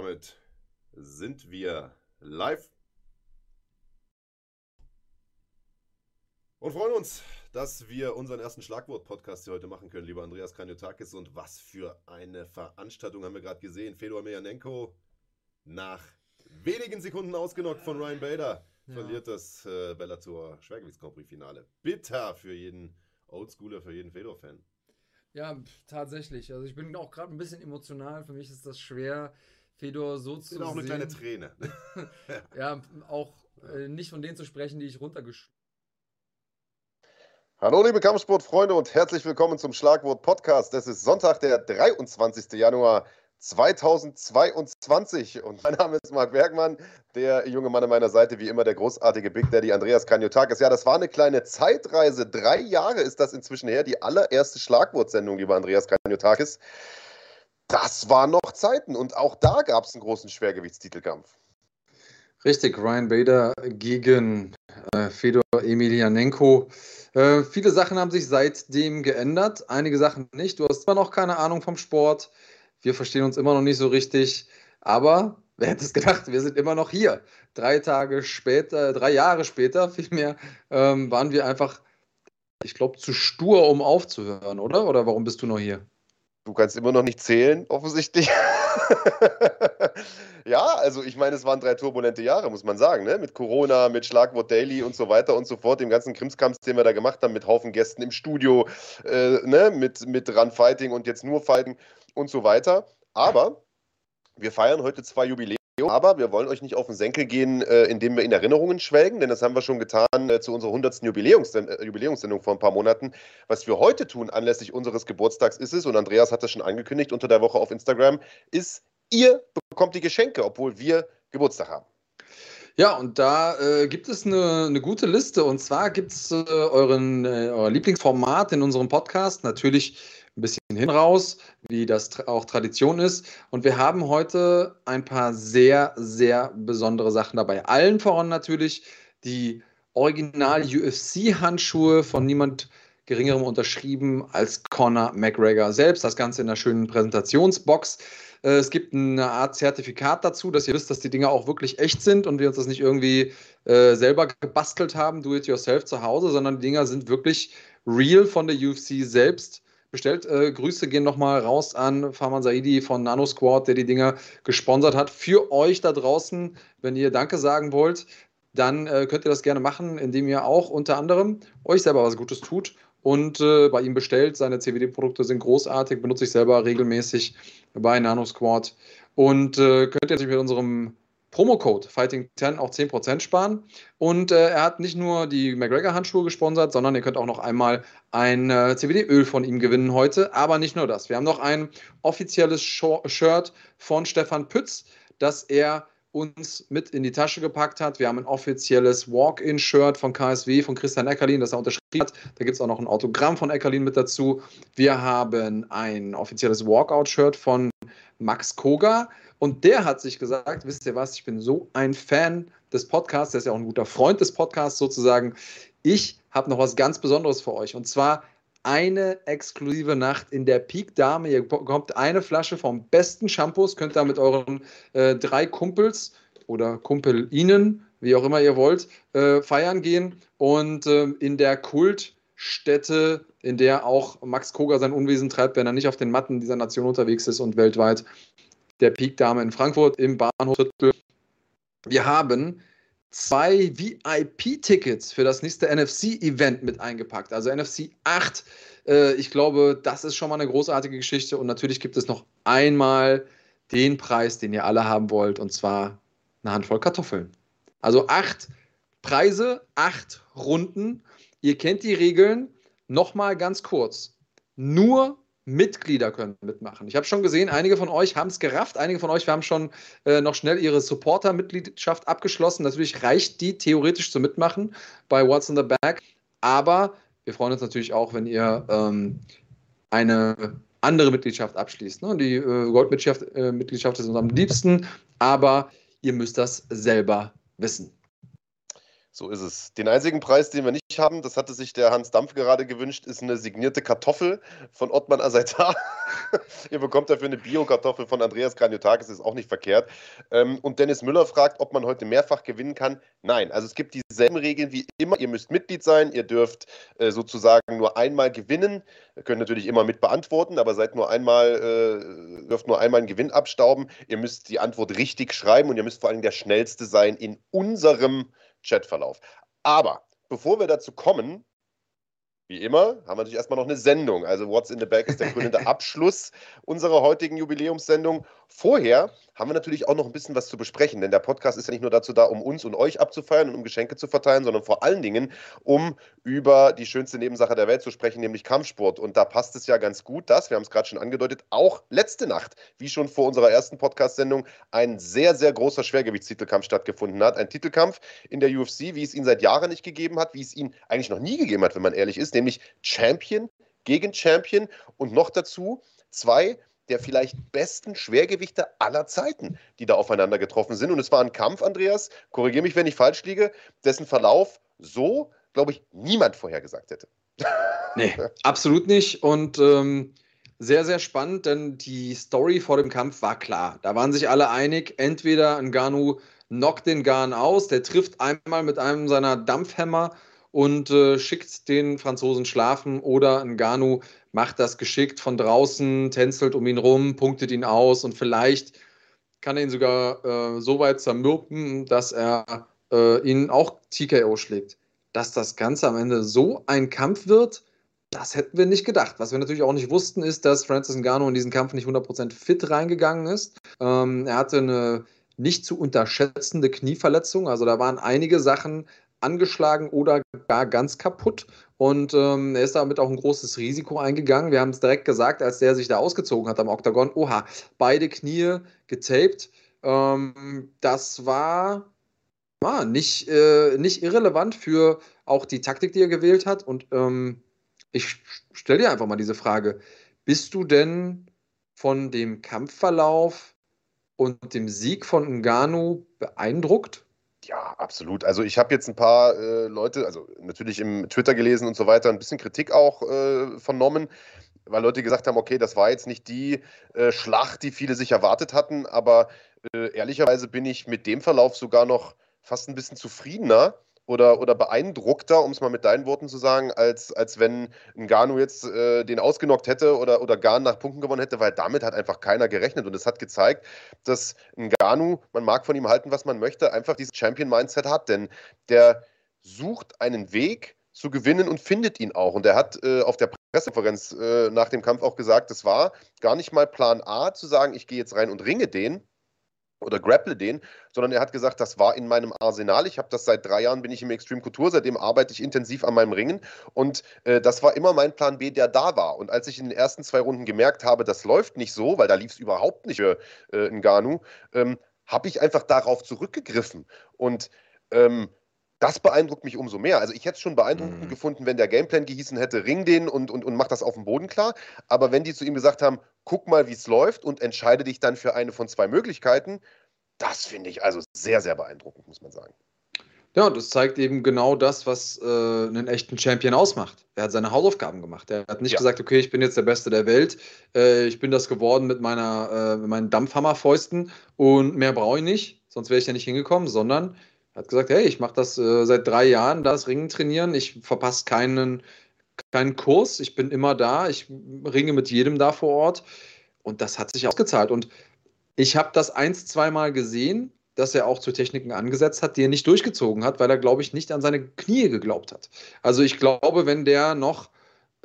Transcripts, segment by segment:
damit sind wir live. Und freuen uns, dass wir unseren ersten Schlagwort-Podcast hier heute machen können, lieber Andreas Kranjotakis. Und was für eine Veranstaltung haben wir gerade gesehen. Fedor Mejanenko nach wenigen Sekunden ausgenockt von Ryan Bader ja. verliert das äh, Bellator Schwergewichts Grand Prix Finale. Bitter für jeden Oldschooler, für jeden Fedor-Fan. Ja, tatsächlich. Also ich bin auch gerade ein bisschen emotional. Für mich ist das schwer, Fedor so zu sehen. auch eine kleine Träne. ja, auch äh, nicht von denen zu sprechen, die ich runtergeschlagen Hallo liebe Kampfsportfreunde und herzlich willkommen zum Schlagwort Podcast. Es ist Sonntag, der 23. Januar 2022 und mein Name ist Marc Bergmann, der junge Mann an meiner Seite, wie immer der großartige Big Daddy Andreas Kanyotakis. Ja, das war eine kleine Zeitreise. Drei Jahre ist das inzwischen her, die allererste Schlagwortsendung, lieber Andreas Kanyotakis. Das waren noch Zeiten und auch da gab es einen großen Schwergewichtstitelkampf. Richtig, Ryan Bader gegen äh, Fedor Emelianenko. Äh, viele Sachen haben sich seitdem geändert, einige Sachen nicht. Du hast immer noch keine Ahnung vom Sport. Wir verstehen uns immer noch nicht so richtig. Aber wer hätte es gedacht, wir sind immer noch hier. Drei Tage später, drei Jahre später vielmehr, ähm, waren wir einfach, ich glaube, zu stur, um aufzuhören, oder? Oder warum bist du noch hier? Du kannst immer noch nicht zählen, offensichtlich. ja, also ich meine, es waren drei turbulente Jahre, muss man sagen, ne? Mit Corona, mit Schlagwort Daily und so weiter und so fort, dem ganzen Krimskrams, den wir da gemacht haben, mit Haufen Gästen im Studio, äh, ne? mit, mit Run Fighting und jetzt nur Fighting und so weiter. Aber wir feiern heute zwei Jubiläen. Aber wir wollen euch nicht auf den Senkel gehen, äh, indem wir in Erinnerungen schwelgen, denn das haben wir schon getan äh, zu unserer 100. Jubiläumssendung, äh, Jubiläumssendung vor ein paar Monaten. Was wir heute tun, anlässlich unseres Geburtstags, ist es, und Andreas hat das schon angekündigt unter der Woche auf Instagram, ist, ihr bekommt die Geschenke, obwohl wir Geburtstag haben. Ja, und da äh, gibt es eine, eine, gute Liste. Und zwar gibt es äh, euren äh, euer Lieblingsformat in unserem Podcast. Natürlich ein bisschen hin raus, wie das auch Tradition ist. Und wir haben heute ein paar sehr, sehr besondere Sachen dabei. Allen voran natürlich die Original-UFC-Handschuhe von niemand Geringerem unterschrieben als Conor McGregor selbst. Das Ganze in einer schönen Präsentationsbox. Äh, es gibt eine Art Zertifikat dazu, dass ihr wisst, dass die Dinger auch wirklich echt sind und wir uns das nicht irgendwie äh, selber gebastelt haben, do it yourself zu Hause, sondern die Dinger sind wirklich real von der UFC selbst bestellt. Äh, Grüße gehen nochmal raus an Farman Saidi von Nano Squad, der die Dinger gesponsert hat. Für euch da draußen, wenn ihr Danke sagen wollt, dann äh, könnt ihr das gerne machen, indem ihr auch unter anderem euch selber was Gutes tut und äh, bei ihm bestellt. Seine CBD-Produkte sind großartig, benutze ich selber regelmäßig bei Nano Squad. Und äh, könnt ihr natürlich mit unserem Promocode Fighting10 auch 10% sparen. Und äh, er hat nicht nur die McGregor-Handschuhe gesponsert, sondern ihr könnt auch noch einmal ein äh, CBD-Öl von ihm gewinnen heute. Aber nicht nur das. Wir haben noch ein offizielles Shirt von Stefan Pütz, das er uns mit in die Tasche gepackt hat. Wir haben ein offizielles Walk-In-Shirt von KSW, von Christian Eckerlin, das er unterschrieben hat. Da gibt es auch noch ein Autogramm von Eckerlin mit dazu. Wir haben ein offizielles Walkout-Shirt von Max Koga. Und der hat sich gesagt, wisst ihr was, ich bin so ein Fan des Podcasts, der ist ja auch ein guter Freund des Podcasts sozusagen. Ich habe noch was ganz Besonderes für euch. Und zwar eine exklusive Nacht in der Peak Dame. Ihr bekommt eine Flasche vom besten Shampoos, könnt da mit euren äh, drei Kumpels oder Kumpel Ihnen, wie auch immer ihr wollt, äh, feiern gehen. Und äh, in der Kultstätte, in der auch Max Koga sein Unwesen treibt, wenn er nicht auf den Matten dieser Nation unterwegs ist und weltweit, der Peak Dame in Frankfurt im Bahnhofsviertel. Wir haben zwei VIP-Tickets für das nächste NFC-Event mit eingepackt. Also NFC 8. Äh, ich glaube, das ist schon mal eine großartige Geschichte. Und natürlich gibt es noch einmal den Preis, den ihr alle haben wollt, und zwar eine Handvoll Kartoffeln. Also acht Preise, acht Runden. Ihr kennt die Regeln. Nochmal ganz kurz. Nur Mitglieder können mitmachen. Ich habe schon gesehen, einige von euch haben es gerafft, einige von euch haben schon äh, noch schnell ihre Supporter-Mitgliedschaft abgeschlossen. Natürlich reicht die theoretisch zum Mitmachen bei What's in the Bag, aber wir freuen uns natürlich auch, wenn ihr ähm, eine andere Mitgliedschaft abschließt. Ne? Die äh, Goldmitgliedschaft äh, ist uns am liebsten, aber ihr müsst das selber wissen. So ist es. Den einzigen Preis, den wir nicht haben, das hatte sich der Hans Dampf gerade gewünscht, ist eine signierte Kartoffel von Ottmann Azaitar. Ihr bekommt dafür eine Bio-Kartoffel von Andreas Graniotakis, ist auch nicht verkehrt. Ähm, und Dennis Müller fragt, ob man heute mehrfach gewinnen kann. Nein, also es gibt dieselben Regeln wie immer. Ihr müsst Mitglied sein, ihr dürft äh, sozusagen nur einmal gewinnen. Ihr könnt natürlich immer mit beantworten, aber seid nur einmal, äh, dürft nur einmal einen Gewinn abstauben. Ihr müsst die Antwort richtig schreiben und ihr müsst vor allem der Schnellste sein in unserem Chatverlauf. Aber bevor wir dazu kommen, wie immer, haben wir natürlich erstmal noch eine Sendung. Also What's in the Bag ist der krönende Abschluss unserer heutigen Jubiläumssendung. Vorher haben wir natürlich auch noch ein bisschen was zu besprechen, denn der Podcast ist ja nicht nur dazu da, um uns und euch abzufeiern und um Geschenke zu verteilen, sondern vor allen Dingen, um über die schönste Nebensache der Welt zu sprechen, nämlich Kampfsport. Und da passt es ja ganz gut, dass, wir haben es gerade schon angedeutet, auch letzte Nacht, wie schon vor unserer ersten Podcast-Sendung, ein sehr, sehr großer Schwergewichtstitelkampf stattgefunden hat. Ein Titelkampf in der UFC, wie es ihn seit Jahren nicht gegeben hat, wie es ihn eigentlich noch nie gegeben hat, wenn man ehrlich ist, nämlich Champion gegen Champion und noch dazu zwei der vielleicht besten Schwergewichte aller Zeiten, die da aufeinander getroffen sind. Und es war ein Kampf, Andreas, korrigiere mich, wenn ich falsch liege, dessen Verlauf so, glaube ich, niemand vorhergesagt hätte. Nee, absolut nicht. Und ähm, sehr, sehr spannend, denn die Story vor dem Kampf war klar. Da waren sich alle einig, entweder Ngannou knockt den Garn aus, der trifft einmal mit einem seiner Dampfhämmer und äh, schickt den Franzosen schlafen oder Ngannou macht das geschickt von draußen, tänzelt um ihn rum, punktet ihn aus und vielleicht kann er ihn sogar äh, so weit zermürben, dass er äh, ihn auch TKO schlägt. Dass das Ganze am Ende so ein Kampf wird, das hätten wir nicht gedacht. Was wir natürlich auch nicht wussten, ist, dass Francis Ngannou in diesen Kampf nicht 100% fit reingegangen ist. Ähm, er hatte eine nicht zu unterschätzende Knieverletzung. Also da waren einige Sachen angeschlagen oder gar ganz kaputt. Und ähm, er ist damit auch ein großes Risiko eingegangen. Wir haben es direkt gesagt, als der sich da ausgezogen hat am Oktagon. Oha, beide Knie getaped. Ähm, das war ah, nicht, äh, nicht irrelevant für auch die Taktik, die er gewählt hat. Und ähm, ich stelle dir einfach mal diese Frage. Bist du denn von dem Kampfverlauf und dem Sieg von Ngannou beeindruckt? Ja, absolut. Also ich habe jetzt ein paar äh, Leute, also natürlich im Twitter gelesen und so weiter, ein bisschen Kritik auch äh, vernommen, weil Leute gesagt haben, okay, das war jetzt nicht die äh, Schlacht, die viele sich erwartet hatten, aber äh, ehrlicherweise bin ich mit dem Verlauf sogar noch fast ein bisschen zufriedener oder, oder beeindruckter, um es mal mit deinen Worten zu sagen, als, als wenn Ngannou jetzt äh, den ausgenockt hätte oder, oder Garn nach Punkten gewonnen hätte, weil damit hat einfach keiner gerechnet. Und es hat gezeigt, dass Ngannou, man mag von ihm halten, was man möchte, einfach dieses Champion-Mindset hat. Denn der sucht einen Weg zu gewinnen und findet ihn auch. Und er hat äh, auf der Pressekonferenz äh, nach dem Kampf auch gesagt, es war gar nicht mal Plan A zu sagen, ich gehe jetzt rein und ringe den, oder grapple den, sondern er hat gesagt, das war in meinem Arsenal. Ich habe das seit drei Jahren, bin ich im Extreme Couture, seitdem arbeite ich intensiv an meinem Ringen und äh, das war immer mein Plan B, der da war. Und als ich in den ersten zwei Runden gemerkt habe, das läuft nicht so, weil da lief es überhaupt nicht für äh, Ngannou, ähm, habe ich einfach darauf zurückgegriffen und ähm, das beeindruckt mich umso mehr. Also ich hätte es schon beeindruckend mhm. gefunden, wenn der Gameplan gehießen hätte, ring den und, und, und mach das auf dem Boden klar. Aber wenn die zu ihm gesagt haben, guck mal, wie es läuft und entscheide dich dann für eine von zwei Möglichkeiten, das finde ich also sehr, sehr beeindruckend, muss man sagen. Ja, und das zeigt eben genau das, was äh, einen echten Champion ausmacht. Er hat seine Hausaufgaben gemacht. Er hat nicht ja. gesagt, okay, ich bin jetzt der Beste der Welt, äh, ich bin das geworden mit, meiner, äh, mit meinen Dampfhammerfäusten und mehr brauche ich nicht, sonst wäre ich ja nicht hingekommen, sondern er hat gesagt, hey, ich mache das äh, seit drei Jahren, das Ringen trainieren, ich verpasse keinen, keinen Kurs, ich bin immer da, ich ringe mit jedem da vor Ort und das hat sich ausgezahlt. Und ich habe das eins, zweimal gesehen, dass er auch zu Techniken angesetzt hat, die er nicht durchgezogen hat, weil er, glaube ich, nicht an seine Knie geglaubt hat. Also ich glaube, wenn der noch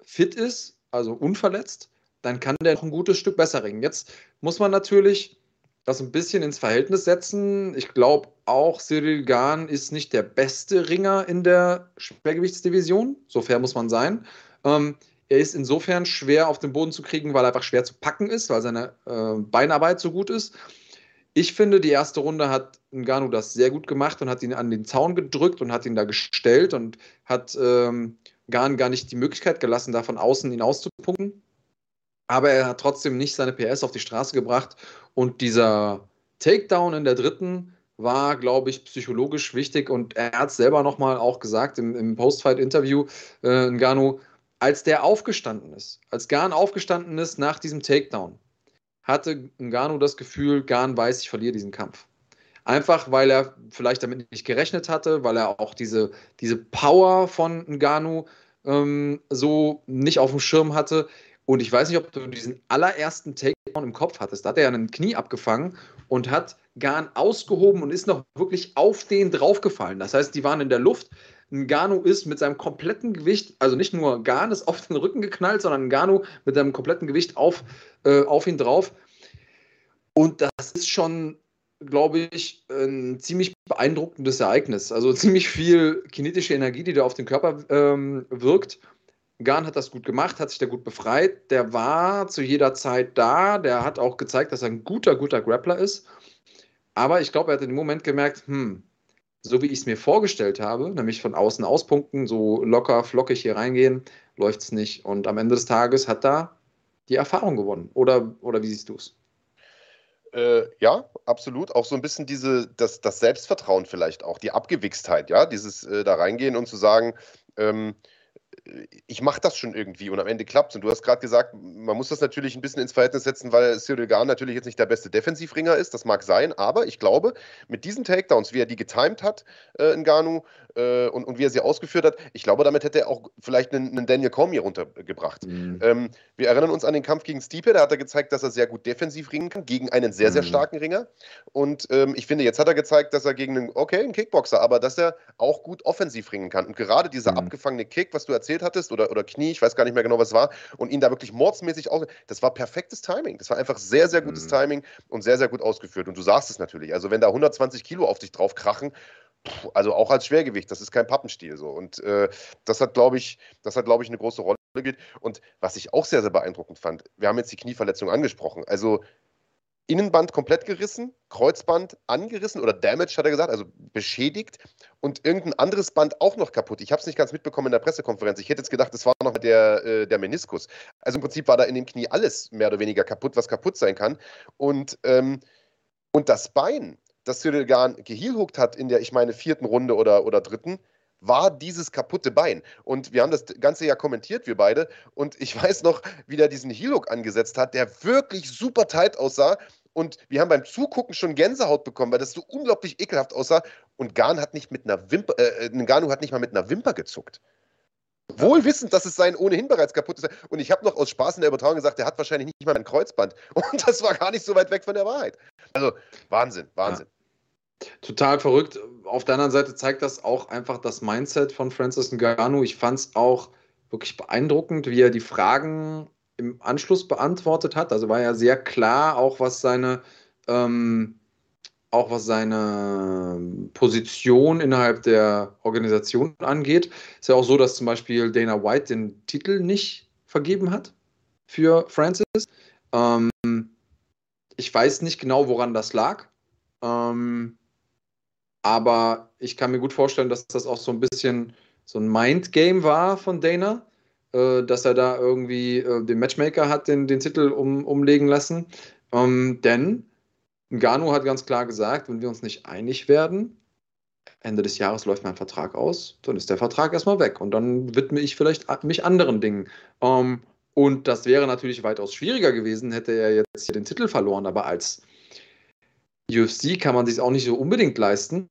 fit ist, also unverletzt, dann kann der noch ein gutes Stück besser ringen. Jetzt muss man natürlich das ein bisschen ins Verhältnis setzen. Ich glaube auch, Cyril Gahn ist nicht der beste Ringer in der Schwergewichtsdivision. So fair muss man sein. Ähm, er ist insofern schwer auf den Boden zu kriegen, weil er einfach schwer zu packen ist, weil seine äh, Beinarbeit so gut ist. Ich finde, die erste Runde hat Ngannou das sehr gut gemacht und hat ihn an den Zaun gedrückt und hat ihn da gestellt und hat ähm, Gahn gar nicht die Möglichkeit gelassen, da von außen ihn auszupunkten. Aber er hat trotzdem nicht seine PS auf die Straße gebracht und dieser Takedown in der dritten, war, glaube ich, psychologisch wichtig und er hat es selber nochmal auch gesagt im, im Post-Fight-Interview, äh, Ngannou, als der aufgestanden ist, als Garn aufgestanden ist nach diesem Takedown, hatte Ngannou das Gefühl, Garn weiß, ich verliere diesen Kampf. Einfach weil er vielleicht damit nicht gerechnet hatte, weil er auch diese, diese Power von Ngannou ähm, so nicht auf dem Schirm hatte. Und ich weiß nicht, ob du diesen allerersten Takedown im Kopf hattest. Da hat er ein Knie abgefangen und hat Garn ausgehoben und ist noch wirklich auf den draufgefallen. Das heißt, die waren in der Luft. Ngannou ist mit seinem kompletten Gewicht, also nicht nur Garn ist auf den Rücken geknallt, sondern Ngannou mit seinem kompletten Gewicht auf, äh, auf ihn drauf. Und das ist schon glaube ich, ein ziemlich beeindruckendes Ereignis. Also ziemlich viel kinetische Energie, die da auf den Körper ähm, wirkt. Garn hat das gut gemacht, hat sich da gut befreit. Der war zu jeder Zeit da. Der hat auch gezeigt, dass er ein guter, guter Grappler ist. Aber ich glaube, er hat in dem Moment gemerkt, hm, so wie ich es mir vorgestellt habe, nämlich von außen auspunkten, so locker, flockig hier reingehen, läuft es nicht. Und am Ende des Tages hat da die Erfahrung gewonnen. Oder, oder wie siehst du es? Äh, ja, absolut. Auch so ein bisschen diese, das, das Selbstvertrauen vielleicht auch, die Abgewichstheit, ja, dieses äh, da reingehen und zu sagen, ähm, ich mache das schon irgendwie und am Ende klappt es. Und du hast gerade gesagt, man muss das natürlich ein bisschen ins Verhältnis setzen, weil Cyril Gahn natürlich jetzt nicht der beste Defensivringer ist. Das mag sein, aber ich glaube, mit diesen Takedowns, wie er die getimed hat äh, in Ganu äh, und, und wie er sie ausgeführt hat, ich glaube, damit hätte er auch vielleicht einen, einen Daniel Cormier runtergebracht. Mhm. Ähm, wir erinnern uns an den Kampf gegen Stipe, da hat er gezeigt, dass er sehr gut defensiv ringen kann, gegen einen sehr, sehr mhm. starken Ringer. Und ähm, ich finde, jetzt hat er gezeigt, dass er gegen einen, okay, einen Kickboxer, aber dass er auch gut offensiv ringen kann. Und gerade dieser mhm. abgefangene Kick, was du erzählt hattest, oder, oder Knie, ich weiß gar nicht mehr genau, was es war, und ihn da wirklich mordsmäßig aus. Das war perfektes Timing. Das war einfach sehr, sehr gutes mhm. Timing und sehr, sehr gut ausgeführt. Und du sagst es natürlich. Also, wenn da 120 Kilo auf dich drauf krachen, also auch als Schwergewicht, das ist kein Pappenstiel so. Und äh, das hat, glaube ich, das hat, glaube ich, eine große Rolle gespielt. Und was ich auch sehr, sehr beeindruckend fand, wir haben jetzt die Knieverletzung angesprochen. Also Innenband komplett gerissen, Kreuzband angerissen oder damaged, hat er gesagt, also beschädigt und irgendein anderes Band auch noch kaputt. Ich habe es nicht ganz mitbekommen in der Pressekonferenz. Ich hätte jetzt gedacht, das war noch der, äh, der Meniskus. Also im Prinzip war da in dem Knie alles mehr oder weniger kaputt, was kaputt sein kann. Und, ähm, und das Bein, das Cyril Gahn geheelhookt hat in der, ich meine, vierten Runde oder, oder dritten, war dieses kaputte Bein. Und wir haben das Ganze ja kommentiert, wir beide. Und ich weiß noch, wie der diesen Heel-Hook angesetzt hat, der wirklich super tight aussah. Und wir haben beim Zugucken schon Gänsehaut bekommen, weil das so unglaublich ekelhaft aussah. Und Garn hat nicht mit einer Wimper, äh, äh Ngannou hat nicht mal mit einer Wimper gezuckt. Wohl wissend, dass es sein ohnehin bereits kaputt ist. Und ich habe noch aus Spaß in der Übertragung gesagt, der hat wahrscheinlich nicht mal ein Kreuzband. Und das war gar nicht so weit weg von der Wahrheit. Also Wahnsinn, Wahnsinn. Ja. Total verrückt. Auf der anderen Seite zeigt das auch einfach das Mindset von Francis Ngannou. Ich fand es auch wirklich beeindruckend, wie er die Fragen im Anschluss beantwortet hat. Also war ja sehr klar, auch was seine, ähm, auch was seine Position innerhalb der Organisation angeht. Ist ja auch so, dass zum Beispiel Dana White den Titel nicht vergeben hat für Francis. Ähm, ich weiß nicht genau, woran das lag. Ähm, aber ich kann mir gut vorstellen, dass das auch so ein bisschen so ein Mindgame war von Dana, äh, dass er da irgendwie äh, den Matchmaker hat den, den Titel um, umlegen lassen. Ähm, denn Ngannou hat ganz klar gesagt, wenn wir uns nicht einig werden, Ende des Jahres läuft mein Vertrag aus, dann ist der Vertrag erstmal weg und dann widme ich vielleicht mich anderen Dingen. Ähm, und das wäre natürlich weitaus schwieriger gewesen, hätte er jetzt hier den Titel verloren, aber als UFC kann man sich auch nicht so unbedingt leisten,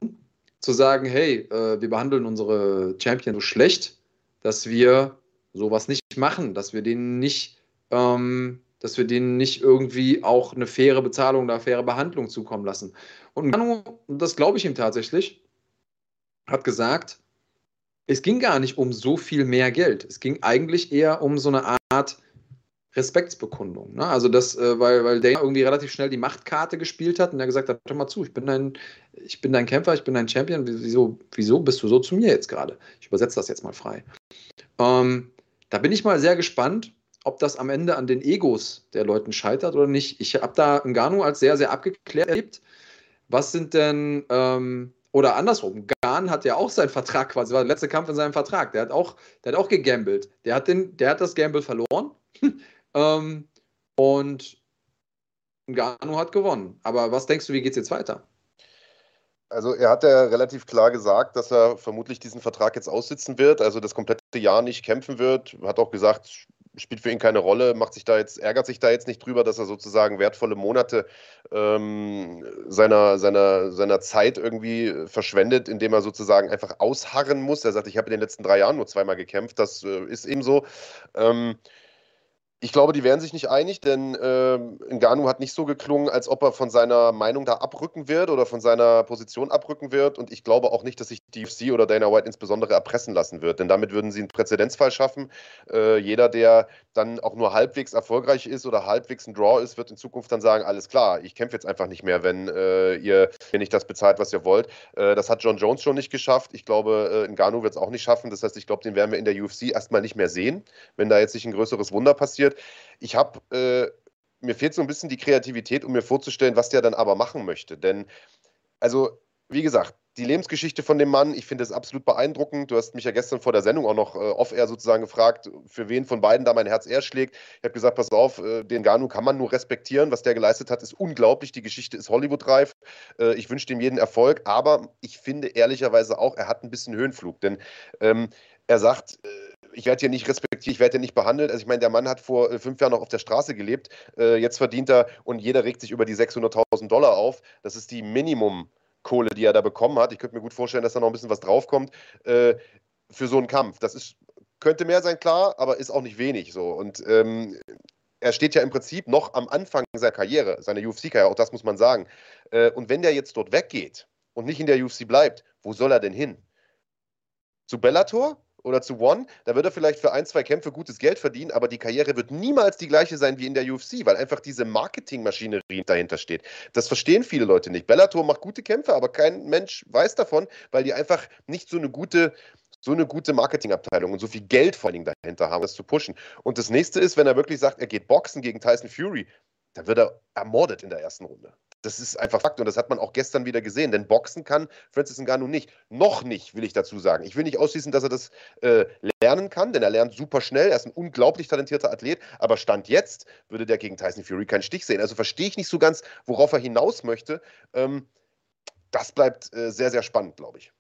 zu sagen, hey, äh, wir behandeln unsere Champion so schlecht, dass wir sowas nicht machen, dass wir denen nicht, ähm, dass wir denen nicht irgendwie auch eine faire Bezahlung oder faire Behandlung zukommen lassen. Und Manu, das glaube ich ihm tatsächlich, hat gesagt, es ging gar nicht um so viel mehr Geld. Es ging eigentlich eher um so eine Art Respektsbekundung. Ne? Also das, äh, weil, weil Dana irgendwie relativ schnell die Machtkarte gespielt hat und er gesagt hat, hör mal zu, ich bin dein, ich bin dein Kämpfer, ich bin dein Champion, wieso, wieso bist du so zu mir jetzt gerade? Ich übersetze das jetzt mal frei. Ähm, da bin ich mal sehr gespannt, ob das am Ende an den Egos der Leuten scheitert oder nicht. Ich habe da Ngannou als sehr, sehr abgeklärt erlebt. Was sind denn, ähm, oder andersrum, Gan hat ja auch seinen Vertrag quasi, war der letzte Kampf in seinem Vertrag, der hat auch, der hat auch gegambelt. Der hat, den, der hat das Gamble verloren ähm, und Ngannou hat gewonnen. Aber was denkst du, wie geht es jetzt weiter? Also er hat ja relativ klar gesagt, dass er vermutlich diesen Vertrag jetzt aussitzen wird, also das komplette Jahr nicht kämpfen wird. Hat auch gesagt, spielt für ihn keine Rolle, macht sich da jetzt, ärgert sich da jetzt nicht drüber, dass er sozusagen wertvolle Monate ähm, seiner, seiner, seiner Zeit irgendwie verschwendet, indem er sozusagen einfach ausharren muss. Er sagt, ich habe in den letzten drei Jahren nur zweimal gekämpft, das äh, ist eben so. Ähm, ich glaube, die wären sich nicht einig, denn äh, Ngannou hat nicht so geklungen, als ob er von seiner Meinung da abrücken wird oder von seiner Position abrücken wird. Und ich glaube auch nicht, dass sich die UFC oder Dana White insbesondere erpressen lassen wird, denn damit würden sie einen Präzedenzfall schaffen. Äh, jeder, der dann auch nur halbwegs erfolgreich ist oder halbwegs ein Draw ist, wird in Zukunft dann sagen, alles klar, ich kämpfe jetzt einfach nicht mehr, wenn äh, ihr mir nicht das bezahlt, was ihr wollt. Äh, das hat John Jones schon nicht geschafft. Ich glaube, äh, Ngannou wird es auch nicht schaffen. Das heißt, ich glaube, den werden wir in der UFC erstmal nicht mehr sehen, wenn da jetzt nicht ein größeres Wunder passiert. Ich habe, äh, mir fehlt so ein bisschen die Kreativität, um mir vorzustellen, was der dann aber machen möchte. Denn, also, wie gesagt, die Lebensgeschichte von dem Mann, ich finde es absolut beeindruckend. Du hast mich ja gestern vor der Sendung auch noch äh, off-air sozusagen gefragt, für wen von beiden da mein Herz eher schlägt. Ich habe gesagt, pass auf, äh, den Ganu kann man nur respektieren. Was der geleistet hat, ist unglaublich. Die Geschichte ist Hollywood-reif. Äh, ich wünsche dem jeden Erfolg. Aber ich finde ehrlicherweise auch, er hat ein bisschen Höhenflug. Denn ähm, er sagt, äh, ich werde hier nicht respektiert, ich werde hier nicht behandelt. Also ich meine, der Mann hat vor äh, fünf Jahren noch auf der Straße gelebt. Äh, jetzt verdient er und jeder regt sich über die 600.000 Dollar auf. Das ist die Minimumkohle, die er da bekommen hat. Ich könnte mir gut vorstellen, dass da noch ein bisschen was draufkommt äh, für so einen Kampf. Das ist, könnte mehr sein, klar, aber ist auch nicht wenig so. Und ähm, er steht ja im Prinzip noch am Anfang seiner Karriere, seiner UFC-Karriere, auch das muss man sagen. Äh, und wenn der jetzt dort weggeht und nicht in der UFC bleibt, wo soll er denn hin? Zu Bellator? Oder zu One, da wird er vielleicht für ein, zwei Kämpfe gutes Geld verdienen, aber die Karriere wird niemals die gleiche sein wie in der UFC, weil einfach diese Marketingmaschinerie dahinter steht. Das verstehen viele Leute nicht. Bellator macht gute Kämpfe, aber kein Mensch weiß davon, weil die einfach nicht so eine gute so eine gute Marketingabteilung und so viel Geld vor allem dahinter haben, das zu pushen. Und das nächste ist, wenn er wirklich sagt, er geht boxen gegen Tyson Fury, dann wird er ermordet in der ersten Runde. Das ist einfach Fakt und das hat man auch gestern wieder gesehen, denn Boxen kann Francis Ngannou nicht. Noch nicht, will ich dazu sagen. Ich will nicht ausschließen, dass er das äh, lernen kann, denn er lernt super schnell. Er ist ein unglaublich talentierter Athlet, aber Stand jetzt würde der gegen Tyson Fury keinen Stich sehen. Also verstehe ich nicht so ganz, worauf er hinaus möchte. Ähm, das bleibt äh, sehr, sehr spannend, glaube ich.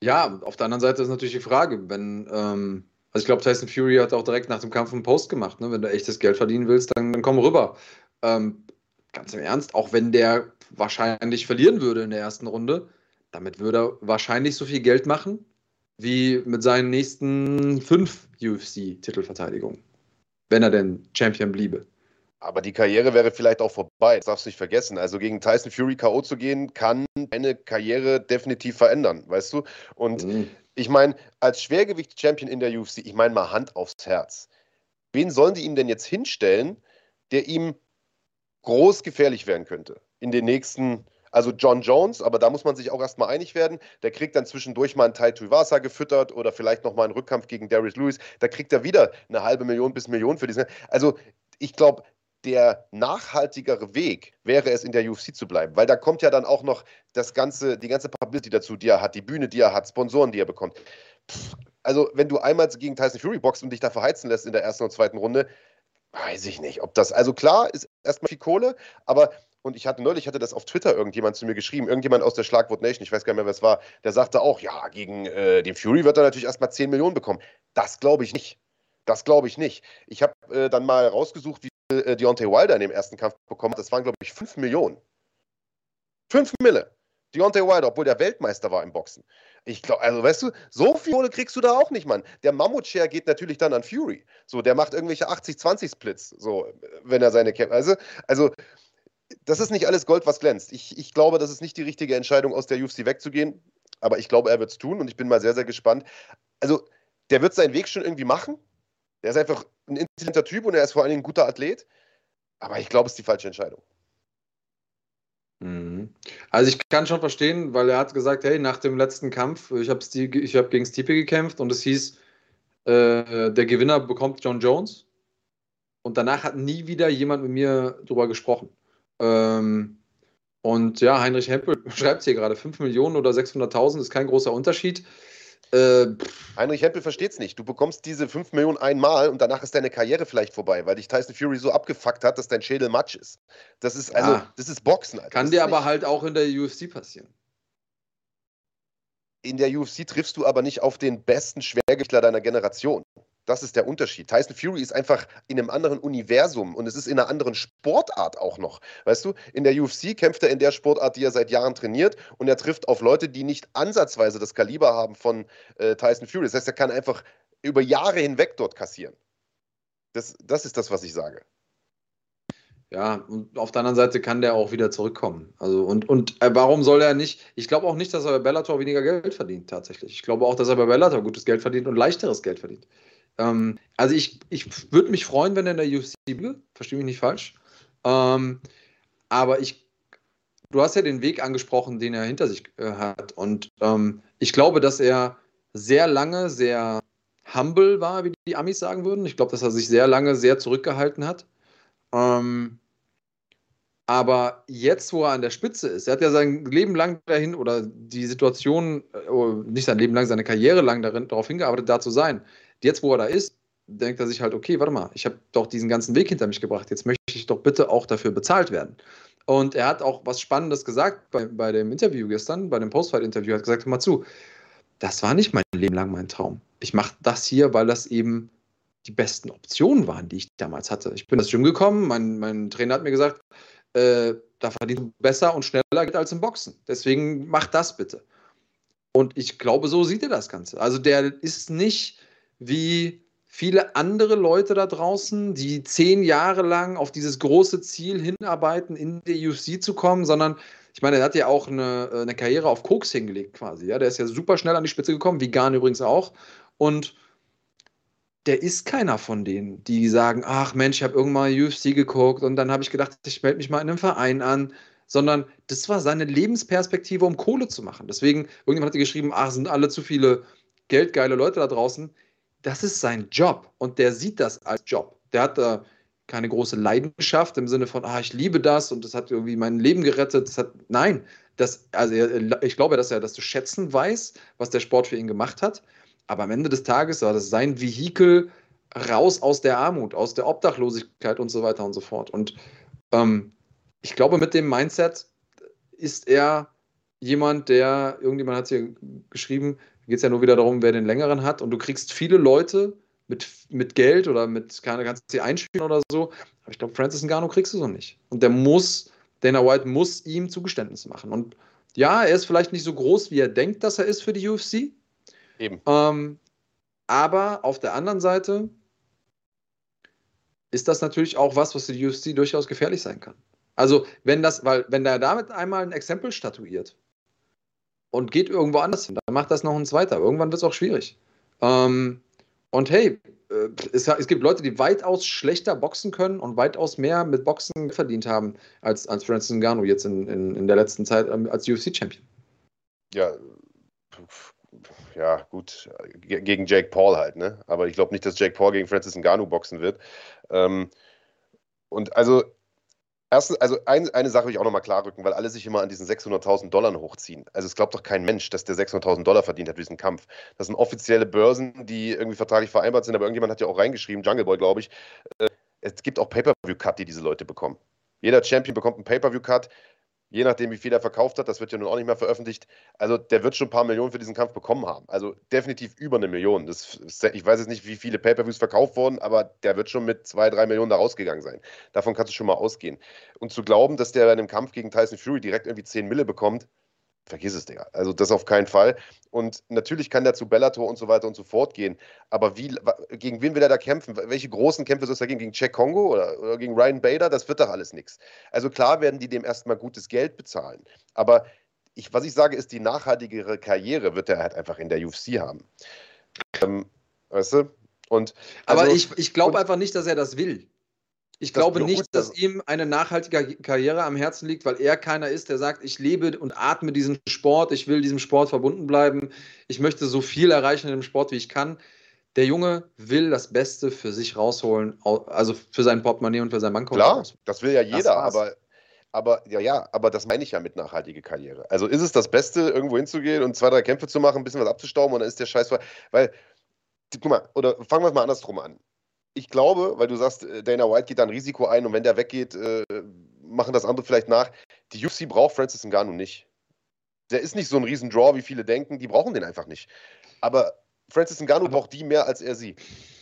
Ja, auf der anderen Seite ist natürlich die Frage, wenn. Ähm also ich glaube, Tyson Fury hat auch direkt nach dem Kampf einen Post gemacht. Ne? Wenn du echtes Geld verdienen willst, dann, dann komm rüber. Ähm, ganz im Ernst, auch wenn der wahrscheinlich verlieren würde in der ersten Runde, damit würde er wahrscheinlich so viel Geld machen wie mit seinen nächsten fünf UFC-Titelverteidigungen, wenn er denn Champion bliebe. Aber die Karriere wäre vielleicht auch vorbei. Das darfst du nicht vergessen. Also gegen Tyson Fury K.O. zu gehen, kann eine Karriere definitiv verändern, weißt du? Und mhm. ich meine, als Schwergewicht-Champion in der UFC, ich meine mal Hand aufs Herz. Wen sollen die ihm denn jetzt hinstellen, der ihm groß gefährlich werden könnte in den nächsten, also John Jones, aber da muss man sich auch erstmal einig werden. Der kriegt dann zwischendurch mal einen Tai Tuivasa gefüttert oder vielleicht nochmal einen Rückkampf gegen Darius Lewis. Da kriegt er wieder eine halbe Million bis Million für diesen. Also ich glaube, der nachhaltigere Weg wäre es, in der UFC zu bleiben, weil da kommt ja dann auch noch das ganze, die ganze Publicity dazu, die er hat, die Bühne, die er hat, Sponsoren, die er bekommt. Pff, also, wenn du einmal gegen Tyson Fury boxst und dich da verheizen lässt in der ersten und zweiten Runde, Weiß ich nicht, ob das, also klar, ist erstmal viel Kohle, aber, und ich hatte neulich, hatte das auf Twitter irgendjemand zu mir geschrieben, irgendjemand aus der Schlagwort Nation, ich weiß gar nicht mehr, wer es war, der sagte auch, ja, gegen äh, den Fury wird er natürlich erstmal 10 Millionen bekommen. Das glaube ich nicht. Das glaube ich nicht. Ich habe äh, dann mal rausgesucht, wie viel äh, Deontay Wilder in dem ersten Kampf bekommen hat. Das waren, glaube ich, 5 Millionen. 5 Mille. Deontay Wilder, obwohl der Weltmeister war im Boxen. Ich glaube, also weißt du, so viel Kohle kriegst du da auch nicht, Mann. Der Mammut-Share geht natürlich dann an Fury. So, der macht irgendwelche 80-20-Splits, so, wenn er seine Kämpfe. Also, also, das ist nicht alles Gold, was glänzt. Ich, ich glaube, das ist nicht die richtige Entscheidung, aus der UFC wegzugehen. Aber ich glaube, er wird es tun und ich bin mal sehr, sehr gespannt. Also, der wird seinen Weg schon irgendwie machen. Der ist einfach ein intelligenter Typ und er ist vor allen Dingen ein guter Athlet. Aber ich glaube, es ist die falsche Entscheidung. Mhm. Also ich kann schon verstehen, weil er hat gesagt, hey, nach dem letzten Kampf, ich habe hab gegen Stipe gekämpft und es hieß, äh, der Gewinner bekommt John Jones. Und danach hat nie wieder jemand mit mir drüber gesprochen. Ähm, und ja, Heinrich Hempel schreibt hier gerade, 5 Millionen oder 600.000 ist kein großer Unterschied. Äh, Heinrich Hempel versteht es nicht. Du bekommst diese 5 Millionen einmal und danach ist deine Karriere vielleicht vorbei, weil dich Tyson Fury so abgefuckt hat, dass dein Schädel matsch ist. Das ist also, ja. das ist Boxen. Alter. Kann das dir aber halt auch in der UFC passieren. In der UFC triffst du aber nicht auf den besten Schwergewichtler deiner Generation. Das ist der Unterschied. Tyson Fury ist einfach in einem anderen Universum und es ist in einer anderen Sportart auch noch. Weißt du, in der UFC kämpft er in der Sportart, die er seit Jahren trainiert und er trifft auf Leute, die nicht ansatzweise das Kaliber haben von äh, Tyson Fury. Das heißt, er kann einfach über Jahre hinweg dort kassieren. Das, das ist das, was ich sage. Ja, und auf der anderen Seite kann der auch wieder zurückkommen. Also und, und äh, warum soll er nicht? Ich glaube auch nicht, dass er bei Bellator weniger Geld verdient, tatsächlich. Ich glaube auch, dass er bei Bellator gutes Geld verdient und leichteres Geld verdient. Ähm, also ich, ich würde mich freuen, wenn er in der UFC bliebe, verstehe mich nicht falsch. Ähm, aber ich, du hast ja den Weg angesprochen, den er hinter sich äh, hat. Und ähm, ich glaube, dass er sehr lange sehr humble war, wie die Amis sagen würden. Ich glaube, dass er sich sehr lange sehr zurückgehalten hat. Ähm, aber jetzt, wo er an der Spitze ist, er hat ja sein Leben lang dahin oder die Situation, äh, nicht sein Leben lang, seine Karriere lang darin, darauf hingearbeitet, da zu sein. Jetzt, wo er da ist, denkt er sich halt, okay, warte mal, ich habe doch diesen ganzen Weg hinter mich gebracht, jetzt möchte ich doch bitte auch dafür bezahlt werden. Und er hat auch was Spannendes gesagt bei, bei dem Interview gestern, bei dem Postfight-Interview, hat gesagt, hör mal zu, das war nicht mein Leben lang mein Traum. Ich mache das hier, weil das eben die besten Optionen waren, die ich damals hatte. Ich bin ins Gym gekommen, mein, mein Trainer hat mir gesagt, äh, da verdienst du besser und schneller als im Boxen. Deswegen mach das bitte. Und ich glaube, so sieht er das Ganze. Also der ist nicht wie viele andere Leute da draußen, die zehn Jahre lang auf dieses große Ziel hinarbeiten, in die UFC zu kommen, sondern ich meine, er hat ja auch eine, eine Karriere auf Koks hingelegt quasi. Ja? Der ist ja super schnell an die Spitze gekommen, wie Garn übrigens auch. Und der ist keiner von denen, die sagen, ach Mensch, ich habe irgendwann UFC geguckt und dann habe ich gedacht, ich melde mich mal in einem Verein an, sondern das war seine Lebensperspektive, um Kohle zu machen. Deswegen, irgendjemand hatte geschrieben, ach, sind alle zu viele geldgeile Leute da draußen das ist sein Job und der sieht das als Job. Der hat da keine große Leidenschaft im Sinne von, ah, ich liebe das und das hat irgendwie mein Leben gerettet. Hat, nein, das, also ich glaube, dass er das zu schätzen weiß, was der Sport für ihn gemacht hat. Aber am Ende des Tages war das sein Vehikel raus aus der Armut, aus der Obdachlosigkeit und so weiter und so fort. Und ähm, ich glaube, mit dem Mindset ist er jemand, der, irgendjemand hat es hier geschrieben, geht es ja nur wieder darum, wer den längeren hat. Und du kriegst viele Leute mit, mit Geld oder mit, keine, kannst sie einspielen oder so. Aber ich glaube, Francis Ngannou kriegst du so nicht. Und der muss, Dana White muss ihm Zugeständnisse machen. Und ja, er ist vielleicht nicht so groß, wie er denkt, dass er ist für die UFC. Eben. Ähm, aber auf der anderen Seite ist das natürlich auch was, was für die UFC durchaus gefährlich sein kann. Also, wenn das, weil, wenn er damit einmal ein Exempel statuiert, und geht irgendwo anders hin. Dann macht das noch ein zweiter. Irgendwann wird es auch schwierig. Ähm, und hey, äh, es, es, gibt Leute, die weitaus schlechter boxen können und weitaus mehr mit Boxen verdient haben als, als Francis Ngannou jetzt in, in, in der letzten Zeit ähm, als UFC-Champion. Ja, ja, gut, gegen Jake Paul halt, ne? Aber ich glaube nicht, dass Jake Paul gegen Francis Ngannou boxen wird. Ähm, und also Erstens, also ein, eine Sache will ich auch nochmal klarrücken, weil alle sich immer an diesen 600.000 Dollar hochziehen. Also es glaubt doch kein Mensch, dass der 600.000 Dollar verdient hat für diesen Kampf. Das sind offizielle Börsen, die irgendwie vertraglich vereinbart sind, aber irgendjemand hat ja auch reingeschrieben, Jungle Boy, glaube ich, äh, es gibt auch Pay-Per-View-Cut, die diese Leute bekommen. Jeder Champion bekommt einen Pay-Per-View-Cut je nachdem, wie viel er verkauft hat, das wird ja nun auch nicht mehr veröffentlicht. Also der wird schon ein paar Millionen für diesen Kampf bekommen haben. Also definitiv über eine Million. Das, ich weiß jetzt nicht, wie viele Pay-per-Views verkauft wurden, aber der wird schon mit zwei, drei Millionen da rausgegangen sein. Davon kannst du schon mal ausgehen. Und zu glauben, dass der bei einem Kampf gegen Tyson Fury direkt irgendwie 10 Mille bekommt, vergiss es, Digga. Also das auf keinen Fall. Und natürlich kann der zu Bellator und so weiter und so fort gehen. Aber wie, gegen wen will er da kämpfen? Welche großen Kämpfe soll es da gehen? Gegen Jack Kongo oder, oder gegen Ryan Bader? Das wird doch alles nichts. Also klar werden die dem erstmal gutes Geld bezahlen. Aber ich, was ich sage, ist, die nachhaltigere Karriere wird er halt einfach in der UFC haben. Ähm, weißt du? Und, also, Aber ich, ich glaube einfach nicht, dass er das will. Ich glaube nicht, dass ihm eine nachhaltige Karriere am Herzen liegt, weil er keiner ist, der sagt, ich lebe und atme diesen Sport, ich will diesem Sport verbunden bleiben, ich möchte so viel erreichen in dem Sport, wie ich kann. Der Junge will das Beste für sich rausholen, also für sein Portemonnaie und für sein Bankkonto. Klar, das will ja jeder, aber Aber ja, ja, aber das meine ich ja mit nachhaltige Karriere. Also ist es das Beste, irgendwo hinzugehen und zwei, drei Kämpfe zu machen, ein bisschen was abzustauben und dann ist der Scheiß. Weil, guck mal, oder fangen wir es mal andersrum an. Ich glaube, weil du sagst, äh, Dana White geht da ein Risiko ein und wenn der weggeht, äh, machen das andere vielleicht nach. Die UFC braucht Francis Ngannou nicht. Der ist nicht so ein Riesendraw, wie viele denken. Die brauchen den einfach nicht. Aber Francis Ngannou braucht die mehr als er sie.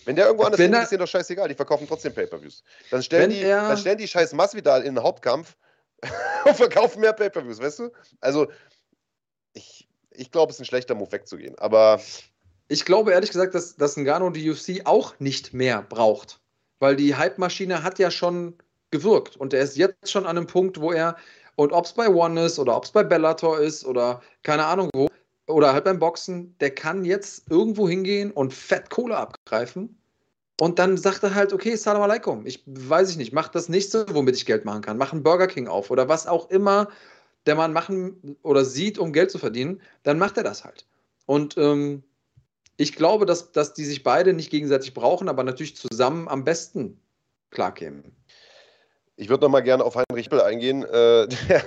Wenn der irgendwo anders ist, ist denen doch scheißegal. Die verkaufen trotzdem Pay-Per-Views. Dann stellen, die, dann stellen die scheiß Masvidal in den Hauptkampf und verkaufen mehr Pay-Per-Views, weißt du? Also, ich, ich glaube, es ist ein schlechter Move wegzugehen. Aber. Ich glaube ehrlich gesagt, dass, dass Ngannou die UFC auch nicht mehr braucht. Weil die Hype-Maschine hat ja schon gewirkt. Und er ist jetzt schon an einem Punkt, wo er, und ob es bei One ist oder ob es bei Bellator ist oder keine Ahnung wo, oder halt beim Boxen, der kann jetzt irgendwo hingehen und fett Kohle abgreifen. Und dann sagt er halt, okay, Salam alaikum. Ich weiß ich nicht, mach das nächste, womit ich Geld machen kann. Mach einen Burger King auf oder was auch immer der Mann machen oder sieht, um Geld zu verdienen, dann macht er das halt. Und ähm, ich glaube, dass, dass die sich beide nicht gegenseitig brauchen, aber natürlich zusammen am besten klarkämen. Ich würde noch mal gerne auf Heinrich Hippel eingehen, äh, der,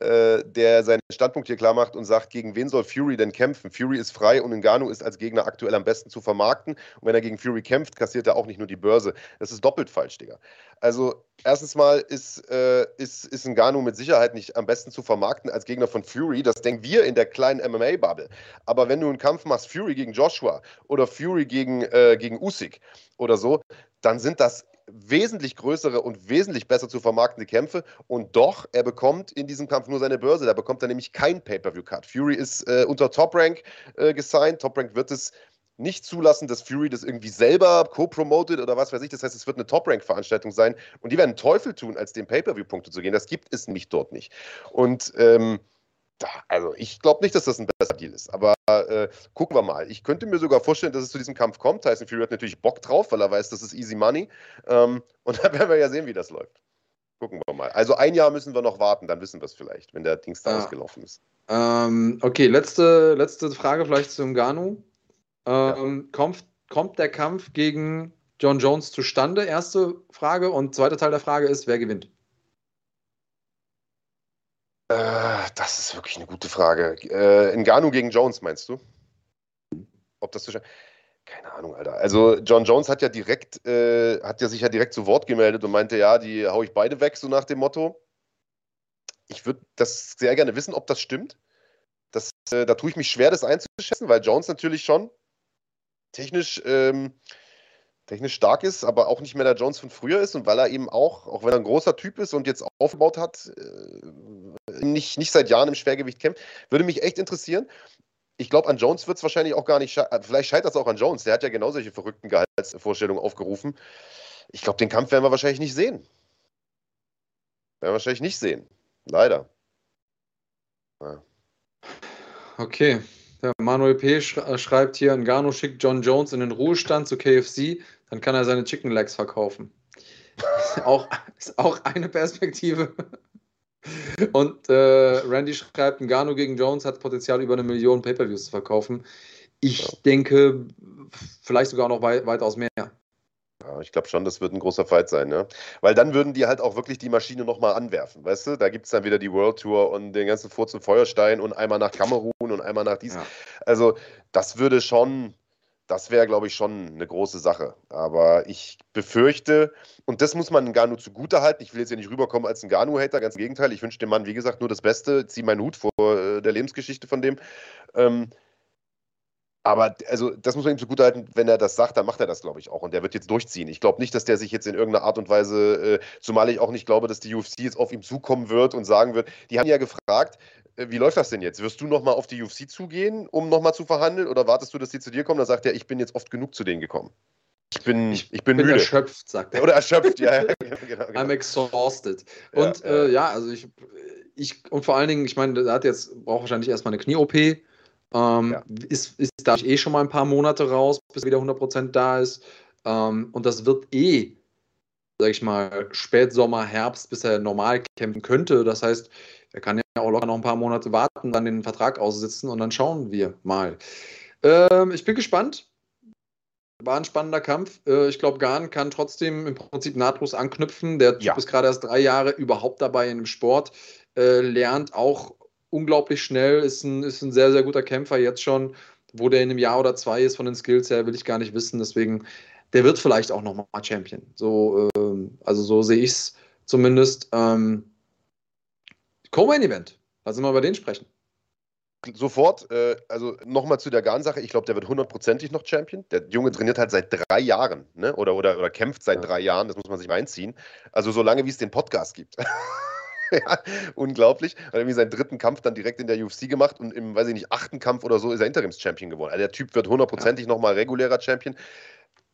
äh, der, seinen Standpunkt hier klar macht und sagt, gegen wen soll Fury denn kämpfen? Fury ist frei und Ngannou ist als Gegner aktuell am besten zu vermarkten. Und wenn er gegen Fury kämpft, kassiert er auch nicht nur die Börse. Das ist doppelt falsch, Digga. Also erstens mal ist, äh, ist, ist Ngannou mit Sicherheit nicht am besten zu vermarkten als Gegner von Fury. Das denken wir in der kleinen MMA-Bubble. Aber wenn du einen Kampf machst, Fury gegen Joshua oder Fury gegen, äh, gegen Usyk oder so, dann sind das wesentlich größere und wesentlich besser zu vermarktende Kämpfe. Und doch, er bekommt in diesem Kampf nur seine Börse. Da bekommt er nämlich kein Pay-Per-View-Cut. Fury ist äh, unter Top Rank äh, gesigned. Top Rank wird es nicht zulassen, dass Fury das irgendwie selber co-promoted oder was weiß ich. Das heißt, es wird eine Top-Rank-Veranstaltung sein. Und die werden Teufel tun, als den Pay-Per-View-Punkte zu gehen. Das gibt es nicht dort nicht. Und ähm, also ich glaube nicht, dass das ein besser Deal ist, aber äh, gucken wir mal. Ich könnte mir sogar vorstellen, dass es zu diesem Kampf kommt. Tyson Fury hat natürlich Bock drauf, weil er weiß, das ist easy money. Ähm, und dann werden wir ja sehen, wie das läuft. Gucken wir mal. Also ein Jahr müssen wir noch warten, dann wissen wir es vielleicht, wenn der Dings da ah. ausgelaufen ist. Ähm, okay, letzte, letzte Frage vielleicht zum Ganu. Ähm, ja. kommt, kommt der Kampf gegen John Jones zustande? Erste Frage. Und zweiter Teil der Frage ist, wer gewinnt? Äh, das ist wirklich eine gute Frage. Äh, Ngannou gegen Jones, meinst du? Ob das so keine Ahnung, Alter. Also John Jones hat ja direkt, äh, hat ja sich ja direkt zu Wort gemeldet und meinte, ja, die hau ich beide weg, so nach dem Motto. Ich würde das sehr gerne wissen, ob das stimmt. Das, äh, da tue ich mich schwer, das einzuschätzen, weil Jones natürlich schon technisch ähm, technisch stark ist, aber auch nicht mehr der Jones von früher ist und weil er eben auch, auch wenn er ein großer Typ ist und jetzt aufgebaut hat, äh, nicht, nicht seit Jahren im Schwergewicht kämpft, würde mich echt interessieren. Ich glaube, an Jones wird es wahrscheinlich auch gar nicht scheitern. Vielleicht scheitert es auch an Jones. Der hat ja genau solche verrückten Gehaltsvorstellungen aufgerufen. Ich glaube, den Kampf werden wir wahrscheinlich nicht sehen. Werden wir wahrscheinlich nicht sehen. Leider. Ja. Okay. Der Manuel P. Äh, schreibt hier, Ngannou schickt John Jones in den Ruhestand zu KFC, dann kann er seine Chicken Legs verkaufen. auch, ist auch eine Perspektive. Und äh, Randy schreibt, Ngannou gegen Jones hat Potenzial, über eine Million Pay-Per-Views zu verkaufen. Ich ja. denke, vielleicht sogar noch wei weitaus mehr. Ja, ich glaube schon, das wird ein großer Fight sein, ne? Weil dann würden die halt auch wirklich die Maschine nochmal anwerfen, weißt du? Da gibt es dann wieder die World Tour und den ganzen Furz und Feuerstein und einmal nach Kamerun und einmal nach dies. Ja. Also, das würde schon, das wäre, glaube ich, schon eine große Sache. Aber ich befürchte, und das muss man Ganu zugute halten, ich will jetzt ja nicht rüberkommen als ein Ganu-Hater, ganz im Gegenteil, ich wünsche dem Mann, wie gesagt, nur das Beste, ziehe meinen Hut vor äh, der Lebensgeschichte von dem. Ähm, aber also, das muss man ihm zugutehalten, wenn er das sagt, dann macht er das, glaube ich, auch. Und der wird jetzt durchziehen. Ich glaube nicht, dass der sich jetzt in irgendeiner Art und Weise, äh, zumal ich auch nicht glaube, dass die UFC jetzt auf ihm zukommen wird und sagen wird, die haben ja gefragt, wie läuft das denn jetzt? Wirst du nochmal auf die UFC zugehen, um nochmal zu verhandeln? Oder wartest du, dass die zu dir kommen? Dann sagt er, ich bin jetzt oft genug zu denen gekommen. Ich bin, ich, ich bin, bin müde. erschöpft, sagt er. Oder erschöpft, ja. genau, genau. I'm exhausted. Und ja, äh, ja, also ich, ich, und vor allen Dingen, ich meine, der hat jetzt, braucht wahrscheinlich erstmal eine Knie-OP ähm, ja. Ist, ist da eh schon mal ein paar Monate raus, bis er wieder 100% da ist. Ähm, und das wird eh, sag ich mal, Spätsommer, Herbst, bis er normal kämpfen könnte. Das heißt, er kann ja auch locker noch ein paar Monate warten, dann den Vertrag aussitzen und dann schauen wir mal. Ähm, ich bin gespannt. war ein spannender Kampf. Äh, ich glaube, Gahn kann trotzdem im Prinzip nahtlos anknüpfen. Der Typ ja. ist gerade erst drei Jahre überhaupt dabei in dem Sport, äh, lernt auch unglaublich schnell, ist ein, ist ein sehr, sehr guter Kämpfer jetzt schon. Wo der in einem Jahr oder zwei ist von den Skills her, will ich gar nicht wissen. Deswegen, der wird vielleicht auch nochmal Champion. So, ähm, also so sehe ich es zumindest. Ähm, Co-Main Event. Lass uns mal über den sprechen. Sofort, äh, also nochmal zu der Garn-Sache. Ich glaube, der wird hundertprozentig noch Champion. Der Junge trainiert halt seit drei Jahren, ne? Oder, oder, oder kämpft seit ja. drei Jahren, das muss man sich reinziehen. Also so lange, wie es den Podcast gibt. ja, unglaublich. Hat irgendwie seinen dritten Kampf dann direkt in der UFC gemacht und im, weiß ich nicht, achten Kampf oder so ist er Interims-Champion geworden. Also der Typ wird hundertprozentig ja. nochmal regulärer Champion.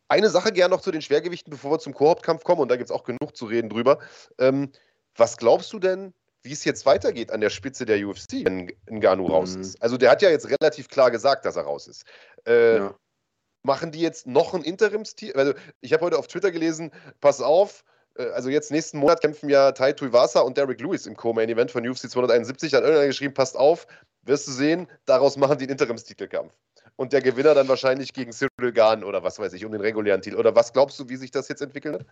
Eine Sache gerne noch zu den Schwergewichten, bevor wir zum Koop-Kampf kommen, und da gibt es auch genug zu reden drüber. Ähm, was glaubst du denn, wie es jetzt weitergeht an der Spitze der UFC, wenn Ngannou mhm. raus ist? Also der hat ja jetzt relativ klar gesagt, dass er raus ist. Äh, ja. Machen die jetzt noch ein Interimsteam? Also ich habe heute auf Twitter gelesen, pass auf, äh, also jetzt nächsten Monat kämpfen ja Tai Tuivasa und Derek Lewis im Co-Main-Event von UFC 271. Hat irgendeiner geschrieben, passt auf, wirst du sehen, daraus machen die den Interimstitelkampf. Und der Gewinner dann wahrscheinlich gegen Cyril Gahn oder was weiß ich, um den regulären Titel. Oder was glaubst du, wie sich das jetzt entwickeln wird?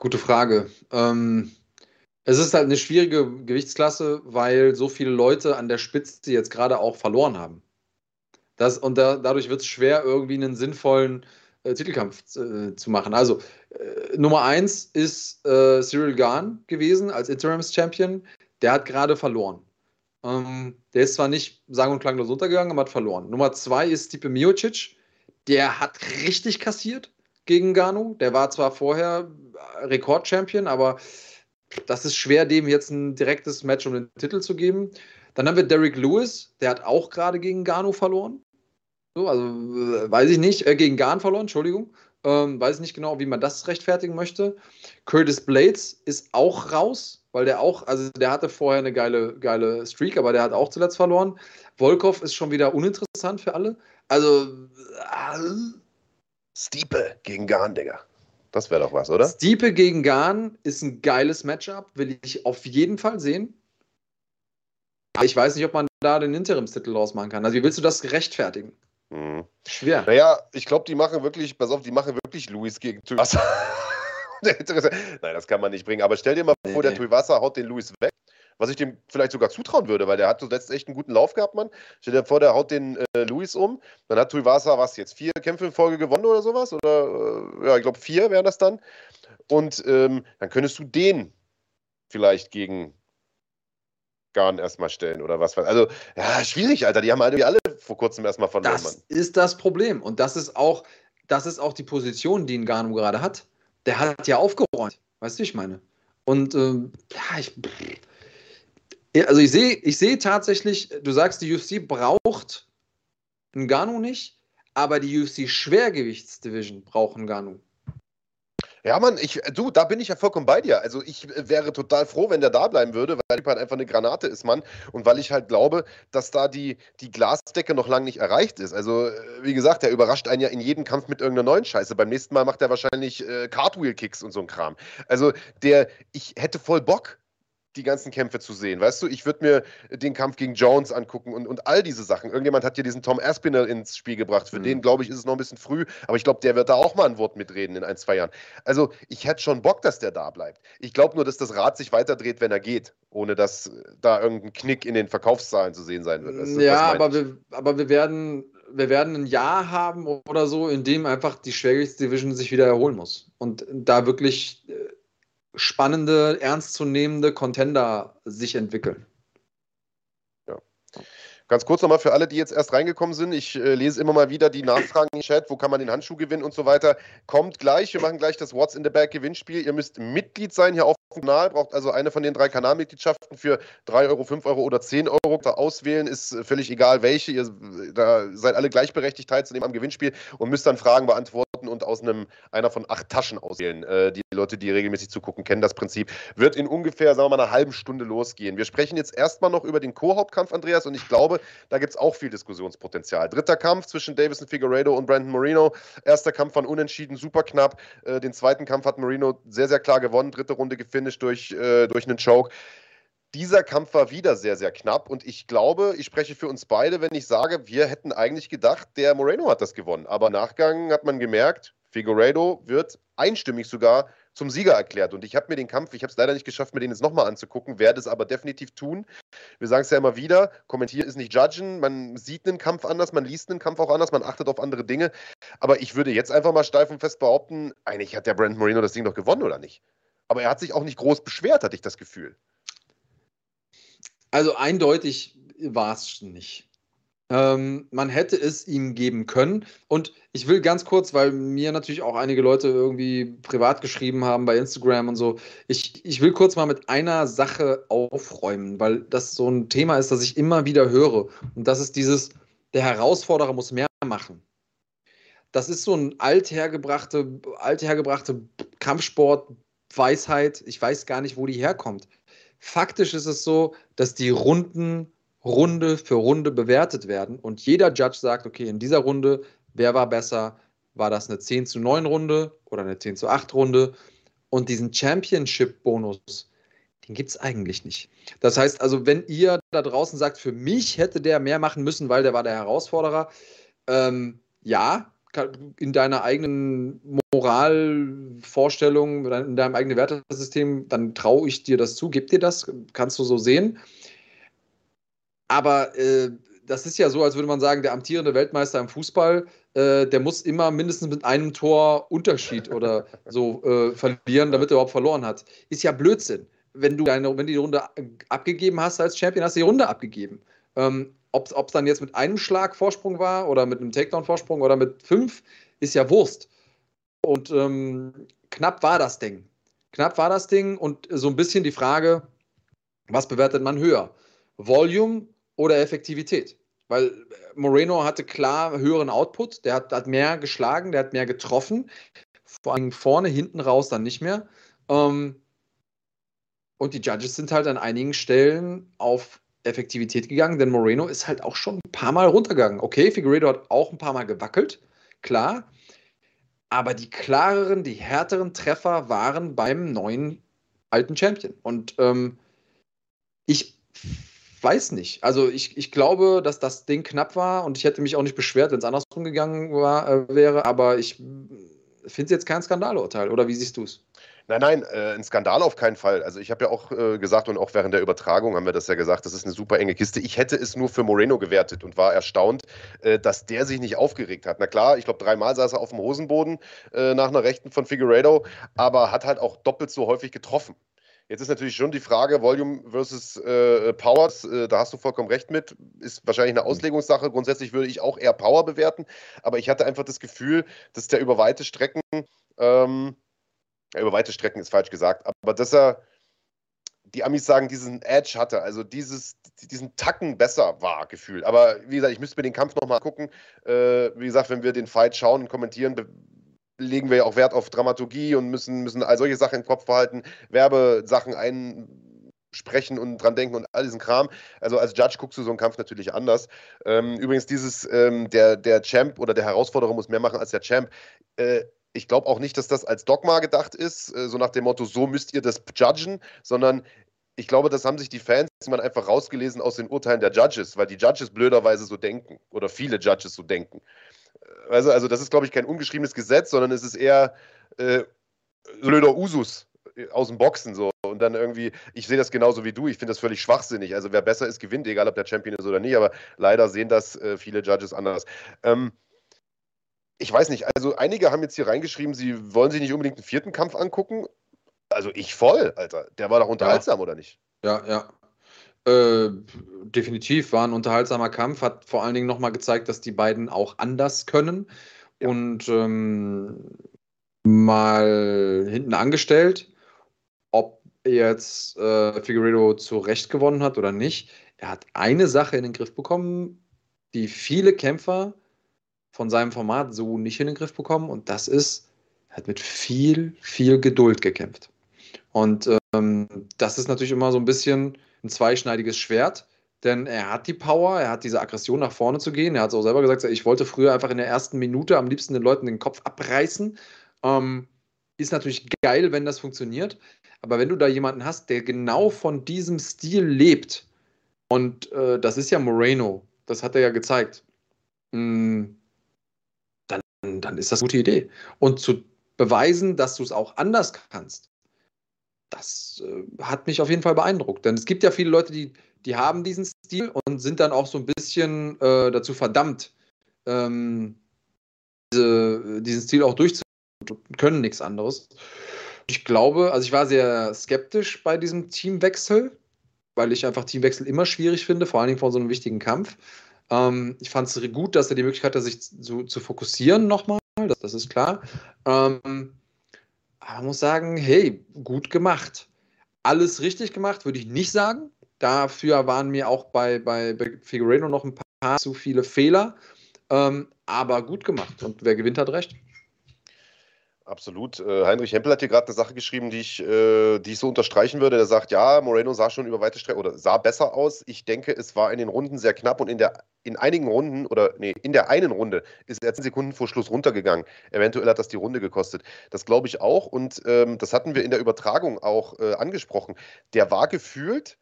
Gute Frage. Ähm, es ist halt eine schwierige Gewichtsklasse, weil so viele Leute an der Spitze jetzt gerade auch verloren haben. Das, und da, dadurch wird es schwer, irgendwie einen sinnvollen äh, Titelkampf äh, zu machen. Also äh, Nummer eins ist äh, Cyril Gahn gewesen als Interims-Champion. Der hat gerade verloren. Ähm, der ist zwar nicht sang- und klanglos untergegangen, aber hat verloren. Nummer zwei ist Stipe Miocic. Der hat richtig kassiert gegen Ganu. Der war zwar vorher Rekord-Champion, aber das ist schwer, dem jetzt ein direktes Match um den Titel zu geben. Dann haben wir Derek Lewis, der hat auch gerade gegen Ganu verloren. So, also äh, weiß ich nicht, äh, gegen Garn verloren, Entschuldigung. Ähm, weiß ich nicht genau, wie man das rechtfertigen möchte. Curtis Blades ist auch raus, weil der auch, also der hatte vorher eine geile, geile Streak, aber der hat auch zuletzt verloren. Volkov ist schon wieder uninteressant für alle. Also. Stiepe gegen Garn, Digga. Das wäre doch was, oder? Stiepe gegen Garn ist ein geiles Matchup, will ich auf jeden Fall sehen. Aber ich weiß nicht, ob man da den Interimstitel rausmachen kann. Also, wie willst du das rechtfertigen? Mhm. Schwer. Naja, ich glaube, die machen wirklich, pass auf, die machen wirklich Luis gegen Tuivasa. Nein, das kann man nicht bringen. Aber stell dir mal nee. vor, der Tuivasa haut den Luis weg. Was ich dem vielleicht sogar zutrauen würde, weil der hat zuletzt echt einen guten Lauf gehabt, Mann. Stell dir vor, der haut den äh, Luis um. Dann hat Tuivasa was jetzt? Vier Kämpfe in Folge gewonnen oder sowas? Oder, äh, ja, ich glaube, vier wären das dann. Und ähm, dann könntest du den vielleicht gegen Garn erstmal stellen oder was. Also, ja, schwierig, Alter. Die haben halt alle vor kurzem erstmal verloren. Das Mann. ist das Problem. Und das ist auch, das ist auch die Position, die Ngannou gerade hat. Der hat ja aufgeräumt. Weißt du, wie ich meine? Und ähm, ja, ich. Also ich sehe ich seh tatsächlich, du sagst, die UFC braucht Ngannou nicht, aber die UFC Schwergewichtsdivision braucht Ngannou. Ja, Mann, ich, du, da bin ich ja vollkommen bei dir. Also ich wäre total froh, wenn der da bleiben würde, weil er halt einfach eine Granate ist, Mann. Und weil ich halt glaube, dass da die, die Glasdecke noch lange nicht erreicht ist. Also, äh, wie gesagt, der überrascht einen ja in jedem Kampf mit irgendeiner neuen Scheiße. Beim nächsten Mal macht er wahrscheinlich äh, Cartwheel-Kicks und so ein Kram. Also, der, ich hätte voll Bock, die ganzen Kämpfe zu sehen. Weißt du, ich würde mir den Kampf gegen Jones angucken und, und all diese Sachen. Irgendjemand hat hier diesen Tom Aspinall ins Spiel gebracht. Für mhm. den, glaube ich, ist es noch ein bisschen früh, aber ich glaube, der wird da auch mal ein Wort mitreden in ein, zwei Jahren. Also, ich hätte schon Bock, dass der da bleibt. Ich glaube nur, dass das Rad sich weiterdreht, wenn er geht, ohne dass da irgendein Knick in den Verkaufszahlen zu sehen sein wird. Du, ja, aber wir, aber wir werden wir werden ein Jahr haben oder so, in dem einfach die Schwergewichtsdivision sich wieder erholen muss. Und da wirklich äh, spannende, ernstzunehmende Contender sich entwickeln. Ganz kurz nochmal für alle, die jetzt erst reingekommen sind. Ich äh, lese immer mal wieder die Nachfragen im Chat, wo kann man den Handschuh gewinnen und so weiter. Kommt gleich, wir machen gleich das What's in the Bag Gewinnspiel. Ihr müsst Mitglied sein hier auf dem Kanal, braucht also eine von den drei Kanalmitgliedschaften für 3 Euro, 5 Euro oder 10 Euro. Da auswählen ist völlig egal welche. Ihr da seid alle gleichberechtigt teilzunehmen am Gewinnspiel und müsst dann Fragen beantworten und aus einem einer von acht Taschen auswählen. Äh, die Leute, die regelmäßig zugucken, kennen das Prinzip. Wird in ungefähr, sagen wir mal, einer halben Stunde losgehen. Wir sprechen jetzt erstmal noch über den Co-Hauptkampf, Andreas, und ich glaube, da gibt es auch viel Diskussionspotenzial. Dritter Kampf zwischen Davison Figueredo und Brandon Marino. Erster Kampf von unentschieden, super knapp. Äh, den zweiten Kampf hat Marino sehr, sehr klar gewonnen. Dritte Runde gefinisht durch, äh, durch einen Choke. Dieser Kampf war wieder sehr, sehr knapp und ich glaube, ich spreche für uns beide, wenn ich sage, wir hätten eigentlich gedacht, der Moreno hat das gewonnen. Aber im Nachgang hat man gemerkt, Figueiredo wird einstimmig sogar zum Sieger erklärt. Und ich habe mir den Kampf, ich habe es leider nicht geschafft, mir den jetzt nochmal anzugucken, werde es aber definitiv tun. Wir sagen es ja immer wieder, kommentieren ist nicht judgen, man sieht einen Kampf anders, man liest einen Kampf auch anders, man achtet auf andere Dinge. Aber ich würde jetzt einfach mal steif und fest behaupten, eigentlich hat der Brandon Moreno das Ding doch gewonnen, oder nicht? Aber er hat sich auch nicht groß beschwert, hatte ich das Gefühl. Also eindeutig war es nicht. Ähm, man hätte es ihm geben können. Und ich will ganz kurz, weil mir natürlich auch einige Leute irgendwie privat geschrieben haben bei Instagram und so, ich, ich will kurz mal mit einer Sache aufräumen, weil das so ein Thema ist, das ich immer wieder höre. Und das ist dieses, der Herausforderer muss mehr machen. Das ist so ein althergebrachte, althergebrachte Kampfsport-Weisheit. Ich weiß gar nicht, wo die herkommt. Faktisch ist es so, dass die Runden Runde für Runde bewertet werden und jeder Judge sagt, okay, in dieser Runde, wer war besser? War das eine 10 zu 9 Runde oder eine 10 zu 8 Runde? Und diesen Championship-Bonus, den gibt es eigentlich nicht. Das heißt also, wenn ihr da draußen sagt, für mich hätte der mehr machen müssen, weil der war der Herausforderer, ähm, ja, in deiner eigenen Moralvorstellung, in deinem eigenen Wertesystem, dann traue ich dir das zu, gib dir das, kannst du so sehen. Aber äh, das ist ja so, als würde man sagen, der amtierende Weltmeister im Fußball, äh, der muss immer mindestens mit einem Tor Unterschied oder so äh, verlieren, damit er überhaupt verloren hat. Ist ja Blödsinn. Wenn du deine, wenn die Runde abgegeben hast als Champion, hast du die Runde abgegeben. Ähm, Ob es dann jetzt mit einem Schlag Vorsprung war oder mit einem Takedown-Vorsprung oder mit fünf, ist ja Wurst. Und ähm, knapp war das Ding. Knapp war das Ding und so ein bisschen die Frage, was bewertet man höher? Volume oder Effektivität. Weil äh, Moreno hatte klar höheren Output, der hat, hat mehr geschlagen, der hat mehr getroffen. Vor allem vorne, hinten raus dann nicht mehr. Ähm, und die Judges sind halt an einigen Stellen auf Effektivität gegangen, denn Moreno ist halt auch schon ein paar Mal runtergegangen. Okay, Figueredo hat auch ein paar Mal gewackelt, klar. Aber die klareren, die härteren Treffer waren beim neuen alten Champion. Und ähm, ich weiß nicht. Also ich, ich glaube, dass das Ding knapp war und ich hätte mich auch nicht beschwert, wenn es andersrum gegangen war, äh, wäre, aber ich finde es jetzt kein Skandalurteil. Oder wie siehst du es? Nein, nein, äh, ein Skandal auf keinen Fall. Also ich habe ja auch äh, gesagt und auch während der Übertragung haben wir das ja gesagt, das ist eine super enge Kiste. Ich hätte es nur für Moreno gewertet und war erstaunt, äh, dass der sich nicht aufgeregt hat. Na klar, ich glaube dreimal saß er auf dem Hosenboden äh, nach einer Rechten von Figueredo, aber hat halt auch doppelt so häufig getroffen. Jetzt ist natürlich schon die Frage, Volume versus äh, Power, äh, da hast du vollkommen recht mit, ist wahrscheinlich eine Auslegungssache. Grundsätzlich würde ich auch eher Power bewerten, aber ich hatte einfach das Gefühl, dass der über weite Strecken, ähm, über weite Strecken ist falsch gesagt, aber dass er, die Amis sagen, diesen Edge hatte, also dieses, diesen Tacken besser war, gefühlt. Aber wie gesagt, ich müsste mir den Kampf nochmal gucken. Äh, wie gesagt, wenn wir den Fight schauen und kommentieren, legen wir ja auch Wert auf Dramaturgie und müssen, müssen all solche Sachen im Kopf behalten, Werbesachen einsprechen und dran denken und all diesen Kram. Also als Judge guckst du so einen Kampf natürlich anders. Ähm, übrigens, dieses, ähm, der, der Champ oder der Herausforderer muss mehr machen als der Champ. Äh, ich glaube auch nicht, dass das als Dogma gedacht ist, äh, so nach dem Motto, so müsst ihr das judgen, sondern ich glaube, das haben sich die Fans man einfach rausgelesen aus den Urteilen der Judges, weil die Judges blöderweise so denken oder viele Judges so denken. Also, also das ist, glaube ich, kein ungeschriebenes Gesetz, sondern es ist eher äh, blöder Usus aus dem Boxen so. Und dann irgendwie, ich sehe das genauso wie du, ich finde das völlig schwachsinnig. Also wer besser ist, gewinnt, egal ob der Champion ist oder nicht, aber leider sehen das äh, viele Judges anders. Ähm, ich weiß nicht, also einige haben jetzt hier reingeschrieben, sie wollen sich nicht unbedingt einen vierten Kampf angucken. Also ich voll, Alter. Der war doch unterhaltsam, ja. oder nicht? Ja, ja. Äh, definitiv war ein unterhaltsamer Kampf, hat vor allen Dingen nochmal gezeigt, dass die beiden auch anders können. Ja. Und ähm, mal hinten angestellt, ob jetzt äh, Figueredo zu Recht gewonnen hat oder nicht. Er hat eine Sache in den Griff bekommen, die viele Kämpfer von seinem Format so nicht in den Griff bekommen. Und das ist, er hat mit viel, viel Geduld gekämpft. Und ähm, das ist natürlich immer so ein bisschen ein zweischneidiges Schwert, denn er hat die Power, er hat diese Aggression nach vorne zu gehen. Er hat es auch selber gesagt, ich wollte früher einfach in der ersten Minute am liebsten den Leuten den Kopf abreißen. Ähm, ist natürlich geil, wenn das funktioniert. Aber wenn du da jemanden hast, der genau von diesem Stil lebt, und äh, das ist ja Moreno, das hat er ja gezeigt, mh, hm, dann, ist das eine gute Idee. Und zu beweisen, dass du es auch anders kannst, das äh, hat mich auf jeden Fall beeindruckt. Denn es gibt ja viele Leute, die, die haben diesen Stil und sind dann auch so ein bisschen äh, dazu verdammt, ähm, diese, diesen Stil auch durchzuführen, können nichts anderes. Ich glaube, also ich war sehr skeptisch bei diesem Teamwechsel, weil ich einfach Teamwechsel immer schwierig finde, vor allen Dingen vor so einem wichtigen Kampf. Ähm, ich fand es gut, dass er die Möglichkeit hat, sich zu, zu fokussieren nochmal, das, das, ist klar. Ähm, aber man muss sagen, hey, gut gemacht. Alles richtig gemacht, würde ich nicht sagen. Dafür waren mir auch bei, bei, bei Figueredo noch ein paar zu viele Fehler. Ähm, aber gut gemacht. Und wer gewinnt, hat recht. Absolut. Äh, Heinrich Hempel hat hier gerade eine Sache geschrieben, die ich, äh, die ich so unterstreichen würde. Der sagt, ja, Moreno sah schon über weite Strecke oder sah besser aus. Ich denke, es war in den Runden sehr knapp und in der in einigen Runden oder nee, in der einen Runde ist er 10 Sekunden vor Schluss runtergegangen. Eventuell hat das die Runde gekostet. Das glaube ich auch und ähm, das hatten wir in der Übertragung auch äh, angesprochen. Der war gefühlt,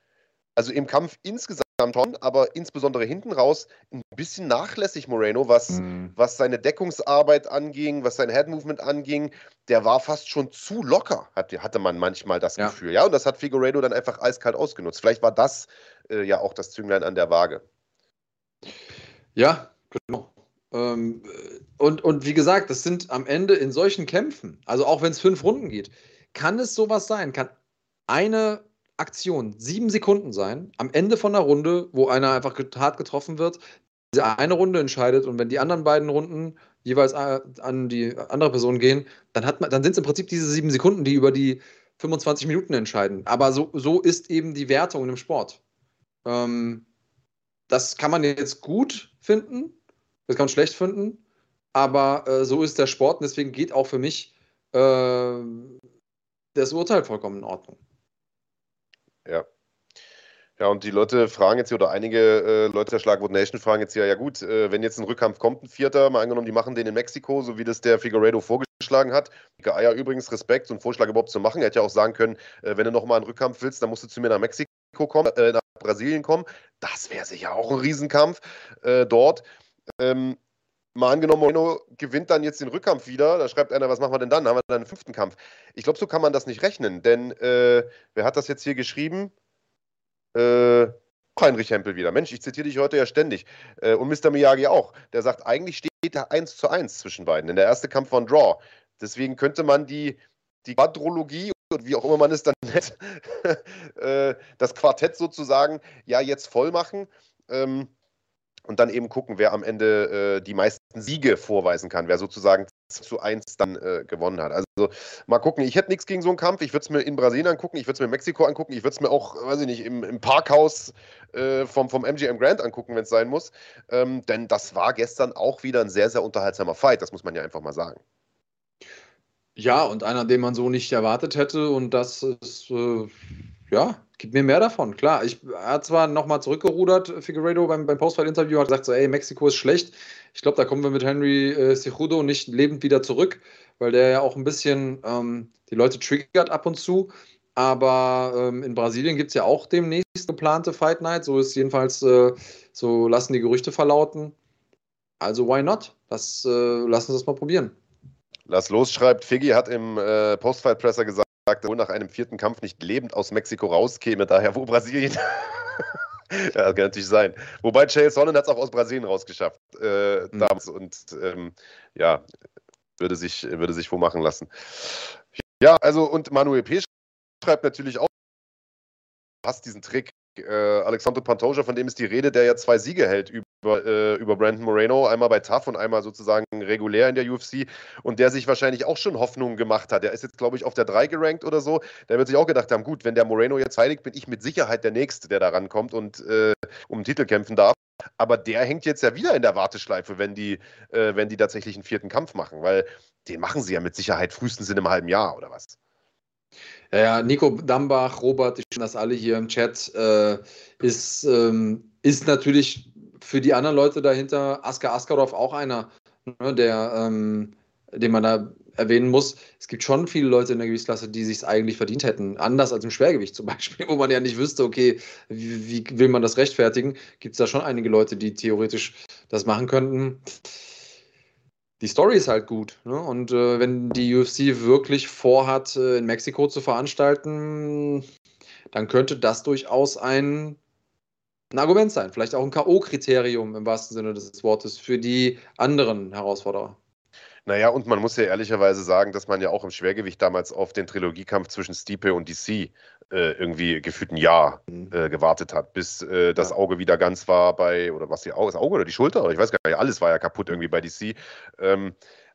also im Kampf insgesamt schon, aber insbesondere hinten raus ein bisschen nachlässig, Moreno, was, mhm. was seine Deckungsarbeit anging, was sein Head-Movement anging. Der war fast schon zu locker, hatte man manchmal das ja. Gefühl. Ja, und das hat Figueredo dann einfach eiskalt ausgenutzt. Vielleicht war das äh, ja auch das Zünglein an der Waage. Ja, genau. Ähm, und, und wie gesagt, das sind am Ende in solchen Kämpfen, also auch wenn es fünf Runden geht, kann es sowas sein, kann eine Aktion sieben Sekunden sein, am Ende von der Runde, wo einer einfach hart getroffen wird, diese eine Runde entscheidet und wenn die anderen beiden Runden jeweils äh, an die andere Person gehen, dann, dann sind es im Prinzip diese sieben Sekunden, die über die 25 Minuten entscheiden. Aber so, so ist eben die Wertung im Sport. Ähm, das kann man jetzt gut finden, das kann man schlecht finden, aber äh, so ist der Sport und deswegen geht auch für mich äh, das Urteil vollkommen in Ordnung. Ja. Ja, und die Leute fragen jetzt hier, oder einige äh, Leute der Schlagwort Nation fragen jetzt hier, ja gut, äh, wenn jetzt ein Rückkampf kommt, ein Vierter, mal angenommen, die machen den in Mexiko, so wie das der Figueredo vorgeschlagen hat. Eier übrigens Respekt, so einen Vorschlag überhaupt zu machen. Er hätte ja auch sagen können, äh, wenn du nochmal einen Rückkampf willst, dann musst du zu mir nach Mexiko kommen, äh, nach Brasilien kommen. Das wäre sicher auch ein Riesenkampf äh, dort. Ähm, mal angenommen, Moreno gewinnt dann jetzt den Rückkampf wieder. Da schreibt einer, was machen wir denn dann? Haben wir dann einen fünften Kampf? Ich glaube, so kann man das nicht rechnen, denn äh, wer hat das jetzt hier geschrieben? Äh, Heinrich Hempel wieder. Mensch, ich zitiere dich heute ja ständig. Äh, und Mr. Miyagi auch. Der sagt, eigentlich steht da 1 zu 1 zwischen beiden. Denn der erste Kampf war ein Draw. Deswegen könnte man die, die Quadrologie und wie auch immer man es dann nennt, äh, das Quartett sozusagen ja jetzt voll machen. Ähm, und dann eben gucken, wer am Ende äh, die meisten Siege vorweisen kann, wer sozusagen zu eins dann äh, gewonnen hat. Also mal gucken, ich hätte nichts gegen so einen Kampf. Ich würde es mir in Brasilien angucken, ich würde es mir in Mexiko angucken, ich würde es mir auch, weiß ich nicht, im, im Parkhaus äh, vom, vom MGM Grand angucken, wenn es sein muss. Ähm, denn das war gestern auch wieder ein sehr, sehr unterhaltsamer Fight, das muss man ja einfach mal sagen. Ja, und einer, den man so nicht erwartet hätte, und das ist, äh, ja, Gib mir mehr davon, klar. Ich, er hat zwar nochmal zurückgerudert, Figueredo, beim, beim Postfight-Interview, hat gesagt so, ey, Mexiko ist schlecht. Ich glaube, da kommen wir mit Henry äh, Cejudo nicht lebend wieder zurück, weil der ja auch ein bisschen ähm, die Leute triggert ab und zu. Aber ähm, in Brasilien gibt es ja auch demnächst geplante Fight Night. So ist jedenfalls, äh, so lassen die Gerüchte verlauten. Also why not? Das, äh, lassen Sie das mal probieren. Lass los, schreibt Figgy, hat im äh, Postfight-Presser gesagt, wohl nach einem vierten Kampf nicht lebend aus Mexiko rauskäme, daher wo Brasilien. ja, das kann natürlich sein. Wobei Chael Sonnen hat es auch aus Brasilien rausgeschafft äh, mhm. damals und ähm, ja, würde sich, würde sich wohl machen lassen. Ja, also und Manuel P. schreibt natürlich auch, hast diesen Trick, äh, Alexandre Pantoja, von dem ist die Rede, der ja zwei Siege hält über, äh, über Brandon Moreno, einmal bei TAF und einmal sozusagen regulär in der UFC und der sich wahrscheinlich auch schon Hoffnungen gemacht hat. Der ist jetzt, glaube ich, auf der 3 gerankt oder so. Der wird sich auch gedacht haben, gut, wenn der Moreno jetzt heiligt, bin ich mit Sicherheit der Nächste, der da rankommt und äh, um den Titel kämpfen darf. Aber der hängt jetzt ja wieder in der Warteschleife, wenn die, äh, wenn die tatsächlich einen vierten Kampf machen, weil den machen sie ja mit Sicherheit frühestens in einem halben Jahr oder was. Ja, ja, Nico Dambach, Robert, ich schon das alle hier im Chat, äh, ist, ähm, ist natürlich für die anderen Leute dahinter, Askar Askarov auch einer, ne, der, ähm, den man da erwähnen muss, es gibt schon viele Leute in der Gewichtsklasse, die sich eigentlich verdient hätten. Anders als im Schwergewicht zum Beispiel, wo man ja nicht wüsste, okay, wie, wie will man das rechtfertigen, gibt es da schon einige Leute, die theoretisch das machen könnten. Die Story ist halt gut. Ne? Und äh, wenn die UFC wirklich vorhat, äh, in Mexiko zu veranstalten, dann könnte das durchaus ein, ein Argument sein. Vielleicht auch ein K.O.-Kriterium im wahrsten Sinne des Wortes für die anderen Herausforderer. Naja, und man muss ja ehrlicherweise sagen, dass man ja auch im Schwergewicht damals auf den Trilogiekampf zwischen Stipe und DC äh, irgendwie gefühlt ein Jahr mhm. äh, gewartet hat, bis äh, das. Auge wieder ganz war bei, oder was die Auge, das Auge oder die Schulter, oder ich weiß gar nicht, alles war ja kaputt irgendwie bei DC. Ähm,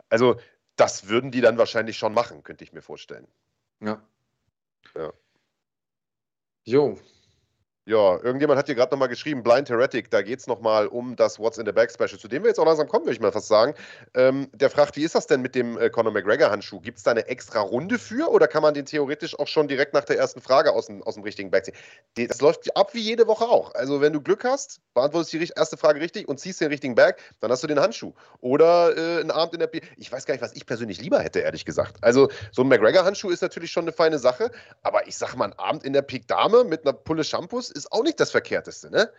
also, das würden die dann wahrscheinlich schon machen, könnte ich mir vorstellen. Ja. Ja. Jo, ja, irgendjemand hat hier gerade nochmal geschrieben, Blind Heretic, da geht es nochmal um das What's in the Back Special, zu dem wir jetzt auch langsam kommen, würde ich mal fast sagen. Ähm, der fragt, wie ist das denn mit dem äh, Conor McGregor-Handschuh? Gibt es da eine extra Runde für oder kann man den theoretisch auch schon direkt nach der ersten Frage aus dem, aus dem richtigen Back ziehen? Das läuft ab wie jede Woche auch. Also, wenn du Glück hast, beantwortest die erste Frage richtig und ziehst den richtigen Bag, dann hast du den Handschuh. Oder äh, einen Abend in der. P ich weiß gar nicht, was ich persönlich lieber hätte, ehrlich gesagt. Also, so ein McGregor-Handschuh ist natürlich schon eine feine Sache, aber ich sag mal, ein Abend in der Peak Dame mit einer Pulle Shampoos ist auch nicht das Verkehrteste, ne?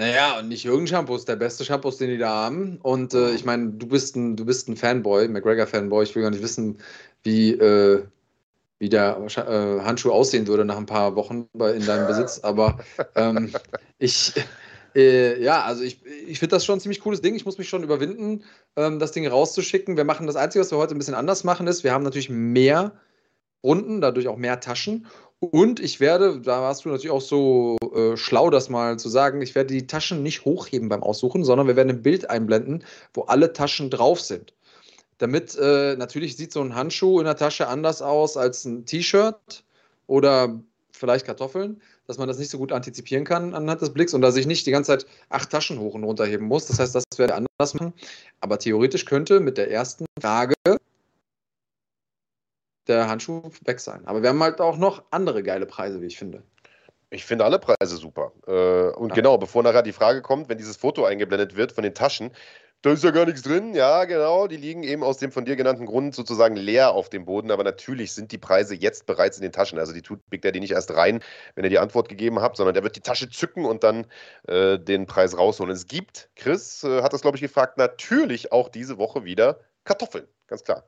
Naja, und nicht irgendein Shampoo, ist der beste Shampoo, den die da haben. Und äh, ich meine, du bist ein, du bist ein Fanboy, McGregor-Fanboy. Ich will gar nicht wissen, wie, äh, wie der äh, Handschuh aussehen würde nach ein paar Wochen bei, in deinem Besitz. Aber ähm, ich, äh, ja, also ich, ich finde das schon ein ziemlich cooles Ding. Ich muss mich schon überwinden, ähm, das Ding rauszuschicken. Wir machen das Einzige, was wir heute ein bisschen anders machen, ist, wir haben natürlich mehr Runden, dadurch auch mehr Taschen. Und ich werde, da warst du natürlich auch so äh, schlau, das mal zu sagen, ich werde die Taschen nicht hochheben beim Aussuchen, sondern wir werden ein Bild einblenden, wo alle Taschen drauf sind. Damit äh, natürlich sieht so ein Handschuh in der Tasche anders aus als ein T-Shirt oder vielleicht Kartoffeln, dass man das nicht so gut antizipieren kann anhand des Blicks und dass ich nicht die ganze Zeit acht Taschen hoch und runter heben muss. Das heißt, das werde ich anders machen. Aber theoretisch könnte mit der ersten Frage der Handschuh weg sein. Aber wir haben halt auch noch andere geile Preise, wie ich finde. Ich finde alle Preise super. Äh, und ja. genau, bevor nachher die Frage kommt, wenn dieses Foto eingeblendet wird von den Taschen, da ist ja gar nichts drin. Ja, genau. Die liegen eben aus dem von dir genannten Grund sozusagen leer auf dem Boden. Aber natürlich sind die Preise jetzt bereits in den Taschen. Also die tut Big Daddy nicht erst rein, wenn ihr die Antwort gegeben habt, sondern der wird die Tasche zücken und dann äh, den Preis rausholen. Es gibt, Chris äh, hat das, glaube ich, gefragt, natürlich auch diese Woche wieder Kartoffeln. Ganz klar.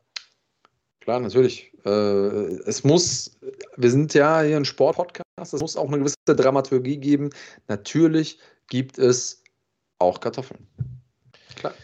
Klar, natürlich. Äh, es muss, wir sind ja hier ein Sportpodcast, es muss auch eine gewisse Dramaturgie geben. Natürlich gibt es auch Kartoffeln. Klar.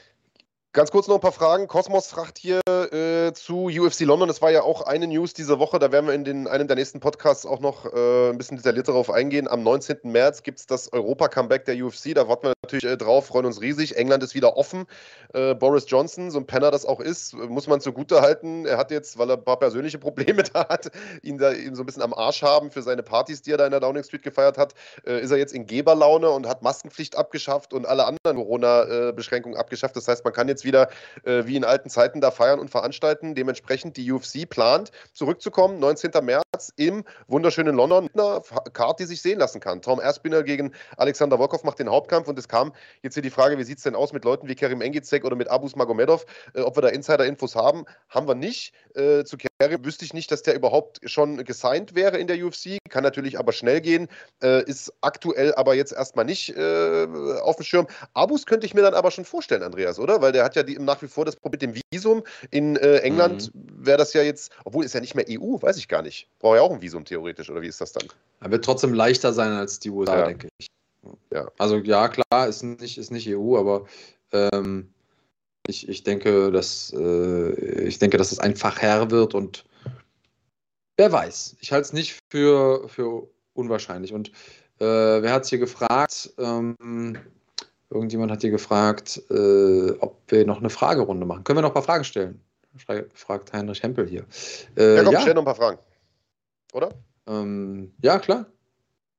Ganz kurz noch ein paar Fragen. Cosmos fragt hier äh, zu UFC London. Das war ja auch eine News diese Woche. Da werden wir in den, einem der nächsten Podcasts auch noch äh, ein bisschen detailliert darauf eingehen. Am 19. März gibt es das Europa-Comeback der UFC. Da warten wir natürlich äh, drauf, freuen uns riesig. England ist wieder offen. Äh, Boris Johnson, so ein Penner das auch ist, muss man zugute halten. Er hat jetzt, weil er ein paar persönliche Probleme da hat, ihn da ihm so ein bisschen am Arsch haben für seine Partys, die er da in der Downing Street gefeiert hat, äh, ist er jetzt in Geberlaune und hat Maskenpflicht abgeschafft und alle anderen Corona-Beschränkungen äh, abgeschafft. Das heißt, man kann jetzt wieder äh, wie in alten Zeiten da feiern und veranstalten. Dementsprechend die UFC plant zurückzukommen, 19. März im wunderschönen London mit einer Card, die sich sehen lassen kann. Tom Erspiner gegen Alexander Volkov macht den Hauptkampf und es kam jetzt hier die Frage, wie sieht es denn aus mit Leuten wie Kerim Engizek oder mit Abus Magomedov, äh, ob wir da Insider-Infos haben. Haben wir nicht. Äh, zu Kerim wüsste ich nicht, dass der überhaupt schon gesigned wäre in der UFC, kann natürlich aber schnell gehen, äh, ist aktuell aber jetzt erstmal nicht äh, auf dem Schirm. Abus könnte ich mir dann aber schon vorstellen, Andreas, oder? Weil der hat ja die, nach wie vor das Problem mit dem Visum. In äh, England mhm. wäre das ja jetzt, obwohl ist ja nicht mehr EU, weiß ich gar nicht. Braucht ja auch ein Visum theoretisch, oder wie ist das dann? Er wird trotzdem leichter sein als die USA, ja. denke ich. Ja. Also ja, klar, ist nicht, ist nicht EU, aber ähm, ich, ich, denke, dass, äh, ich denke, dass es einfacher wird und wer weiß. Ich halte es nicht für, für unwahrscheinlich. Und äh, wer hat es hier gefragt? Ähm, Irgendjemand hat hier gefragt, äh, ob wir noch eine Fragerunde machen. Können wir noch ein paar Fragen stellen? Fragt Heinrich Hempel hier. Äh, ja, komm, ja. stell noch ein paar Fragen. Oder? Ähm, ja, klar.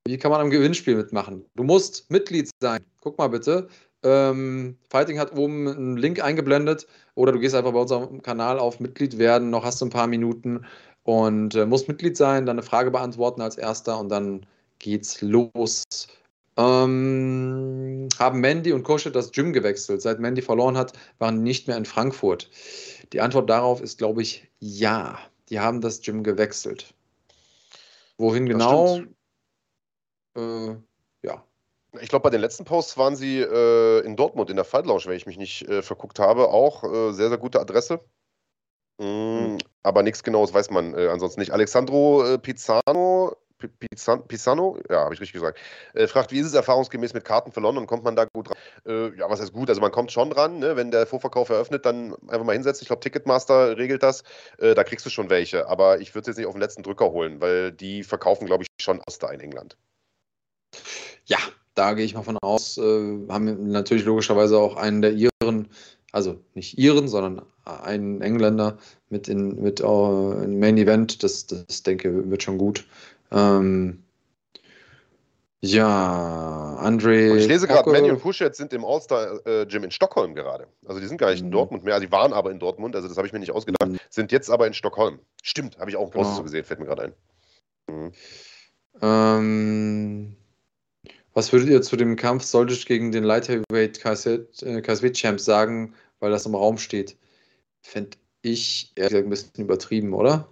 Wie kann man am Gewinnspiel mitmachen? Du musst Mitglied sein. Guck mal bitte. Ähm, Fighting hat oben einen Link eingeblendet oder du gehst einfach bei unserem Kanal auf Mitglied werden. Noch hast du ein paar Minuten und äh, musst Mitglied sein, dann eine Frage beantworten als erster und dann geht's los Ähm, haben Mandy und Kosche das Gym gewechselt? Seit Mandy verloren hat, waren die nicht mehr in Frankfurt. Die Antwort darauf ist, glaube ich, ja. Die haben das Gym gewechselt. Wohin genau? Äh, ja. Ich glaube, bei den letzten Posts waren sie äh, in Dortmund in der Fight Lounge, wenn ich mich nicht äh, verguckt habe. Auch äh, sehr, sehr gute Adresse. Mm, aber nichts Genaues weiß man äh, ansonsten nicht. Alexandro äh, Pizzano Pisano, ja, habe ich richtig gesagt, äh, fragt, wie ist es erfahrungsgemäß mit Karten für London? Kommt man da gut ran? Äh, ja, was heißt gut? Also man kommt schon ran, ne? wenn der Vorverkauf eröffnet, dann einfach mal hinsetzen. Ich glaube, Ticketmaster regelt das. Äh, da kriegst du schon welche. Aber ich würde es jetzt nicht auf den letzten Drücker holen, weil die verkaufen, glaube ich, schon aus da in England. Ja, da gehe ich mal von aus. Äh, haben natürlich logischerweise auch einen der Iren, also nicht Iren, sondern einen Engländer mit in mit uh, Main Event. Das, das denke wird schon gut. Ähm, ja, André. Und ich lese gerade, Manny und Huschet sind im All-Star-Gym in Stockholm gerade. Also die sind gar nicht in mhm. Dortmund mehr. Also die waren aber in Dortmund, also das habe ich mir nicht ausgedacht. Mhm. Sind jetzt aber in Stockholm. Stimmt, habe ich auch im Post genau. gesehen, fällt mir gerade ein. Mhm. Ähm, was würdet ihr zu dem Kampf Soldic gegen den Light Heavyweight KSW-Champ sagen, weil das im Raum steht? Fände ich eher ein bisschen übertrieben, oder?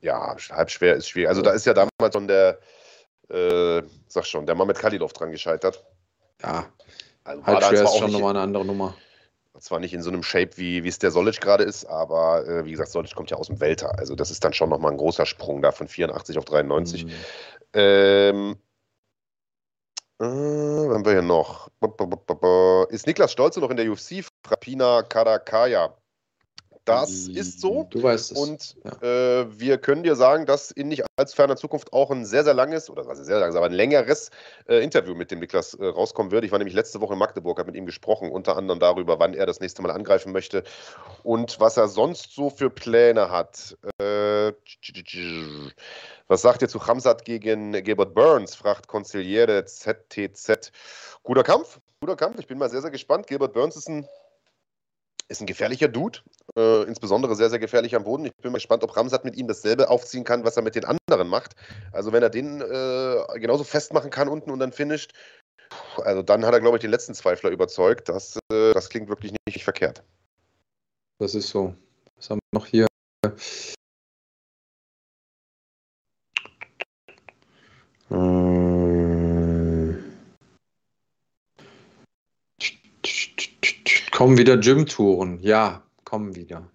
Ja, halb schwer ist schwierig. Also da ist ja damals schon der, äh, sag schon, der Mamet Kalilov dran gescheitert. Ja, also halb schwer ist schon nochmal eine andere Nummer. Zwar nicht in so einem Shape, wie es der Solic gerade ist, aber äh, wie gesagt, Solic kommt ja aus dem Welter. Also das ist dann schon nochmal ein großer Sprung da von 84 auf 93. Mhm. Ähm, äh, was haben wir hier noch? Ist Niklas Stolze noch in der UFC? Frapina Karakaya. Das ist so. Du weißt es. Und ja. äh, wir können dir sagen, dass in nicht allzu ferner Zukunft auch ein sehr, sehr langes, oder also sehr langes, aber ein längeres äh, Interview mit dem Niklas äh, rauskommen wird. Ich war nämlich letzte Woche in Magdeburg, habe mit ihm gesprochen, unter anderem darüber, wann er das nächste Mal angreifen möchte und was er sonst so für Pläne hat. Äh, was sagt ihr zu Hamzat gegen Gilbert Burns? fragt Consigliere ZTZ. Guter Kampf, guter Kampf. Ich bin mal sehr, sehr gespannt. Gilbert Burns ist ein ist ein gefährlicher Dude, äh, insbesondere sehr, sehr gefährlich am Boden. Ich bin mal gespannt, ob Ramsat mit ihm dasselbe aufziehen kann, was er mit den anderen macht. Also wenn er den äh, genauso festmachen kann unten und dann finisht, also dann hat er, glaube ich, den letzten Zweifler überzeugt. Das, äh, das klingt wirklich nicht verkehrt. Das ist so. Was haben wir noch hier? Kommen wieder Gym-Touren. Ja, kommen wieder.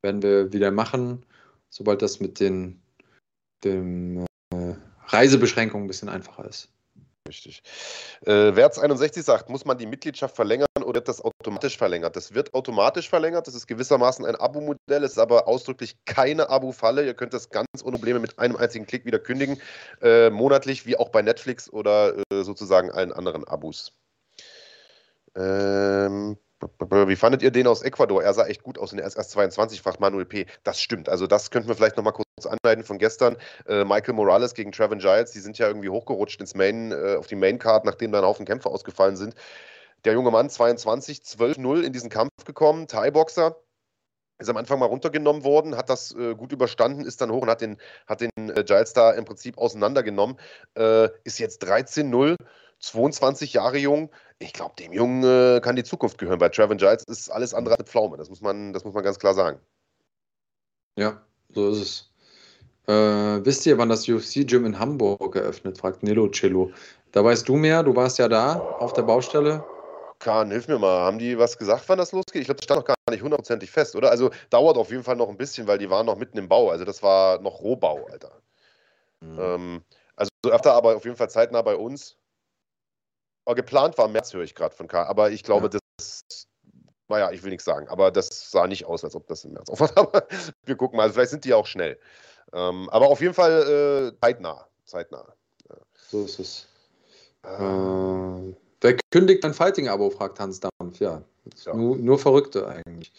Werden wir wieder machen, sobald das mit den, den äh, Reisebeschränkungen ein bisschen einfacher ist. Richtig. Äh, Werts 61 sagt, muss man die Mitgliedschaft verlängern oder wird das automatisch verlängert? Das wird automatisch verlängert. Das ist gewissermaßen ein Abo-Modell, es ist aber ausdrücklich keine Abo-Falle. Ihr könnt das ganz ohne Probleme mit einem einzigen Klick wieder kündigen, äh, monatlich wie auch bei Netflix oder äh, sozusagen allen anderen Abos. Ähm, wie fandet ihr den aus Ecuador? Er sah echt gut aus und er ist erst 22, fragt Manuel P. Das stimmt. Also, das könnten wir vielleicht nochmal kurz anleiten von gestern. Äh, Michael Morales gegen Trevin Giles, die sind ja irgendwie hochgerutscht ins Main, äh, auf die Main-Card, nachdem da ein Haufen Kämpfe ausgefallen sind. Der junge Mann, 22, 12-0 in diesen Kampf gekommen, Thai-Boxer. Ist am Anfang mal runtergenommen worden, hat das äh, gut überstanden, ist dann hoch und hat den, hat den äh, Giles da im Prinzip auseinandergenommen. Äh, ist jetzt 13-0 22 Jahre jung. Ich glaube, dem Jungen äh, kann die Zukunft gehören. Bei Trevin Giles ist alles andere als Pflaume. Das muss man, das muss man ganz klar sagen. Ja, so ist es. Äh, wisst ihr, wann das UFC-Gym in Hamburg eröffnet? fragt Nilo Cello. Da weißt du mehr, du warst ja da auf der Baustelle. Kahn, hilf mir mal. Haben die was gesagt, wann das losgeht? Ich glaube, das stand noch gar nicht hundertprozentig fest, oder? Also dauert auf jeden Fall noch ein bisschen, weil die waren noch mitten im Bau. Also das war noch Rohbau, Alter. Mhm. Ähm, also öfter aber auf jeden Fall zeitnah bei uns. Aber geplant war März, höre ich gerade von K. Aber ich glaube, ja. das, naja, ich will nichts sagen, aber das sah nicht aus, als ob das im März aufhört. Aber wir gucken mal. Also vielleicht sind die auch schnell. Ähm, aber auf jeden Fall äh, zeitnah. Zeitnah. Ja. So ist es. Ähm. Äh, wer kündigt ein Fighting-Abo, fragt Hans Dampf. Ja, ja. Nur, nur, Verrückte eigentlich.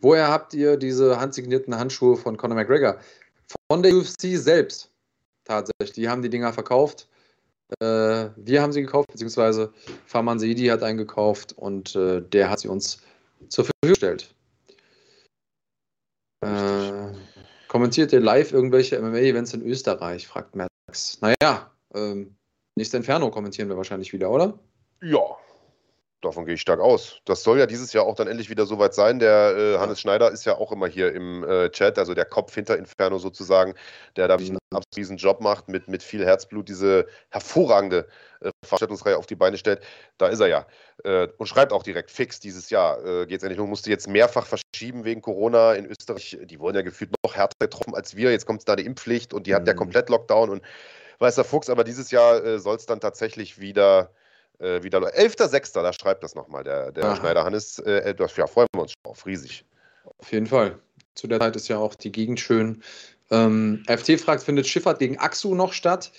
Woher habt ihr diese handsignierten Handschuhe von Conor McGregor? Von der UFC selbst. Tatsächlich. Die haben die Dinger verkauft. Äh, wir haben sie gekauft, beziehungsweise Farman Seidi hat einen gekauft und äh, der hat sie uns zur Verfügung gestellt. Äh, kommentiert ihr live irgendwelche MMA-Events in Österreich? fragt Max. Naja, ähm, nächste Inferno kommentieren wir wahrscheinlich wieder, oder? Ja, Davon gehe ich stark aus. Das soll ja dieses Jahr auch dann endlich wieder soweit sein. Der äh, Hannes Schneider ist ja auch immer hier im äh, Chat, also der Kopf hinter Inferno sozusagen, der da einen absoluten Job macht, mit, mit viel Herzblut diese hervorragende äh, Veranstaltungsreihe auf die Beine stellt. Da ist er ja. Äh, und schreibt auch direkt fix dieses Jahr. Äh, Geht es endlich nur, musste jetzt mehrfach verschieben wegen Corona in Österreich. Die wurden ja gefühlt noch härter getroffen als wir. Jetzt kommt da die Impfpflicht und die mhm. hat ja komplett Lockdown und weiß der Fuchs, aber dieses Jahr äh, soll es dann tatsächlich wieder äh, wieder. 11.06., da schreibt das nochmal der, der Schneider Hannes. Äh, das, ja, freuen wir uns drauf, riesig. Auf jeden Fall. Zu der Zeit ist ja auch die Gegend schön. Ähm, FT fragt, findet Schifffahrt gegen Axu noch statt?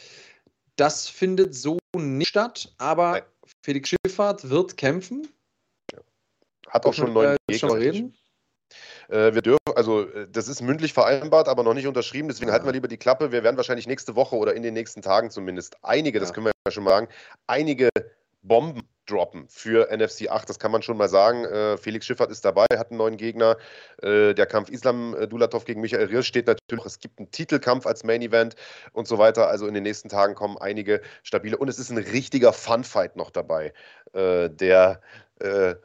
Das findet so nicht statt, aber Nein. Felix Schifffahrt wird kämpfen. Ja. Hat auch, schon neun äh, Gegner. Reden? Äh, wir dürfen, also äh, das ist mündlich vereinbart, aber noch nicht unterschrieben. Deswegen ja. halten wir lieber die Klappe. Wir werden wahrscheinlich nächste Woche oder in den nächsten Tagen zumindest einige, ja. das können wir ja schon mal sagen, einige Bomben droppen für NFC 8, das kann man schon mal sagen. Äh, Felix Schiffert ist dabei, hat einen neuen Gegner. Äh, der Kampf Islam äh, Dulatov gegen Michael Rios steht natürlich. Es gibt einen Titelkampf als Main Event und so weiter. Also in den nächsten Tagen kommen einige stabile. Und es ist ein richtiger Funfight noch dabei, äh, der. Äh,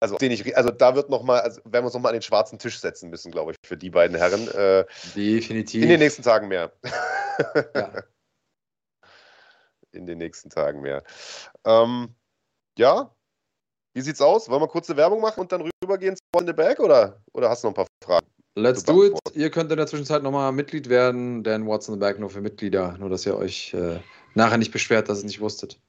also, den ich, also da wird noch mal, also werden wir uns noch mal an den schwarzen Tisch setzen müssen, glaube ich, für die beiden Herren. Äh, Definitiv. In den nächsten Tagen mehr. Ja. in den nächsten Tagen mehr. Ähm, ja, wie sieht's aus? Wollen wir kurze Werbung machen und dann rübergehen zu in the Bag oder, oder hast du noch ein paar Fragen? Let's do it. Ihr könnt in der Zwischenzeit nochmal Mitglied werden, denn What's in the Bag nur für Mitglieder. Nur, dass ihr euch äh, nachher nicht beschwert, dass ihr es nicht wusstet.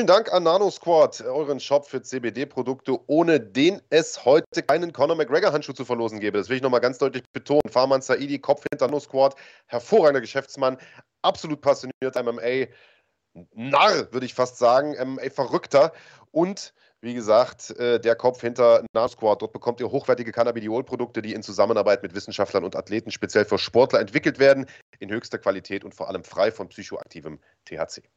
Vielen Dank an Nano Squad, euren Shop für CBD-Produkte, ohne den es heute keinen Conor McGregor-Handschuh zu verlosen gäbe. Das will ich nochmal ganz deutlich betonen. Farman Saidi, Kopf hinter Nano hervorragender Geschäftsmann, absolut passioniert MMA, Narr, würde ich fast sagen, MMA-Verrückter und wie gesagt, äh, der Kopf hinter Nano Squad. Dort bekommt ihr hochwertige Cannabidiol-Produkte, die in Zusammenarbeit mit Wissenschaftlern und Athleten speziell für Sportler entwickelt werden, in höchster Qualität und vor allem frei von psychoaktivem THC.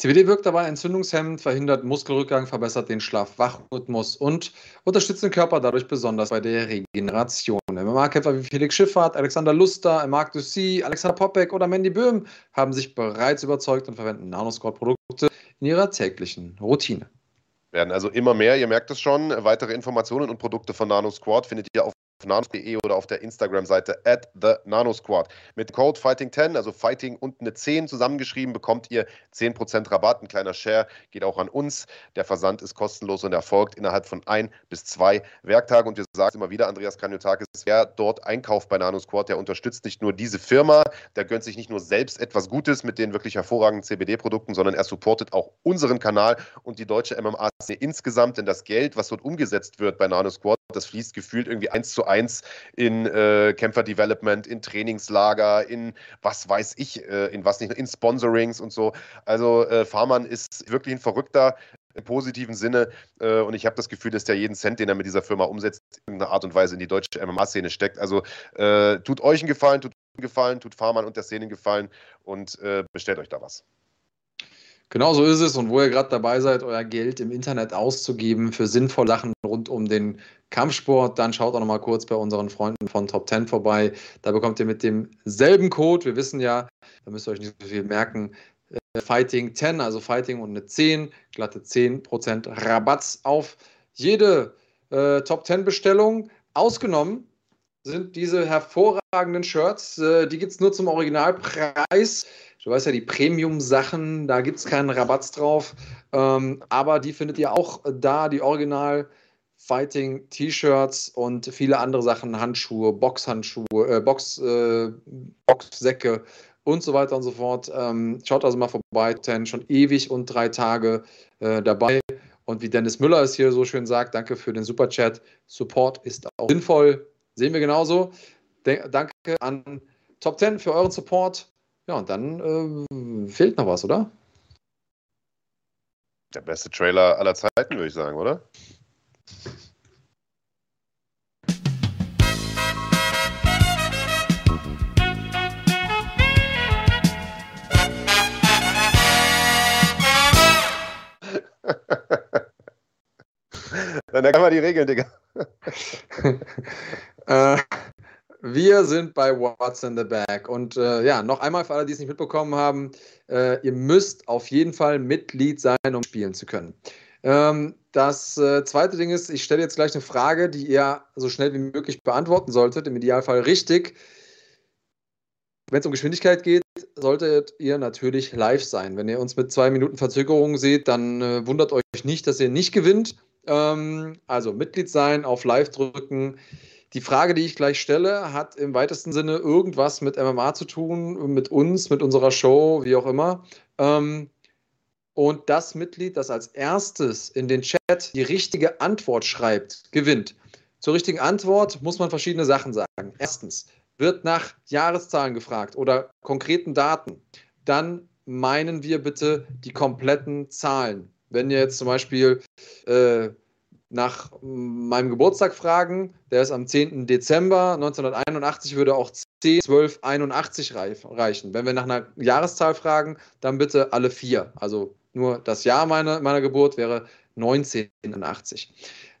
CBD wirkt dabei entzündungshemmend, verhindert Muskelrückgang, verbessert den Schlaf-Wach-Rhythmus und unterstützt den Körper dadurch besonders bei der Regeneration. MMA-Kämpfer wie Felix Schifffahrt, Alexander Luster, Marc Dussy, Alexander Popek oder Mandy Böhm haben sich bereits überzeugt und verwenden Nanosquad-Produkte in ihrer täglichen Routine. Werden also immer mehr, ihr merkt es schon. Weitere Informationen und Produkte von NanoSquad findet ihr auf nanos.de oder auf der Instagram-Seite at the nanosquad. Mit Code Fighting10, also Fighting und eine 10 zusammengeschrieben, bekommt ihr 10% Rabatt. Ein kleiner Share geht auch an uns. Der Versand ist kostenlos und erfolgt innerhalb von ein bis zwei Werktagen. Und wir sagen immer wieder, Andreas Kaniotakis, wer dort einkauft bei NanoSquad, der unterstützt nicht nur diese Firma, der gönnt sich nicht nur selbst etwas Gutes mit den wirklich hervorragenden CBD-Produkten, sondern er supportet auch unseren Kanal und die deutsche MMA-Szene insgesamt. Denn das Geld, was dort umgesetzt wird bei NanoSquad, das fließt gefühlt irgendwie eins zu eins in äh, Kämpfer-Development, in Trainingslager, in was weiß ich, äh, in was nicht, in Sponsorings und so. Also äh, Farman ist wirklich ein Verrückter im positiven Sinne äh, und ich habe das Gefühl, dass der jeden Cent, den er mit dieser Firma umsetzt, in irgendeiner Art und Weise in die deutsche MMA-Szene steckt. Also äh, tut euch einen Gefallen, tut einen Gefallen, tut Farman und der Szene einen Gefallen und äh, bestellt euch da was. Genau so ist es. Und wo ihr gerade dabei seid, euer Geld im Internet auszugeben für sinnvolle Sachen rund um den Kampfsport, dann schaut auch noch mal kurz bei unseren Freunden von Top 10 vorbei. Da bekommt ihr mit demselben Code, wir wissen ja, da müsst ihr euch nicht so viel merken, äh, Fighting 10, also Fighting und eine 10, glatte 10% Rabatz auf jede äh, Top 10 Bestellung. Ausgenommen sind diese hervorragenden Shirts. Äh, die gibt es nur zum Originalpreis. Du weißt ja, die Premium-Sachen, da gibt es keinen Rabatt drauf. Ähm, aber die findet ihr auch da, die Original Fighting T-Shirts und viele andere Sachen, Handschuhe, Boxhandschuhe, äh, Box, äh, Boxsäcke und so weiter und so fort. Ähm, schaut also mal vorbei, Ten schon ewig und drei Tage äh, dabei. Und wie Dennis Müller es hier so schön sagt, danke für den Superchat. Support ist auch sinnvoll. Sehen wir genauso. danke an Top 10 für euren Support. Ja, und dann äh, fehlt noch was, oder? Der beste Trailer aller Zeiten, würde ich sagen, oder? Dann kann man die Regeln, Digga. äh, wir sind bei What's in the Bag. Und äh, ja, noch einmal für alle, die es nicht mitbekommen haben, äh, ihr müsst auf jeden Fall Mitglied sein, um spielen zu können. Ähm, das äh, zweite Ding ist, ich stelle jetzt gleich eine Frage, die ihr so schnell wie möglich beantworten solltet, im Idealfall richtig. Wenn es um Geschwindigkeit geht, solltet ihr natürlich live sein. Wenn ihr uns mit zwei Minuten Verzögerung seht, dann äh, wundert euch nicht, dass ihr nicht gewinnt. Ähm, also Mitglied sein, auf Live drücken. Die Frage, die ich gleich stelle, hat im weitesten Sinne irgendwas mit MMA zu tun, mit uns, mit unserer Show, wie auch immer. Ähm, und das Mitglied, das als erstes in den Chat die richtige Antwort schreibt, gewinnt. Zur richtigen Antwort muss man verschiedene Sachen sagen. Erstens wird nach Jahreszahlen gefragt oder konkreten Daten. Dann meinen wir bitte die kompletten Zahlen. Wenn ihr jetzt zum Beispiel äh, nach meinem Geburtstag fragen, der ist am 10. Dezember 1981, würde auch 10, 12, 81 reichen. Wenn wir nach einer Jahreszahl fragen, dann bitte alle vier. Also nur das Jahr meiner, meiner Geburt wäre 1981.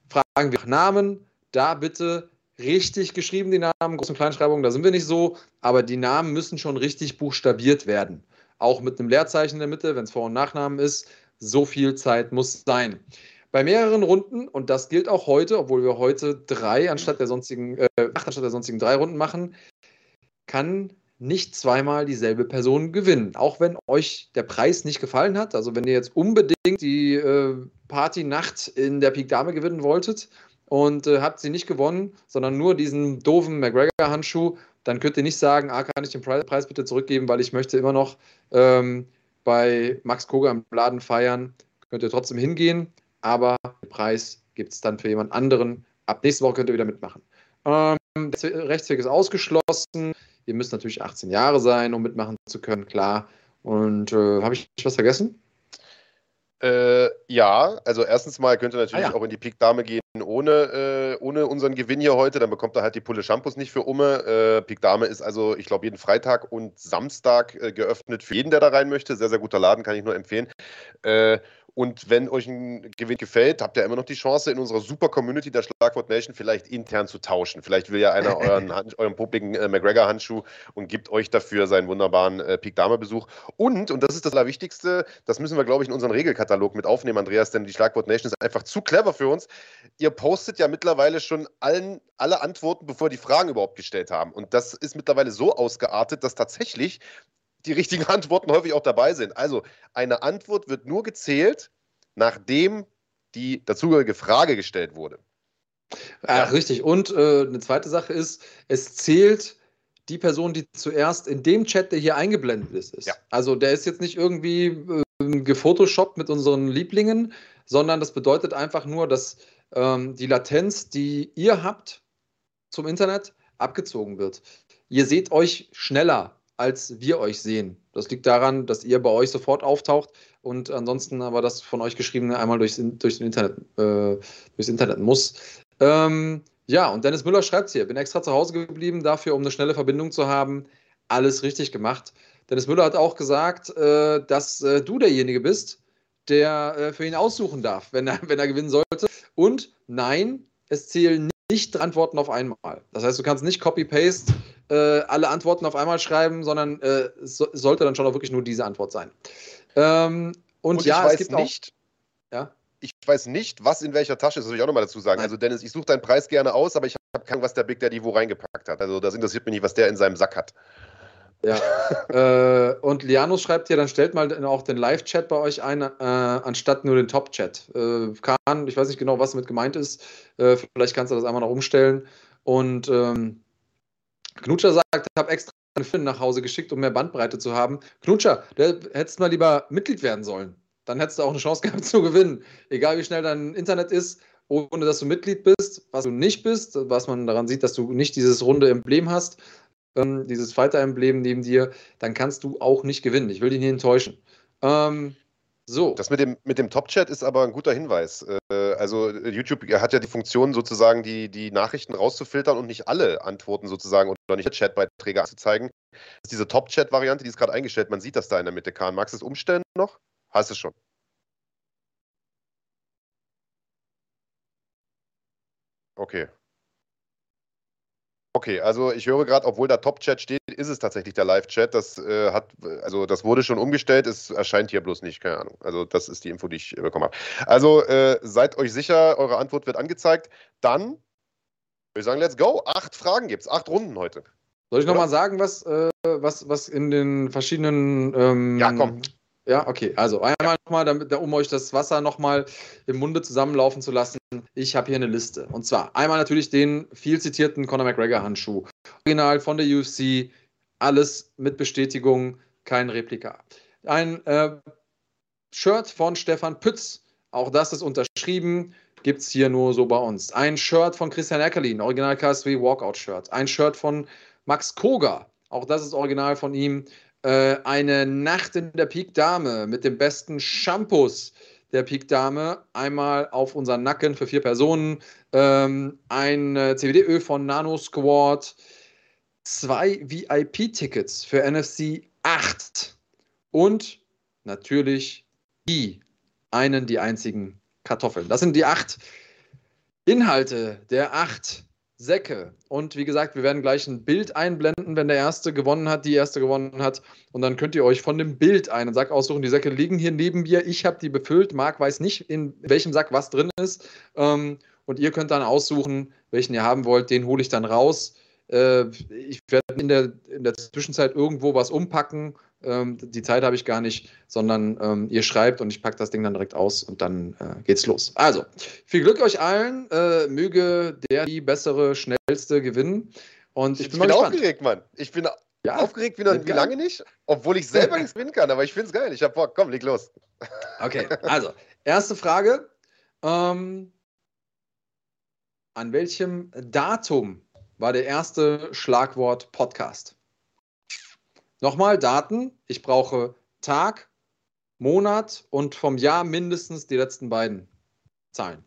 Fragen wir nach Namen, da bitte richtig geschrieben, die Namen, Groß- und Kleinschreibung, da sind wir nicht so, aber die Namen müssen schon richtig buchstabiert werden. Auch mit einem Leerzeichen in der Mitte, wenn es Vor- und Nachnamen ist. So viel Zeit muss sein. Bei mehreren Runden, und das gilt auch heute, obwohl wir heute drei anstatt der sonstigen, äh, acht anstatt der sonstigen drei Runden machen, kann nicht zweimal dieselbe Person gewinnen. Auch wenn euch der Preis nicht gefallen hat. Also wenn ihr jetzt unbedingt die äh, Partynacht in der Pik Dame gewinnen wolltet und äh, habt sie nicht gewonnen, sondern nur diesen doofen McGregor-Handschuh, dann könnt ihr nicht sagen, ah, kann ich den Preis bitte zurückgeben, weil ich möchte immer noch ähm, bei Max Koga im Laden feiern. Könnt ihr trotzdem hingehen aber den Preis gibt es dann für jemand anderen. Ab nächste Woche könnt ihr wieder mitmachen. Ähm, der Rechtsweg ist ausgeschlossen. Ihr müsst natürlich 18 Jahre sein, um mitmachen zu können, klar. Und äh, habe ich was vergessen? Äh, ja, also erstens mal könnt ihr natürlich ah, ja. auch in die Pik Dame gehen ohne, äh, ohne unseren Gewinn hier heute. Dann bekommt er halt die Pulle Shampoos nicht für Umme. Äh, Pik Dame ist also, ich glaube, jeden Freitag und Samstag äh, geöffnet für jeden, der da rein möchte. Sehr, sehr guter Laden, kann ich nur empfehlen. Und wenn euch ein Gewinn gefällt, habt ihr immer noch die Chance, in unserer super Community der Schlagwort Nation vielleicht intern zu tauschen. Vielleicht will ja einer euren, euren publiken äh, McGregor-Handschuh und gibt euch dafür seinen wunderbaren äh, Peak Dame-Besuch. Und, und das ist das Allerwichtigste, das müssen wir, glaube ich, in unseren Regelkatalog mit aufnehmen, Andreas, denn die Schlagwort Nation ist einfach zu clever für uns. Ihr postet ja mittlerweile schon allen, alle Antworten, bevor die Fragen überhaupt gestellt haben. Und das ist mittlerweile so ausgeartet, dass tatsächlich die richtigen Antworten häufig auch dabei sind. Also eine Antwort wird nur gezählt, nachdem die dazugehörige Frage gestellt wurde. Ach, ja. richtig. Und äh, eine zweite Sache ist, es zählt die Person, die zuerst in dem Chat, der hier eingeblendet ist. ist. Ja. Also der ist jetzt nicht irgendwie äh, gefotoshoppt mit unseren Lieblingen, sondern das bedeutet einfach nur, dass ähm, die Latenz, die ihr habt zum Internet, abgezogen wird. Ihr seht euch schneller als wir euch sehen. Das liegt daran, dass ihr bei euch sofort auftaucht und ansonsten aber das von euch geschriebene einmal durchs, durchs, Internet, äh, durchs Internet muss. Ähm, ja, und Dennis Müller schreibt hier, bin extra zu Hause geblieben dafür, um eine schnelle Verbindung zu haben. Alles richtig gemacht. Dennis Müller hat auch gesagt, äh, dass äh, du derjenige bist, der äh, für ihn aussuchen darf, wenn er, wenn er gewinnen sollte. Und nein, es zählen nicht Antworten auf einmal. Das heißt, du kannst nicht Copy-Paste äh, alle Antworten auf einmal schreiben, sondern äh, so, sollte dann schon auch wirklich nur diese Antwort sein. Ähm, und, und, ja, es gibt nicht. Auch, ja? Ich weiß nicht, was in welcher Tasche ist, das will ich auch nochmal dazu sagen. Nein. Also, Dennis, ich suche deinen Preis gerne aus, aber ich habe keine Ahnung, was der Big Daddy wo reingepackt hat. Also, das interessiert mich nicht, was der in seinem Sack hat. Ja. äh, und Lianus schreibt hier, dann stellt mal auch den Live-Chat bei euch ein, äh, anstatt nur den Top-Chat. Äh, Kahn, ich weiß nicht genau, was damit gemeint ist. Äh, vielleicht kannst du das einmal noch umstellen. Und ähm, Knutscher sagt, ich habe extra einen Film nach Hause geschickt, um mehr Bandbreite zu haben. Knutscher, du hättest mal lieber Mitglied werden sollen. Dann hättest du auch eine Chance gehabt zu gewinnen. Egal wie schnell dein Internet ist, ohne dass du Mitglied bist, was du nicht bist, was man daran sieht, dass du nicht dieses runde Emblem hast, ähm, dieses Fighter-Emblem neben dir, dann kannst du auch nicht gewinnen. Ich will dich nicht enttäuschen. Ähm, so. Das mit dem, mit dem Top-Chat ist aber ein guter Hinweis. Äh, also YouTube hat ja die Funktion sozusagen, die, die Nachrichten rauszufiltern und nicht alle Antworten sozusagen oder nicht Chatbeiträge anzuzeigen. Das ist diese Top-Chat-Variante, die ist gerade eingestellt. Man sieht das da in der Mitte, Kahn. Magst du es umstellen noch? Hast du es schon. Okay. Okay, also ich höre gerade, obwohl da Top-Chat steht, ist es tatsächlich der Live-Chat. Das äh, hat, also das wurde schon umgestellt, es erscheint hier bloß nicht, keine Ahnung. Also das ist die Info, die ich äh, bekommen habe. Also äh, seid euch sicher, eure Antwort wird angezeigt. Dann würde ich sagen, let's go. Acht Fragen gibt es, acht Runden heute. Soll ich nochmal sagen, was, äh, was, was in den verschiedenen ähm, ja, komm. Ja, okay. Also einmal nochmal, um euch das Wasser nochmal im Munde zusammenlaufen zu lassen. Ich habe hier eine Liste. Und zwar einmal natürlich den viel zitierten Conor McGregor-Handschuh. Original von der UFC. Alles mit Bestätigung, kein Replika. Ein äh, Shirt von Stefan Pütz. Auch das ist unterschrieben. Gibt es hier nur so bei uns. Ein Shirt von Christian Eckerlin, Original KSW Walkout-Shirt. Ein Shirt von Max Koga. Auch das ist original von ihm. Äh, eine Nacht in der Peak Dame mit dem besten Shampoos der Peak Dame. Einmal auf unseren Nacken für vier Personen. Ähm, ein äh, CBD-Öl von Nano Squad. Zwei VIP-Tickets für NFC 8. Und natürlich die einen, die einzigen Kartoffeln. Das sind die acht Inhalte der acht Säcke. Und wie gesagt, wir werden gleich ein Bild einblenden, wenn der Erste gewonnen hat, die Erste gewonnen hat. Und dann könnt ihr euch von dem Bild einen Sack aussuchen. Die Säcke liegen hier neben mir. Ich habe die befüllt. Marc weiß nicht, in welchem Sack was drin ist. Ähm, und ihr könnt dann aussuchen, welchen ihr haben wollt. Den hole ich dann raus. Äh, ich werde in der, in der Zwischenzeit irgendwo was umpacken ähm, die Zeit habe ich gar nicht, sondern ähm, ihr schreibt und ich packe das Ding dann direkt aus und dann äh, geht's los. Also, viel Glück euch allen. Äh, möge der die bessere, schnellste gewinnen. Und ich bin, ich bin aufgeregt, Mann. Ich bin ja, aufgeregt wie, noch, wie lange nicht, obwohl ich selber nichts gewinnen kann, aber ich finde es geil. Ich habe Bock. Komm, leg los. Okay, also, erste Frage. Ähm, an welchem Datum war der erste Schlagwort Podcast? Nochmal Daten. Ich brauche Tag, Monat und vom Jahr mindestens die letzten beiden Zahlen.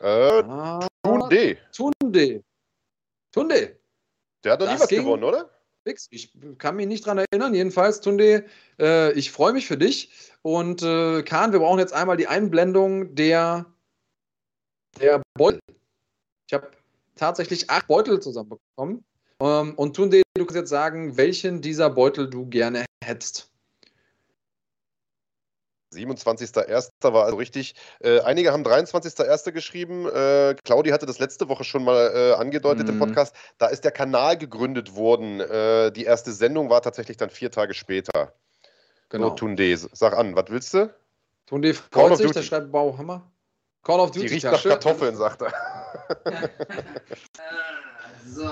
Äh, ah, Tunde. Tunde. Tunde. Der hat noch nie was gewonnen, oder? Nix. Ich kann mich nicht dran erinnern. Jedenfalls, Tunde, äh, ich freue mich für dich. Und äh, Kahn, wir brauchen jetzt einmal die Einblendung der, der Beutel. Ich habe tatsächlich acht Beutel zusammenbekommen. Ähm, und Tunde, du kannst jetzt sagen, welchen dieser Beutel du gerne hättest. 27.01. war also richtig. Äh, einige haben 23.01. geschrieben. Äh, Claudi hatte das letzte Woche schon mal äh, angedeutet mhm. im Podcast. Da ist der Kanal gegründet worden. Äh, die erste Sendung war tatsächlich dann vier Tage später. Genau. So, Tunde, sag an, was willst du? Tunde freut sich, der schreibt Bauhammer. Call of Duty. Die riecht nach Kartoffeln, sagt er. so,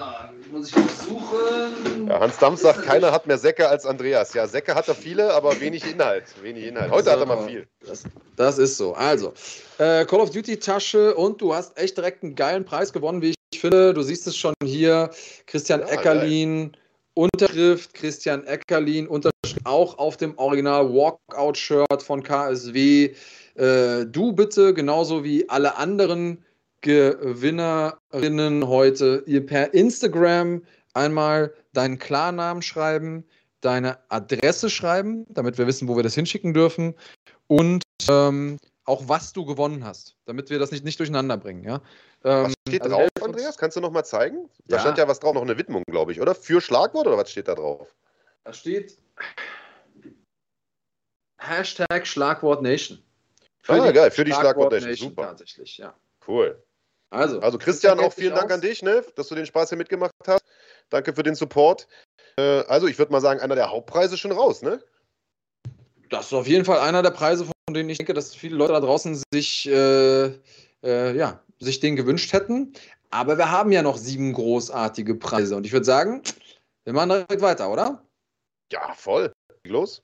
muss ich suchen. Ja, Hans Dampf sagt, keiner hat mehr Säcke als Andreas. Ja, Säcke hat er viele, aber wenig Inhalt. Wenig Inhalt. Heute so, hat er mal viel. Das, das ist so. Also, äh, Call of Duty Tasche und du hast echt direkt einen geilen Preis gewonnen, wie ich finde. Du siehst es schon hier. Christian ja, Eckerlin. Geil. Unterschrift Christian Eckerlin, Unterschrift auch auf dem Original Walkout-Shirt von KSW. Äh, du bitte, genauso wie alle anderen Gewinnerinnen heute, ihr per Instagram einmal deinen Klarnamen schreiben, deine Adresse schreiben, damit wir wissen, wo wir das hinschicken dürfen und ähm, auch was du gewonnen hast, damit wir das nicht, nicht durcheinander bringen. Ja? Ähm, was steht also drauf, Andreas? Kannst du noch mal zeigen? Da ja. stand ja was drauf, noch eine Widmung, glaube ich, oder? Für Schlagwort oder was steht da drauf? Da steht Hashtag Schlagwort Nation. Für ah, geil, für die Schlagwort Nation. Super. Tatsächlich, ja. Cool. Also, also Christian, auch vielen Dank aus. an dich, ne, dass du den Spaß hier mitgemacht hast. Danke für den Support. Äh, also, ich würde mal sagen, einer der Hauptpreise schon raus, ne? Das ist auf jeden Fall einer der Preise, von denen ich denke, dass viele Leute da draußen sich, äh, äh, ja, sich den gewünscht hätten. Aber wir haben ja noch sieben großartige Preise. Und ich würde sagen, wir machen direkt weiter, oder? Ja, voll. Los.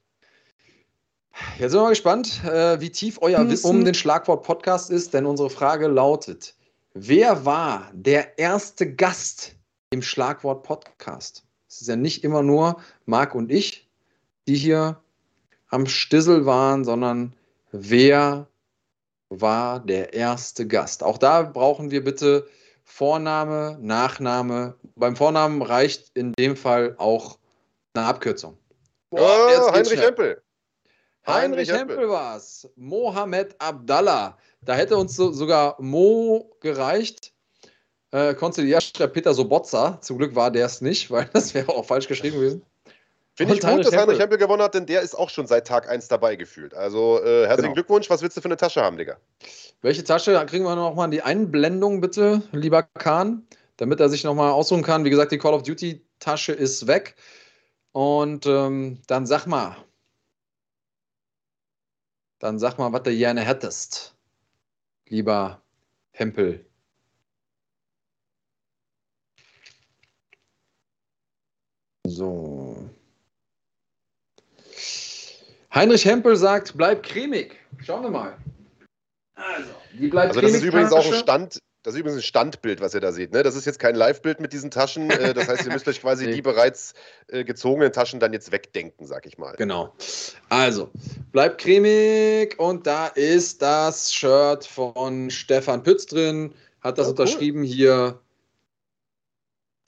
Jetzt sind wir mal gespannt, äh, wie tief euer Wissen um den Schlagwort-Podcast ist, denn unsere Frage lautet: Wer war der erste Gast im Schlagwort-Podcast? Es ist ja nicht immer nur Marc und ich, die hier am Stissel waren, sondern wer war der erste Gast? Auch da brauchen wir bitte Vorname, Nachname. Beim Vornamen reicht in dem Fall auch eine Abkürzung. Boah, oh, Heinrich Hempel. Heinrich, Heinrich Hempel war es. Mohamed Abdallah. Da hätte uns so, sogar Mo gereicht. Äh, erste Peter Sobotza. Zum Glück war der es nicht, weil das wäre auch falsch geschrieben gewesen. Finde ich gut, dass Heinrich Hempel. Gewonnen hat, denn der ist auch schon seit Tag 1 dabei gefühlt. Also äh, herzlichen genau. Glückwunsch. Was willst du für eine Tasche haben, Digga? Welche Tasche? Kriegen wir noch mal die Einblendung, bitte, lieber Kahn, damit er sich noch mal aussuchen kann. Wie gesagt, die Call of Duty Tasche ist weg. Und ähm, dann sag mal, dann sag mal, was du gerne hättest, lieber Hempel. So. Heinrich Hempel sagt, bleib cremig. Schauen wir mal. Also, die bleibt also das ist übrigens auch ein Stand, das ist übrigens ein Standbild, was ihr da seht. Ne? Das ist jetzt kein Live-Bild mit diesen Taschen. Äh, das heißt, ihr müsst euch quasi die bereits äh, gezogenen Taschen dann jetzt wegdenken, sag ich mal. Genau. Also, bleibt cremig und da ist das Shirt von Stefan Pütz drin. Hat das oh, unterschrieben cool. hier.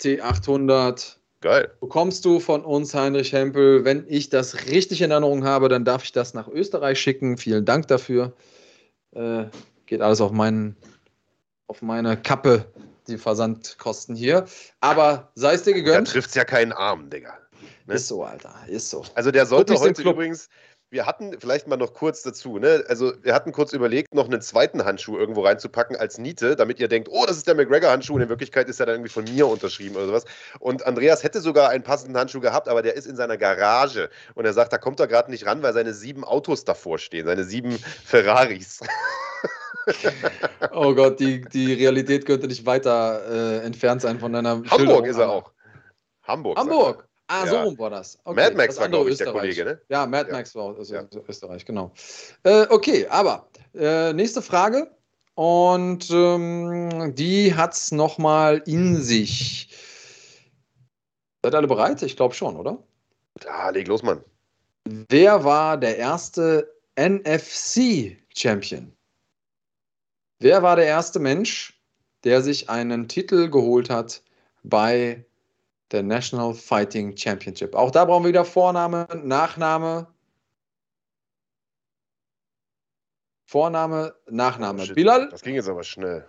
T800. Geil. Bekommst du von uns, Heinrich Hempel. Wenn ich das richtig in Erinnerung habe, dann darf ich das nach Österreich schicken. Vielen Dank dafür. Äh, geht alles auf meinen auf meine Kappe die Versandkosten hier. Aber sei es dir gegönnt. Da trifft es ja keinen Arm, Digga. Ne? Ist so, Alter. Ist so. Also der sollte heute übrigens, wir hatten vielleicht mal noch kurz dazu, ne? Also wir hatten kurz überlegt, noch einen zweiten Handschuh irgendwo reinzupacken als Niete, damit ihr denkt, oh, das ist der McGregor-Handschuh und in Wirklichkeit ist er dann irgendwie von mir unterschrieben oder sowas. Und Andreas hätte sogar einen passenden Handschuh gehabt, aber der ist in seiner Garage und er sagt, da kommt er gerade nicht ran, weil seine sieben Autos davor stehen, seine sieben Ferraris. oh Gott, die, die Realität könnte nicht weiter äh, entfernt sein von deiner Hamburg Schilderung. ist er auch. Hamburg. Hamburg. Ah, ja. so rum war das. Okay. Mad Max war, glaube ich, der Kollege, ne? Ja, Mad ja. Max war also ja. Österreich, genau. Äh, okay, aber äh, nächste Frage. Und ähm, die hat es nochmal in sich. Seid alle bereit? Ich glaube schon, oder? Ja, leg los, Mann. Wer war der erste NFC-Champion? Wer war der erste Mensch, der sich einen Titel geholt hat bei der National Fighting Championship? Auch da brauchen wir wieder Vorname, Nachname. Vorname, Nachname. Oh, Bilal? Das ging jetzt aber schnell.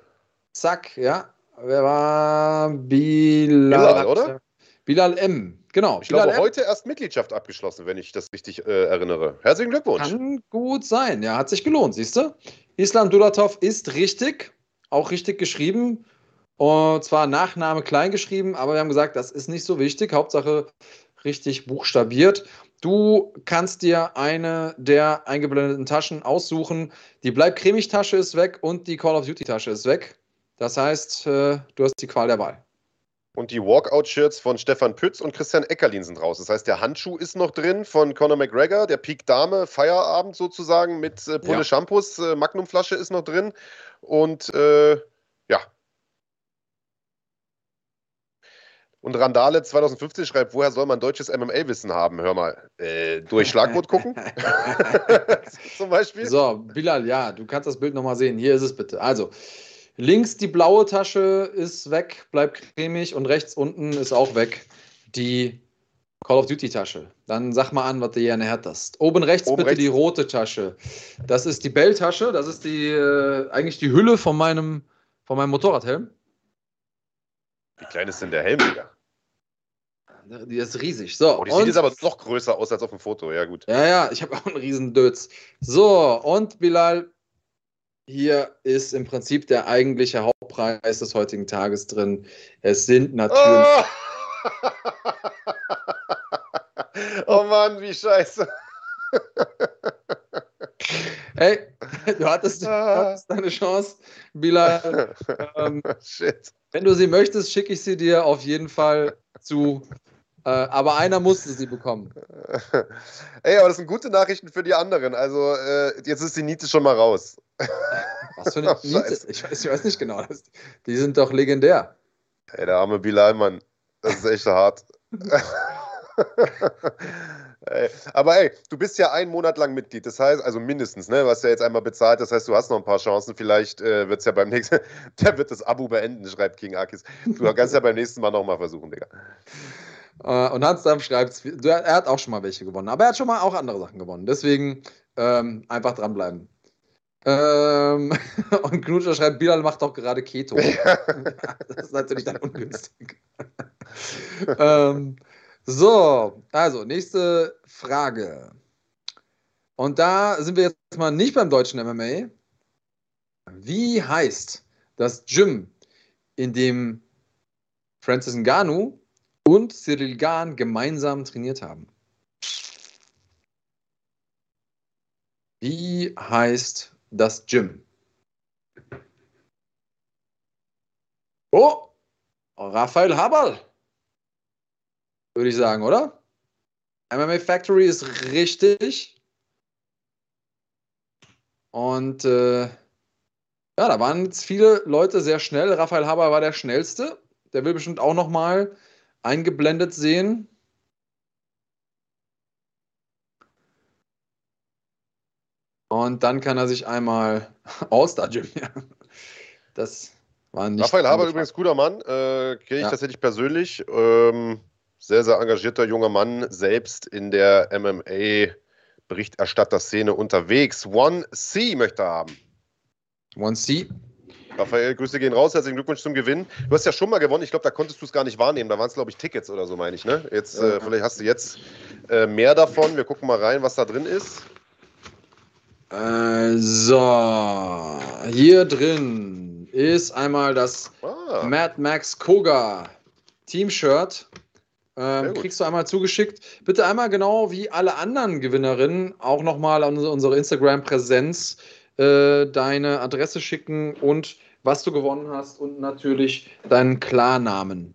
Zack, ja. Wer war Bilal? Bilal, oder? Bilal M. Genau. Ich glaube, heute erst Mitgliedschaft abgeschlossen, wenn ich das richtig äh, erinnere. Herzlichen Glückwunsch. Kann gut sein. Ja, hat sich gelohnt, siehst du? Islam Dulatov ist richtig, auch richtig geschrieben. Und zwar Nachname klein geschrieben, aber wir haben gesagt, das ist nicht so wichtig. Hauptsache richtig buchstabiert. Du kannst dir eine der eingeblendeten Taschen aussuchen. Die Bleib cremig Tasche ist weg und die Call of Duty Tasche ist weg. Das heißt, äh, du hast die Qual der Wahl. Und die Walkout-Shirts von Stefan Pütz und Christian Eckerlin sind raus. Das heißt, der Handschuh ist noch drin von Conor McGregor, der Peak Dame, Feierabend sozusagen mit äh, Pulle ja. Shampoos, äh, Magnumflasche ist noch drin. Und äh, ja. Und Randale 2015 schreibt, woher soll man deutsches MMA-Wissen haben? Hör mal, äh, durch Schlagwort gucken? Zum Beispiel. So, Bilal, ja, du kannst das Bild nochmal sehen. Hier ist es bitte. Also, Links die blaue Tasche ist weg, bleibt cremig und rechts unten ist auch weg die Call of Duty Tasche. Dann sag mal an, was du gerne hättest. Oben rechts Oben bitte rechts. die rote Tasche. Das ist die Bell-Tasche, das ist die äh, eigentlich die Hülle von meinem, von meinem Motorradhelm. Wie klein ist denn der Helm, Digga? Die ist riesig. So, oh, die sieht jetzt aber noch größer aus als auf dem Foto. Ja, gut. Ja, ja, ich habe auch einen riesen Dötz. So, und Bilal, hier ist im Prinzip der eigentliche Hauptpreis des heutigen Tages drin. Es sind natürlich. Oh, oh Mann, wie scheiße. Hey, du hattest, du hattest deine Chance, Bilal. Ähm, Shit. Wenn du sie möchtest, schicke ich sie dir auf jeden Fall zu. Äh, aber einer musste sie bekommen. Ey, aber das sind gute Nachrichten für die anderen. Also, äh, jetzt ist die Niete schon mal raus. Was für eine Niete? Ich weiß, ich weiß nicht genau. Das, die sind doch legendär. Ey, der arme Bilal, Mann. Das ist echt hart. ey, aber ey, du bist ja einen Monat lang Mitglied, das heißt, also mindestens, ne? Du hast ja jetzt einmal bezahlt, das heißt, du hast noch ein paar Chancen. Vielleicht äh, wird es ja beim nächsten, der wird das Abo beenden, schreibt King Akis. Du kannst ja beim nächsten Mal nochmal versuchen, Digga. Uh, und Hans Dampf schreibt, er hat auch schon mal welche gewonnen, aber er hat schon mal auch andere Sachen gewonnen. Deswegen ähm, einfach dranbleiben. Ähm, und Knutscher schreibt, Bilal macht doch gerade Keto. das ist natürlich dann ungünstig. ähm, so, also nächste Frage. Und da sind wir jetzt mal nicht beim deutschen MMA. Wie heißt das Gym, in dem Francis Ngannou und Cyril Gahn gemeinsam trainiert haben? Wie heißt das Gym? Oh, Raphael Haberl würde ich sagen, oder? MMA Factory ist richtig. Und äh, ja, da waren jetzt viele Leute sehr schnell. Raphael Haber war der schnellste. Der will bestimmt auch noch mal eingeblendet sehen. Und dann kann er sich einmal All-Star Gym. Das war nicht. Raphael Haber übrigens guter Mann. Äh, Kenne ich ja. tatsächlich persönlich. Ähm, sehr, sehr engagierter junger Mann, selbst in der MMA-Berichterstatter-Szene unterwegs. One C möchte er haben. One C. Raphael, Grüße gehen raus. Herzlichen Glückwunsch zum Gewinn. Du hast ja schon mal gewonnen. Ich glaube, da konntest du es gar nicht wahrnehmen. Da waren es, glaube ich, Tickets oder so, meine ich. Ne? Jetzt, äh, vielleicht hast du jetzt äh, mehr davon. Wir gucken mal rein, was da drin ist. Äh, so, hier drin ist einmal das ah. Mad Max Koga Team-Shirt ähm, kriegst du einmal zugeschickt. Bitte einmal genau wie alle anderen Gewinnerinnen auch nochmal an unsere Instagram-Präsenz äh, deine Adresse schicken und was du gewonnen hast und natürlich deinen Klarnamen.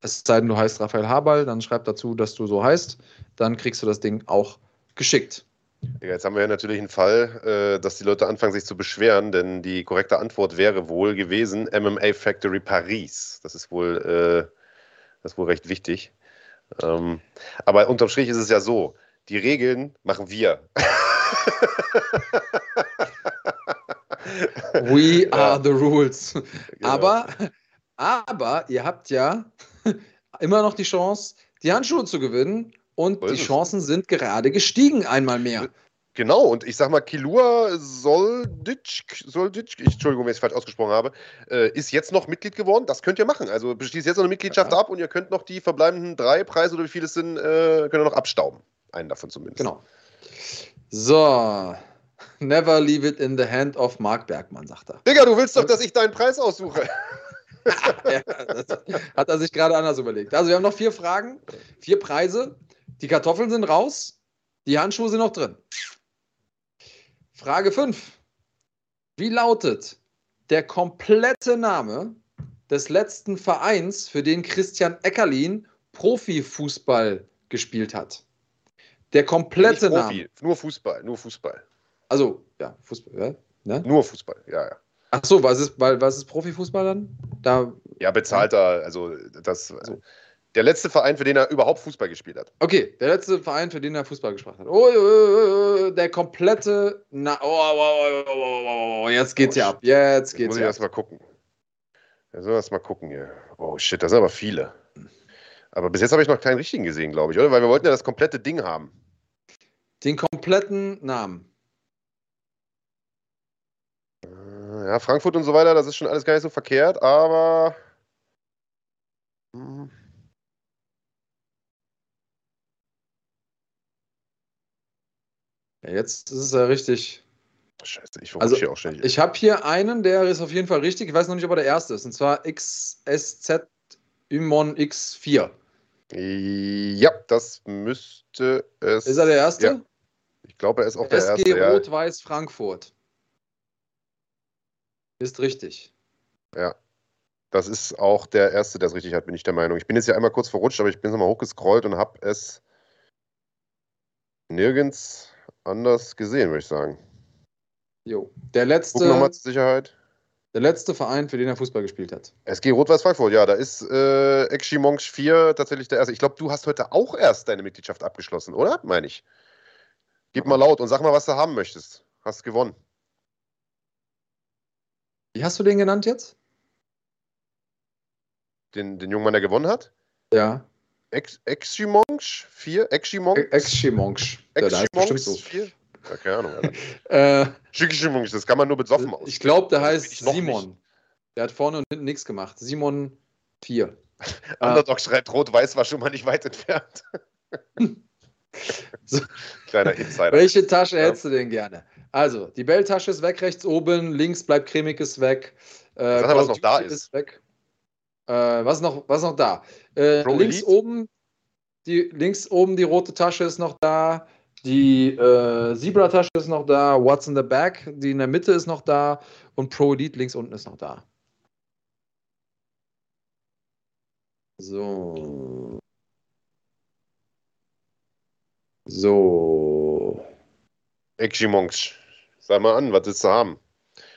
Es sei denn, du heißt Raphael Haberl, dann schreib dazu, dass du so heißt. Dann kriegst du das Ding auch geschickt. Ja, jetzt haben wir ja natürlich einen Fall, äh, dass die Leute anfangen, sich zu beschweren, denn die korrekte Antwort wäre wohl gewesen MMA Factory Paris. Das ist wohl, äh, das ist wohl recht wichtig. Ähm, aber unterm Strich ist es ja so, die Regeln machen wir. We are the rules. Genau. Aber, aber ihr habt ja immer noch die Chance, die Handschuhe zu gewinnen. Und die Chancen sind gerade gestiegen einmal mehr. Genau, und ich sag mal, Kilua Soldic, Soldic ich, Entschuldigung, wenn ich es falsch ausgesprochen habe, äh, ist jetzt noch Mitglied geworden. Das könnt ihr machen. Also beschließt jetzt noch eine Mitgliedschaft ja. ab und ihr könnt noch die verbleibenden drei Preise oder wie viele es sind, äh, könnt ihr noch abstauben. Einen davon zumindest. Genau. So. Never leave it in the hand of Mark Bergmann, sagt er. Digga, du willst doch, dass ich deinen Preis aussuche. ja, hat er sich gerade anders überlegt. Also, wir haben noch vier Fragen, vier Preise. Die Kartoffeln sind raus, die Handschuhe sind noch drin. Frage 5. Wie lautet der komplette Name des letzten Vereins, für den Christian Eckerlin Profifußball gespielt hat? Der komplette Name. Nur Fußball, nur Fußball. Also, ja, Fußball, ja? Ne? Nur Fußball, ja, ja. Ach so, was ist, was ist Profifußball dann? Da, ja, bezahlter, also das. Also, der letzte Verein, für den er überhaupt Fußball gespielt hat. Okay, der letzte Verein, für den er Fußball gespielt hat. Oh, oh, oh, der komplette. Na, oh, jetzt geht's hier ab. Jetzt geht's Muss ich erst mal gucken. Jetzt müssen wir erst mal gucken hier. Oh shit, das sind aber viele. Aber bis jetzt habe ich noch keinen richtigen gesehen, glaube ich, oder? Weil wir wollten ja das komplette Ding haben. Den kompletten Namen. Ja, Frankfurt und so weiter, das ist schon alles gar nicht so verkehrt, aber. Hm. Ja, jetzt ist es ja richtig. Scheiße, ich also, hier auch schnell. Ich habe hier einen, der ist auf jeden Fall richtig. Ich weiß noch nicht, ob er der erste ist. Und zwar XSZ Ymon X4. Ja, das müsste es. Ist er der erste? Ja. Ich glaube, er ist auch der SG erste. SG Rot-Weiß Frankfurt. Ist richtig. Ja. Das ist auch der erste, der es richtig hat, bin ich der Meinung. Ich bin jetzt ja einmal kurz verrutscht, aber ich bin nochmal hochgescrollt und habe es nirgends anders gesehen, würde ich sagen. Jo. Der letzte, Guck nochmal zur Sicherheit. der letzte Verein, für den er Fußball gespielt hat. SG Rot-Weiß Frankfurt, ja, da ist äh, Ekshi Monks 4 tatsächlich der erste. Ich glaube, du hast heute auch erst deine Mitgliedschaft abgeschlossen, oder? Meine ich. Gib mal laut und sag mal, was du haben möchtest. Hast gewonnen. Wie hast du den genannt jetzt? Den, den jungen Mann, der gewonnen hat? Ja. Ekshi Monks 4? Ekshi Monks? Exchimonsch. Der da heißt bestimmt so. 4? Ja, keine Ahnung. Äh, das kann man nur besoffen aus. ich glaube, der Also heißt Simon. Der hat vorne und hinten nichts gemacht. Simon 4. Underdog schreibt, Rot-Weiß war schon mal nicht weit entfernt. So. Kleiner Insider. Welche Tasche Ja. hättest du denn gerne? Also, die Belltasche ist weg, rechts oben, links bleibt cremiges weg. Äh, Sag was noch da Duty ist. weg. Äh, was, noch, was noch da? Äh, links, Elite? oben, die, links oben die rote Tasche ist noch da. Die äh, Zebra-Tasche ist noch da. What's in the Back, die in der Mitte ist noch da. Und Pro Elite links unten ist noch da. So. So. Ekshi Monks. Sag mal an, was willst du haben?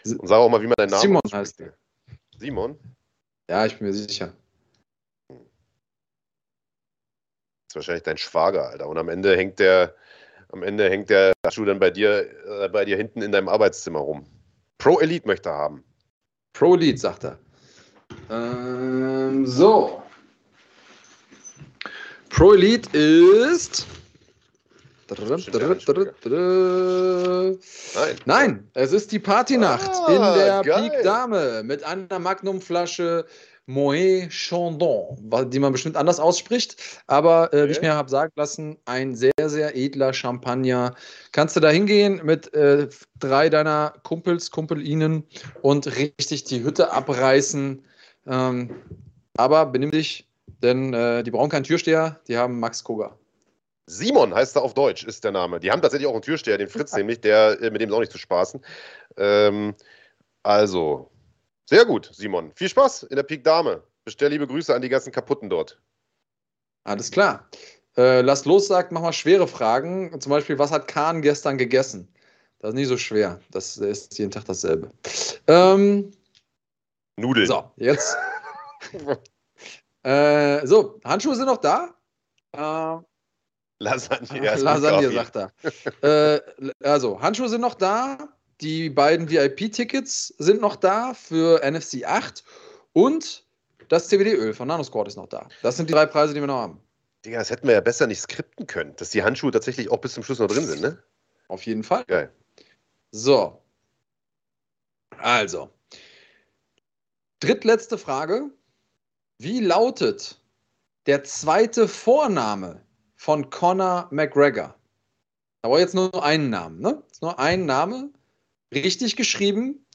Und sag auch mal, wie man deinen Namen Simon ausspricht. heißt der. Simon? Ja, ich bin mir sicher. Das ist wahrscheinlich dein Schwager, Alter. Und am Ende hängt der, am Ende hängt der Schuh dann bei dir, äh, bei dir hinten in deinem Arbeitszimmer rum. Pro Elite möchte er haben. Pro Elite, sagt er. Ähm, so. Pro Elite ist. Nein. Nein, es ist die Partynacht Ah, in der geil. Peak Dame mit einer Magnumflasche Moet Chandon, die man bestimmt anders ausspricht, aber äh, wie ich Okay. mir habe sagen lassen, ein sehr, sehr edler Champagner. Kannst du da hingehen mit äh, drei deiner Kumpels, Kumpelinen und richtig die Hütte abreißen. Ähm, aber benimm dich, denn äh, die brauchen keinen Türsteher, die haben Max Koga. Simon heißt er auf Deutsch, ist der Name. Die haben tatsächlich auch einen Türsteher, den Fritz nämlich, der, äh, mit dem ist auch nicht zu spaßen. Ähm, also, sehr gut, Simon. Viel Spaß in der Peak Dame. Bestell liebe Grüße an die ganzen Kaputten dort. Alles klar. Äh, lass los, sagt, mach mal schwere Fragen. Zum Beispiel, was hat Kahn gestern gegessen? Das ist nicht so schwer. Das ist jeden Tag dasselbe. Ähm, Nudeln. so, jetzt. äh, so, Handschuhe sind noch da. Äh, Lasagne. ja, Lasagne, sagt er. äh, also, Handschuhe sind noch da. Die beiden VIP-Tickets sind noch da für NFC 8. Und das CBD-Öl von Nanosquad ist noch da. Das sind die drei Preise, die wir noch haben. Digga, das hätten wir ja besser nicht skripten können, dass die Handschuhe tatsächlich auch bis zum Schluss noch drin sind, ne? Auf jeden Fall. Geil. So. Also. Drittletzte Frage. Wie lautet der zweite Vorname von Conor McGregor? Da war jetzt nur einen Namen, ne? Ist nur ein Name, richtig geschrieben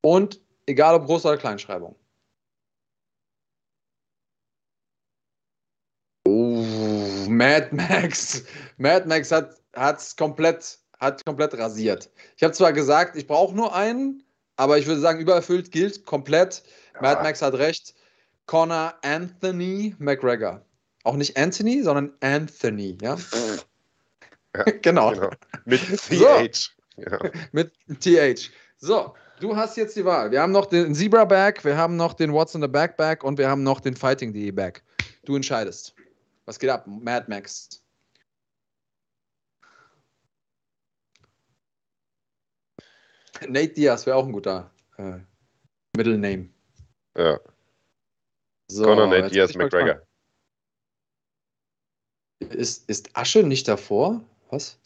und egal ob Groß- oder Kleinschreibung. Oh, Mad Max. Mad Max hat es komplett, hat komplett rasiert. Ich habe zwar gesagt, ich brauche nur einen, aber ich würde sagen, übererfüllt gilt komplett. Mad Max hat recht. Conor Anthony McGregor. Auch nicht Anthony, sondern Anthony, ja? Ja, genau. Genau. Mit So. TH. Ja. Mit TH. So, du hast jetzt die Wahl. Wir haben noch den Zebra Bag, wir haben noch den What's in the Back Bag und wir haben noch den Fighting.de Bag. Du entscheidest. Was geht ab? Mad Max. Nate Diaz wäre auch ein guter äh, Middle Name. ja. So, Conor Nate Diaz McGregor. Ist, ist Asche nicht davor? Was?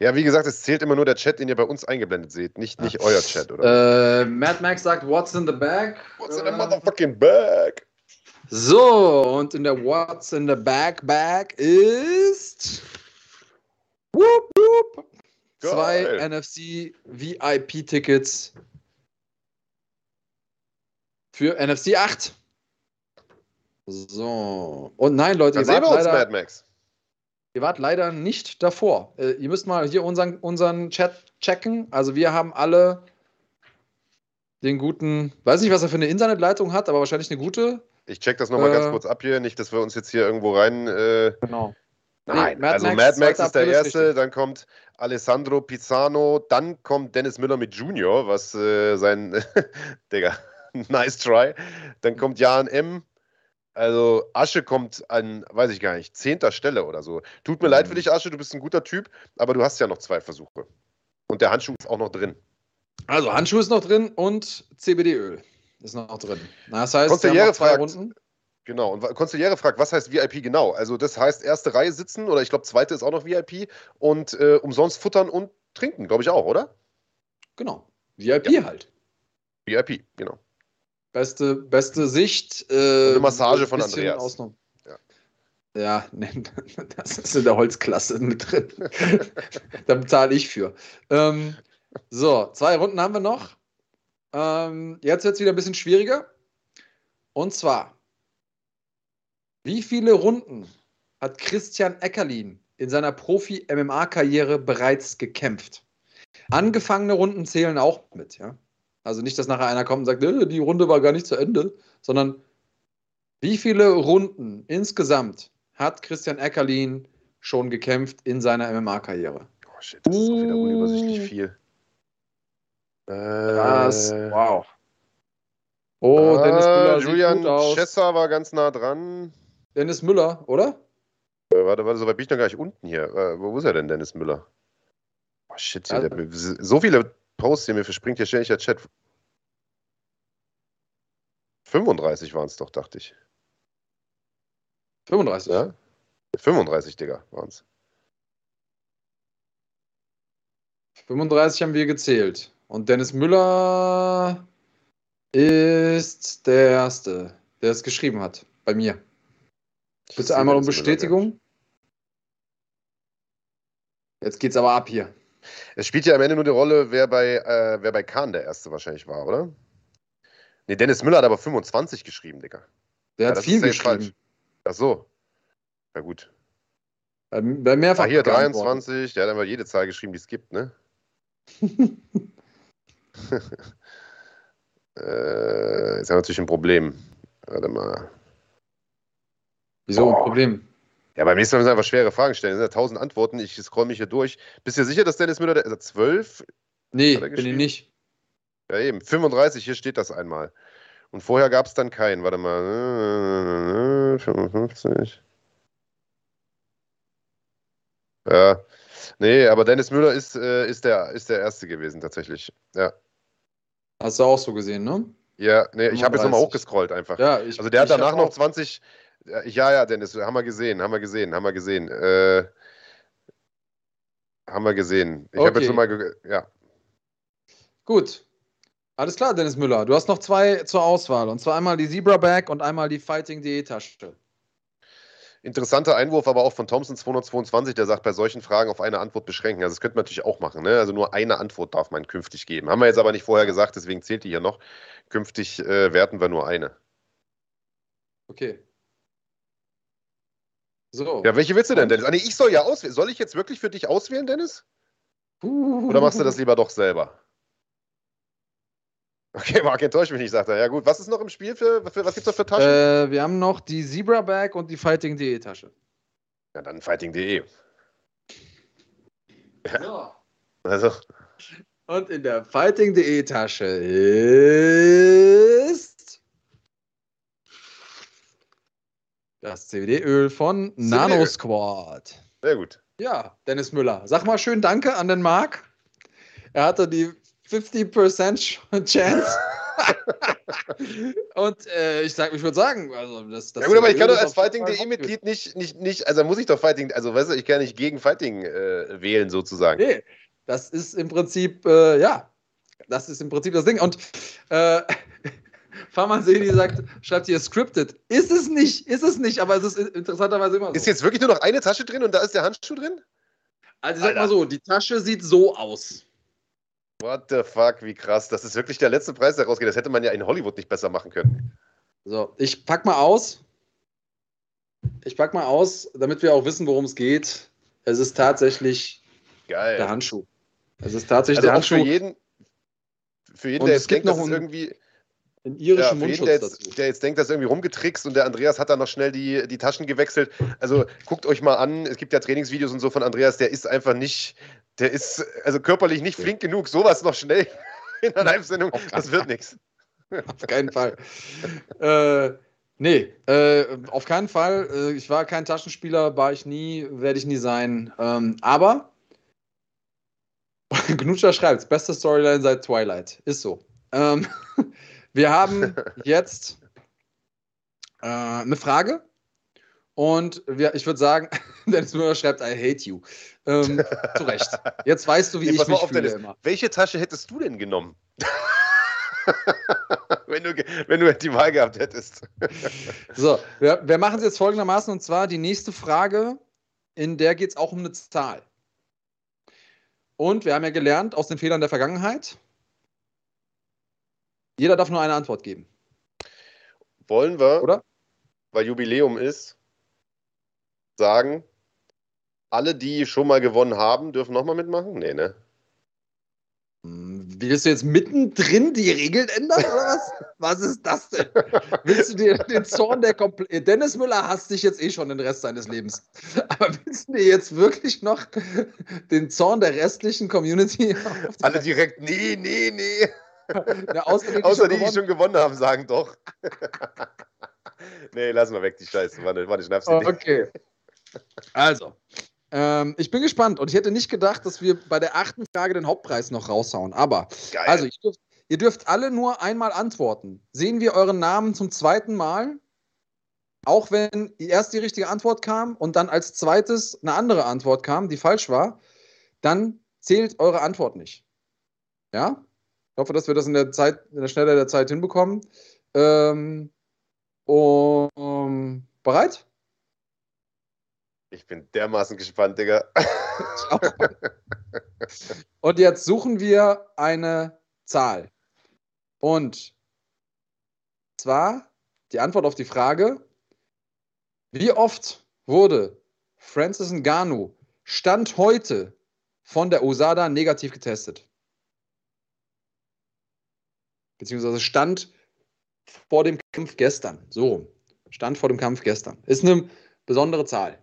Ja, wie gesagt, es zählt immer nur der Chat, den ihr bei uns eingeblendet seht, nicht, nicht euer Chat, oder? Äh, Mad Max sagt, What's in the Bag? What's in the motherfucking bag? So, und in der What's in the Back Bag ist. Whoop, whoop, zwei. NFC VIP-Tickets für NFC 8. So. Und nein, Leute, Dann ihr sehen wir uns, Mad Max. Ihr wart leider nicht davor. Äh, ihr müsst mal hier unseren, unseren Chat checken. Also wir haben alle den guten, weiß nicht, was er für eine Internetleitung hat, aber wahrscheinlich eine gute. Ich check das nochmal Äh, ganz kurz ab hier, nicht, dass wir uns jetzt hier irgendwo rein. Äh, Genau. nein, Mad also Max, Mad Max 2. ist der April ist erste, richtig. dann kommt Alessandro Pizzano, dann kommt Dennis Müller mit Junior, was äh, sein. Digga, nice try. Dann kommt Jan M. Also Asche kommt an, weiß ich gar nicht, zehnter Stelle oder so. Tut mir leid für Mhm. dich, Asche, du bist ein guter Typ, aber du hast ja noch zwei Versuche. Und der Handschuh ist auch noch drin. Also Handschuh ist noch drin und CBD-Öl ist noch drin. Das heißt, Konziliere zwei fragt- Runden. Genau, und Konziliere fragt, was heißt VIP genau? Also das heißt erste Reihe sitzen oder ich glaube zweite ist auch noch VIP und äh, umsonst futtern und trinken, glaube ich auch, oder? Genau. VIP halt. VIP, genau. Beste, beste Sicht. Äh, eine Massage von Andreas. Ausnahme. Ja. Ja, nee, das ist in der Holzklasse mit drin. da bezahle ich für. Ähm, so, zwei Runden haben wir noch. Ähm, jetzt wird es wieder ein bisschen schwieriger. Und zwar, wie viele Runden hat Christian Eckerlin in seiner Profi-MMA-Karriere bereits gekämpft? Angefangene Runden zählen auch mit, ja. Also nicht, dass nachher einer kommt und sagt, "Äh, die Runde war gar nicht zu Ende, sondern wie viele Runden insgesamt hat Christian Eckerlin schon gekämpft in seiner MMA-Karriere? Oh shit, das ist doch wieder Uh. unübersichtlich viel. Äh, Das, wow. Oh, ah, Dennis Müller Julian. Chesser war ganz nah dran. Dennis Müller, oder? Äh, warte, warte, so weit bin ich noch gar nicht unten hier. Äh, wo ist er denn, Dennis Müller? Oh shit, Ja. der, so viele Posts hier, mir verspringt hier ständig der Chat. 35 waren es doch, dachte ich. 35. Ja? 35, Digga, waren es. 35 haben wir gezählt. Und Dennis Müller ist der Erste, der es geschrieben hat. Bei mir. Bitte einmal um Bestätigung. Jetzt geht's aber ab hier. Es spielt ja am Ende nur die Rolle, wer bei, äh, wer bei Kahn der Erste wahrscheinlich war, oder? Nee, Dennis Müller hat aber 25 geschrieben, Digga. Der Ja, hat viel geschrieben. falsch. Ach so. Ja, gut. Bei, bei mehrfach Ah, hier geantwortet. 23, der hat einfach jede Zahl geschrieben, die es gibt, ne? äh, jetzt haben wir natürlich ein Problem. Warte mal. Wieso? Oh. Problem. Ja, beim nächsten Mal müssen wir einfach schwere Fragen stellen. Es sind ja tausend Antworten. Ich scroll mich hier durch. Bist du dir sicher, dass Dennis Müller der ist er 12? Nee, bin ich nicht. Ja, eben. 35, hier steht das einmal. Und vorher gab es dann keinen. Warte mal. 55. Ja. Nee, aber Dennis Müller ist, äh, ist, der, ist der Erste gewesen, tatsächlich. Ja. Hast du auch so gesehen, ne? Ja, nee, ich habe jetzt nochmal 35. hochgescrollt einfach. Ja, ich, Also der hat danach noch auch- 20. Ja, ja, Dennis, haben wir gesehen, haben wir gesehen, haben wir gesehen. Äh, haben wir gesehen. Ich habe Okay. jetzt nochmal. ge- Ja. Gut. Alles klar, Dennis Müller. Du hast noch zwei zur Auswahl. Und zwar einmal die Zebra Bag und einmal die Fighting.de Tasche. Interessanter Einwurf, aber auch von Thompson 222, der sagt, bei solchen Fragen auf eine Antwort beschränken. Also das könnte man natürlich auch machen. Ne? Also nur eine Antwort darf man künftig geben. Haben wir jetzt aber nicht vorher gesagt, deswegen zählt die hier noch. Künftig äh, werten wir nur eine. Okay. So. Ja, welche willst du denn? Dennis? Ah, nee, ich soll ja auswählen. Soll ich jetzt wirklich für dich auswählen, Dennis? Oder machst du das lieber doch selber? Okay, Marc, enttäuscht mich nicht, sagt er. Ja gut, was ist noch im Spiel für, für was gibt's noch für Taschen? Äh, wir haben noch die Zebra Bag und die Fighting.de Tasche. Ja, dann fighting.de. So. Also, Und in der Fighting.de Tasche ist das CBD-Öl von Nano Squad. sehr gut. Ja, Dennis Müller. Sag mal schön Danke an den Marc. Er hatte die 50% Chance. Und äh, ich, sag, ich würde sagen, also das, das ja gut, aber ich kann doch als Fighting.de-Mitglied nicht, nicht, nicht, also muss ich doch Fighting, also weißt du, ich kann nicht gegen Fighting äh, wählen sozusagen. Nee, das ist im Prinzip, äh, ja, das ist im Prinzip das Ding. Und äh, Farman Sedi sagt, schreibt hier scripted. Ist es nicht, ist es nicht, aber es ist interessanterweise immer so. Ist jetzt wirklich nur noch eine Tasche drin und da ist der Handschuh drin? also ich sag Alter. mal so, die Tasche sieht so aus. What the fuck, wie krass. Das ist wirklich der letzte Preis, der rausgeht. Das hätte man ja in Hollywood nicht besser machen können. So, ich pack mal aus. Ich pack mal aus, damit wir auch wissen, worum es geht. Es ist tatsächlich Geil. der Handschuh. Es ist tatsächlich Also der auch für Handschuh. jeden, für jeden, Und der es jetzt gibt denkt, noch es einen- irgendwie, In ja, irischen jeden, Mundschutz der dazu. jetzt, der jetzt denkt, dass ist irgendwie rumgetrickst und der Andreas hat dann noch schnell die, die Taschen gewechselt. Also guckt euch mal an, es gibt ja Trainingsvideos und so von Andreas, der ist einfach nicht, der ist also körperlich nicht flink genug, sowas noch schnell in einer Live-Sendung, das wird nichts. Auf keinen Fall. äh, nee, äh, auf keinen Fall. Äh, ich war kein Taschenspieler, war ich nie, werde ich nie sein. Ähm, aber Knutscher schreibt, beste Storyline seit Twilight. Ist so. Ähm, wir haben jetzt äh, eine Frage. Und wir, ich würde sagen, Dennis Müller schreibt, I hate you. Ähm, zu Recht. Jetzt weißt du, wie Nee, ich mich auf, fühle Dennis. immer. Welche Tasche hättest du denn genommen? wenn, du, wenn du die Wahl gehabt hättest. So, wir, wir machen es jetzt folgendermaßen und zwar die nächste Frage, in der geht es auch um eine Zahl. Und wir haben ja gelernt aus den Fehlern der Vergangenheit, jeder darf nur eine Antwort geben, Wollen wir, oder? weil Jubiläum ist, sagen, alle, die schon mal gewonnen haben, dürfen nochmal mitmachen? Nee, ne? Hm, Willst du jetzt mittendrin die Regeln ändern oder was? Was ist das denn? Willst du dir den Zorn der Komple Dennis Müller hasst dich jetzt eh schon den Rest seines Lebens. Aber willst du dir jetzt wirklich noch den Zorn der restlichen Community Alle direkt, nee, nee, nee. Ja, außer die, die Außer schon die, die gewonnen schon gewonnen haben, sagen doch. nee, lassen wir weg, die Scheiße. War eine, war eine Schnapsidee. Okay. Also, ähm, ich bin gespannt und ich hätte nicht gedacht, dass wir bei der achten Frage den Hauptpreis noch raushauen. Aber, Geil. also, ihr dürft, ihr dürft alle nur einmal antworten. Sehen wir euren Namen zum zweiten Mal? Auch wenn erst die richtige Antwort kam und dann als zweites eine andere Antwort kam, die falsch war, dann zählt eure Antwort nicht. Ja? Ich hoffe, dass wir das in der Zeit, in der Schnelle der Zeit hinbekommen. Ähm, um, bereit? ich bin dermaßen gespannt, Digga. Und jetzt suchen wir eine Zahl. Und zwar die Antwort auf die Frage, wie oft wurde Francis Ngannou Stand heute von der USADA negativ getestet? Beziehungsweise Stand vor dem Kampf gestern. So. Stand vor dem Kampf gestern. Ist eine besondere Zahl.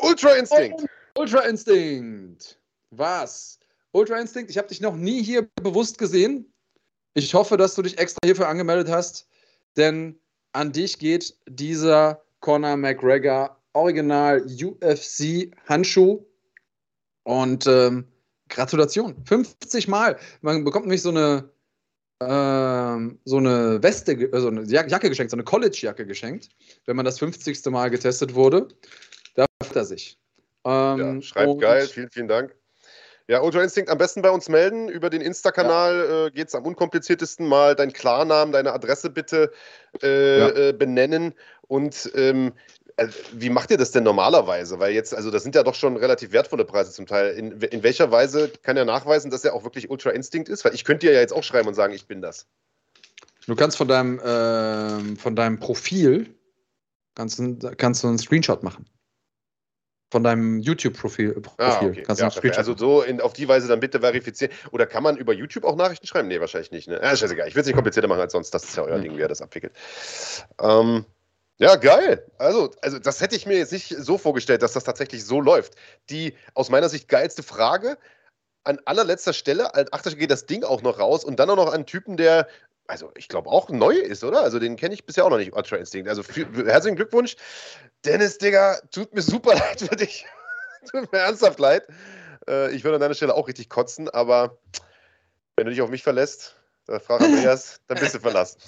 Ultra Instinct. Ultra Instinct. Was? Ultra Instinct, ich habe dich noch nie hier bewusst gesehen. Ich hoffe, dass du dich extra hierfür angemeldet hast, denn an dich geht dieser Conor McGregor Original UFC Handschuh. Und ähm, Gratulation. 50 Mal. Man bekommt nämlich so eine, ähm, so eine Weste, ge- äh, so eine Ja- Jacke geschenkt, so eine College-Jacke geschenkt, wenn man das 50. Mal getestet wurde. Da freut er sich. Ähm, Ja, schreibt geil, vielen, vielen Dank. Ja, Ultra Instinct am besten bei uns melden. Über den Insta-Kanal äh, geht es am unkompliziertesten mal deinen Klarnamen, deine Adresse bitte äh, Ja. äh, benennen. Und ähm, äh, wie macht ihr das denn normalerweise? Weil jetzt, also das sind ja doch schon relativ wertvolle Preise zum Teil. In, in welcher Weise kann er nachweisen, dass er auch wirklich Ultra Instinct ist? Weil ich könnte dir ja jetzt auch schreiben und sagen, ich bin das. Du kannst von deinem, ähm, von deinem Profil kannst, du- kannst du einen Screenshot machen. Von deinem YouTube-Profil. Profil. Ah, okay. Kannst du Ja, einen perfekt. Screenshot also so in, auf die Weise dann bitte verifizieren. Oder kann man über YouTube auch Nachrichten schreiben? Nee, wahrscheinlich nicht. Ne? Ja, scheißegal. Ich will es nicht komplizierter machen als sonst. Das ist ja euer Mhm. Ding, wie ihr das abwickelt. Ähm, ja, geil. Also, also, das hätte ich mir jetzt nicht so vorgestellt, dass das tatsächlich so läuft. Die aus meiner Sicht geilste Frage an allerletzter Stelle, als Achter geht das Ding auch noch raus und dann auch noch an einen Typen, der, also ich glaube auch neu ist, oder? Also den kenne ich bisher auch noch nicht, Ultra Instinct. Also viel, herzlichen Glückwunsch. Dennis, Digga, tut mir super leid für dich. tut mir ernsthaft leid. Äh, ich würde an deiner Stelle auch richtig kotzen, aber wenn du dich auf mich verlässt, da frag Andreas, dann bist du verlassen.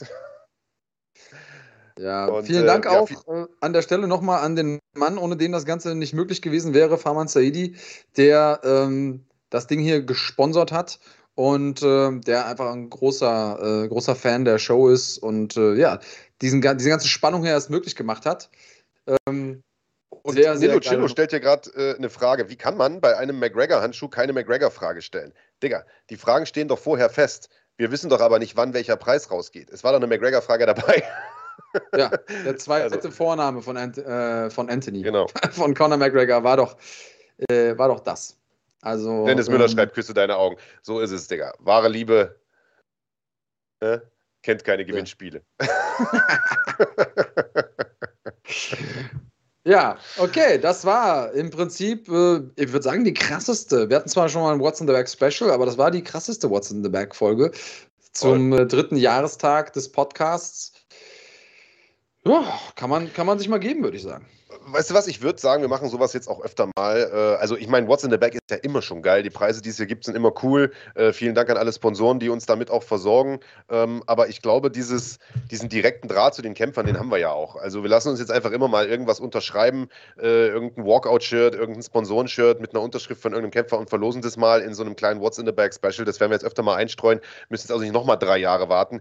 Ja, Und, vielen äh, Dank ja, auch äh, an der Stelle nochmal an den Mann, ohne den das Ganze nicht möglich gewesen wäre, Farman Saidi, der ähm, das Ding hier gesponsert hat und ähm, der einfach ein großer, äh, großer Fan der Show ist und äh, ja, diesen, diese ganze Spannung hier erst möglich gemacht hat. Ähm, Und Sehr, sehr Nilo stellt hier gerade äh, eine Frage. Wie kann man bei einem McGregor-Handschuh keine McGregor-Frage stellen? Digga, die Fragen stehen doch vorher fest. Wir wissen doch aber nicht, wann welcher Preis rausgeht. Es war doch eine McGregor-Frage dabei. ja, der zweite Also- Vorname von, Ant äh, von Anthony, genau. von Conor McGregor war doch, äh, war doch das. Also, Dennis Müller ähm, schreibt, küsse deine Augen. So ist es, Digga. Wahre Liebe ne? kennt keine Gewinnspiele. Ja. okay, das war im Prinzip, äh, ich würde sagen, die krasseste. Wir hatten zwar schon mal ein What's in the Bag Special, aber das war die krasseste What's in the Bag Folge zum. Äh, dritten Jahrestag des Podcasts. Ja, kann man, kann man sich mal geben, würde ich sagen weißt du was, ich würde sagen, wir machen sowas jetzt auch öfter mal. Äh, also ich meine, What's in the Bag ist ja immer schon geil. Die Preise, die es hier gibt, sind immer cool. Äh, vielen Dank an alle Sponsoren, die uns damit auch versorgen. Ähm, aber ich glaube, dieses, diesen direkten Draht zu den Kämpfern, den haben wir ja auch. Also wir lassen uns jetzt einfach immer mal irgendwas unterschreiben, äh, irgendein Walkout-Shirt, irgendein Sponsoren-Shirt mit einer Unterschrift von irgendeinem Kämpfer und verlosen das mal in so einem kleinen What's in the Bag Special. Das werden wir jetzt öfter mal einstreuen. Müssen jetzt also nicht nochmal drei Jahre warten.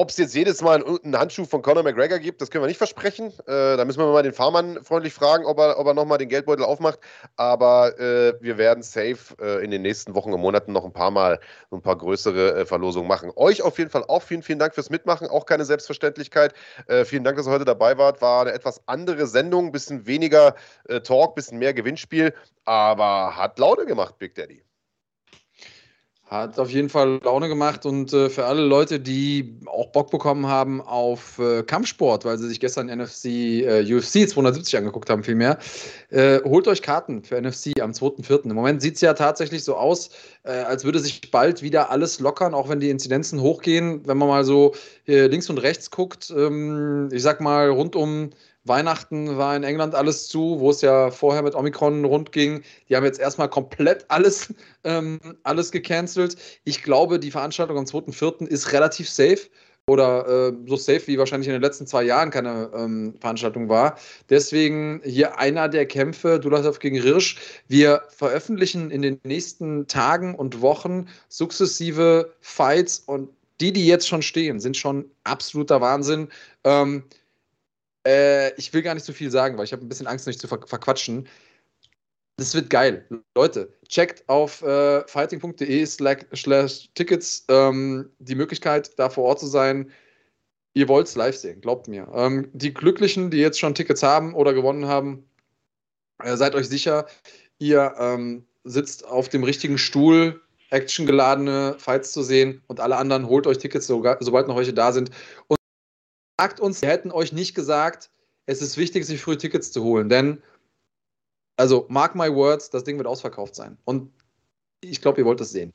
Ob es jetzt jedes Mal einen Handschuh von Conor McGregor gibt, das können wir nicht versprechen. Äh, da müssen wir mal den Fahrmann freundlich fragen, ob er, ob er nochmal den Geldbeutel aufmacht. Aber äh, wir werden safe äh, in den nächsten Wochen und Monaten noch ein paar Mal ein paar größere äh, Verlosungen machen. Euch auf jeden Fall auch vielen, vielen Dank fürs Mitmachen. Auch keine Selbstverständlichkeit. Äh, vielen Dank, dass ihr heute dabei wart. War eine etwas andere Sendung, bisschen weniger äh, Talk, bisschen mehr Gewinnspiel. Aber hat Laune gemacht, Big Daddy. Hat auf jeden Fall Laune gemacht und äh, für alle Leute, die auch Bock bekommen haben auf äh, Kampfsport, weil sie sich gestern NFC, äh, UFC 270 angeguckt haben, vielmehr, äh, holt euch Karten für NFC am 2.4. Im Moment sieht es ja tatsächlich so aus, äh, als würde sich bald wieder alles lockern, auch wenn die Inzidenzen hochgehen. Wenn man mal so äh, links und rechts guckt, ähm, ich sag mal rund um Weihnachten war in England alles zu, wo es ja vorher mit Omikron rund ging. Die haben jetzt erstmal komplett alles, ähm, alles gecancelt. Ich glaube, die Veranstaltung am 2.4. ist relativ safe oder äh, so safe wie wahrscheinlich in den letzten zwei Jahren keine ähm, Veranstaltung war. Deswegen hier einer der Kämpfe, Dulasov gegen Rirsch. Wir veröffentlichen in den nächsten Tagen und Wochen sukzessive Fights und die, die jetzt schon stehen, sind schon absoluter Wahnsinn. Ähm, äh, ich will gar nicht so viel sagen, weil ich habe ein bisschen Angst, nicht zu ver verquatschen. Das wird geil. Leute, checkt auf äh, fighting.de slash Tickets ähm, die Möglichkeit, da vor Ort zu sein. Ihr wollt es live sehen, glaubt mir. Ähm, die Glücklichen, die jetzt schon Tickets haben oder gewonnen haben, äh, seid euch sicher, ihr ähm, sitzt auf dem richtigen Stuhl, actiongeladene Fights zu sehen und alle anderen holt euch Tickets, sobald noch welche da sind. Und sagt uns, wir hätten euch nicht gesagt, es ist wichtig, sich früh Tickets zu holen, denn, also, mark my words, das Ding wird ausverkauft sein. Und ich glaube, ihr wollt das sehen.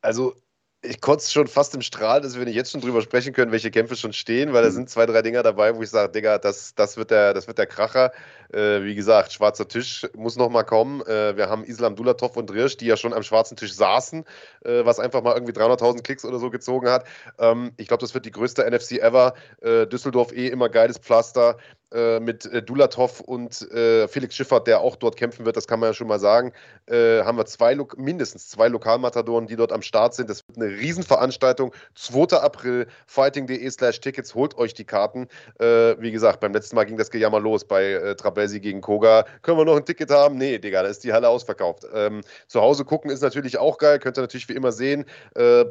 Also, ich kotze schon fast im Strahl, dass wir nicht jetzt schon drüber sprechen können, welche Kämpfe schon stehen, weil da mhm. sind zwei, drei Dinger dabei, wo ich sage, Digga, das, das, wird der, das wird der Kracher. Äh, wie gesagt, schwarzer Tisch muss noch mal kommen. Äh, wir haben Islam Dulatov und Rirsch, die ja schon am schwarzen Tisch saßen, äh, was einfach mal irgendwie 300.000 Klicks oder so gezogen hat. Ähm, ich glaube, das wird die größte NFC ever. Äh, Düsseldorf eh immer geiles Pflaster. Äh, mit äh, Dulatov und Felix Schiffert, der auch dort kämpfen wird, das kann man ja schon mal sagen, haben wir zwei, mindestens zwei Lokalmatadoren, die dort am Start sind. Das wird eine Riesenveranstaltung. 2. April, fighting.de slash Tickets, holt euch die Karten. Wie gesagt, beim letzten Mal ging das Gejammer los bei äh, Trabelsi gegen Koga. Können wir noch ein Ticket haben? Nee, Digga, da ist die Halle ausverkauft. Ähm, zu Hause gucken ist natürlich auch geil, könnt ihr natürlich wie immer sehen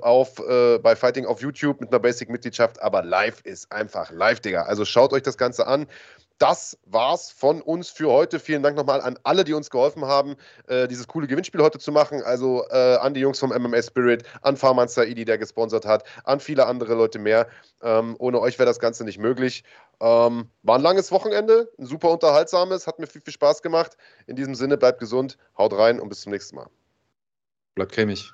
auf, bei Fighting auf YouTube mit einer Basic-Mitgliedschaft, aber live ist einfach live, Digga. Also schaut euch das Ganze an das war's von uns für heute. Vielen Dank nochmal an alle, die uns geholfen haben, äh, dieses coole Gewinnspiel heute zu machen. Also äh, an die Jungs vom MMA Spirit, an Farman Saidi, der gesponsert hat, an viele andere Leute mehr. Ähm, ohne euch wäre das Ganze nicht möglich. Ähm, war ein langes Wochenende, ein super unterhaltsames, hat mir viel, viel Spaß gemacht. In diesem Sinne, bleibt gesund, haut rein und bis zum nächsten Mal. Bleibt cremig.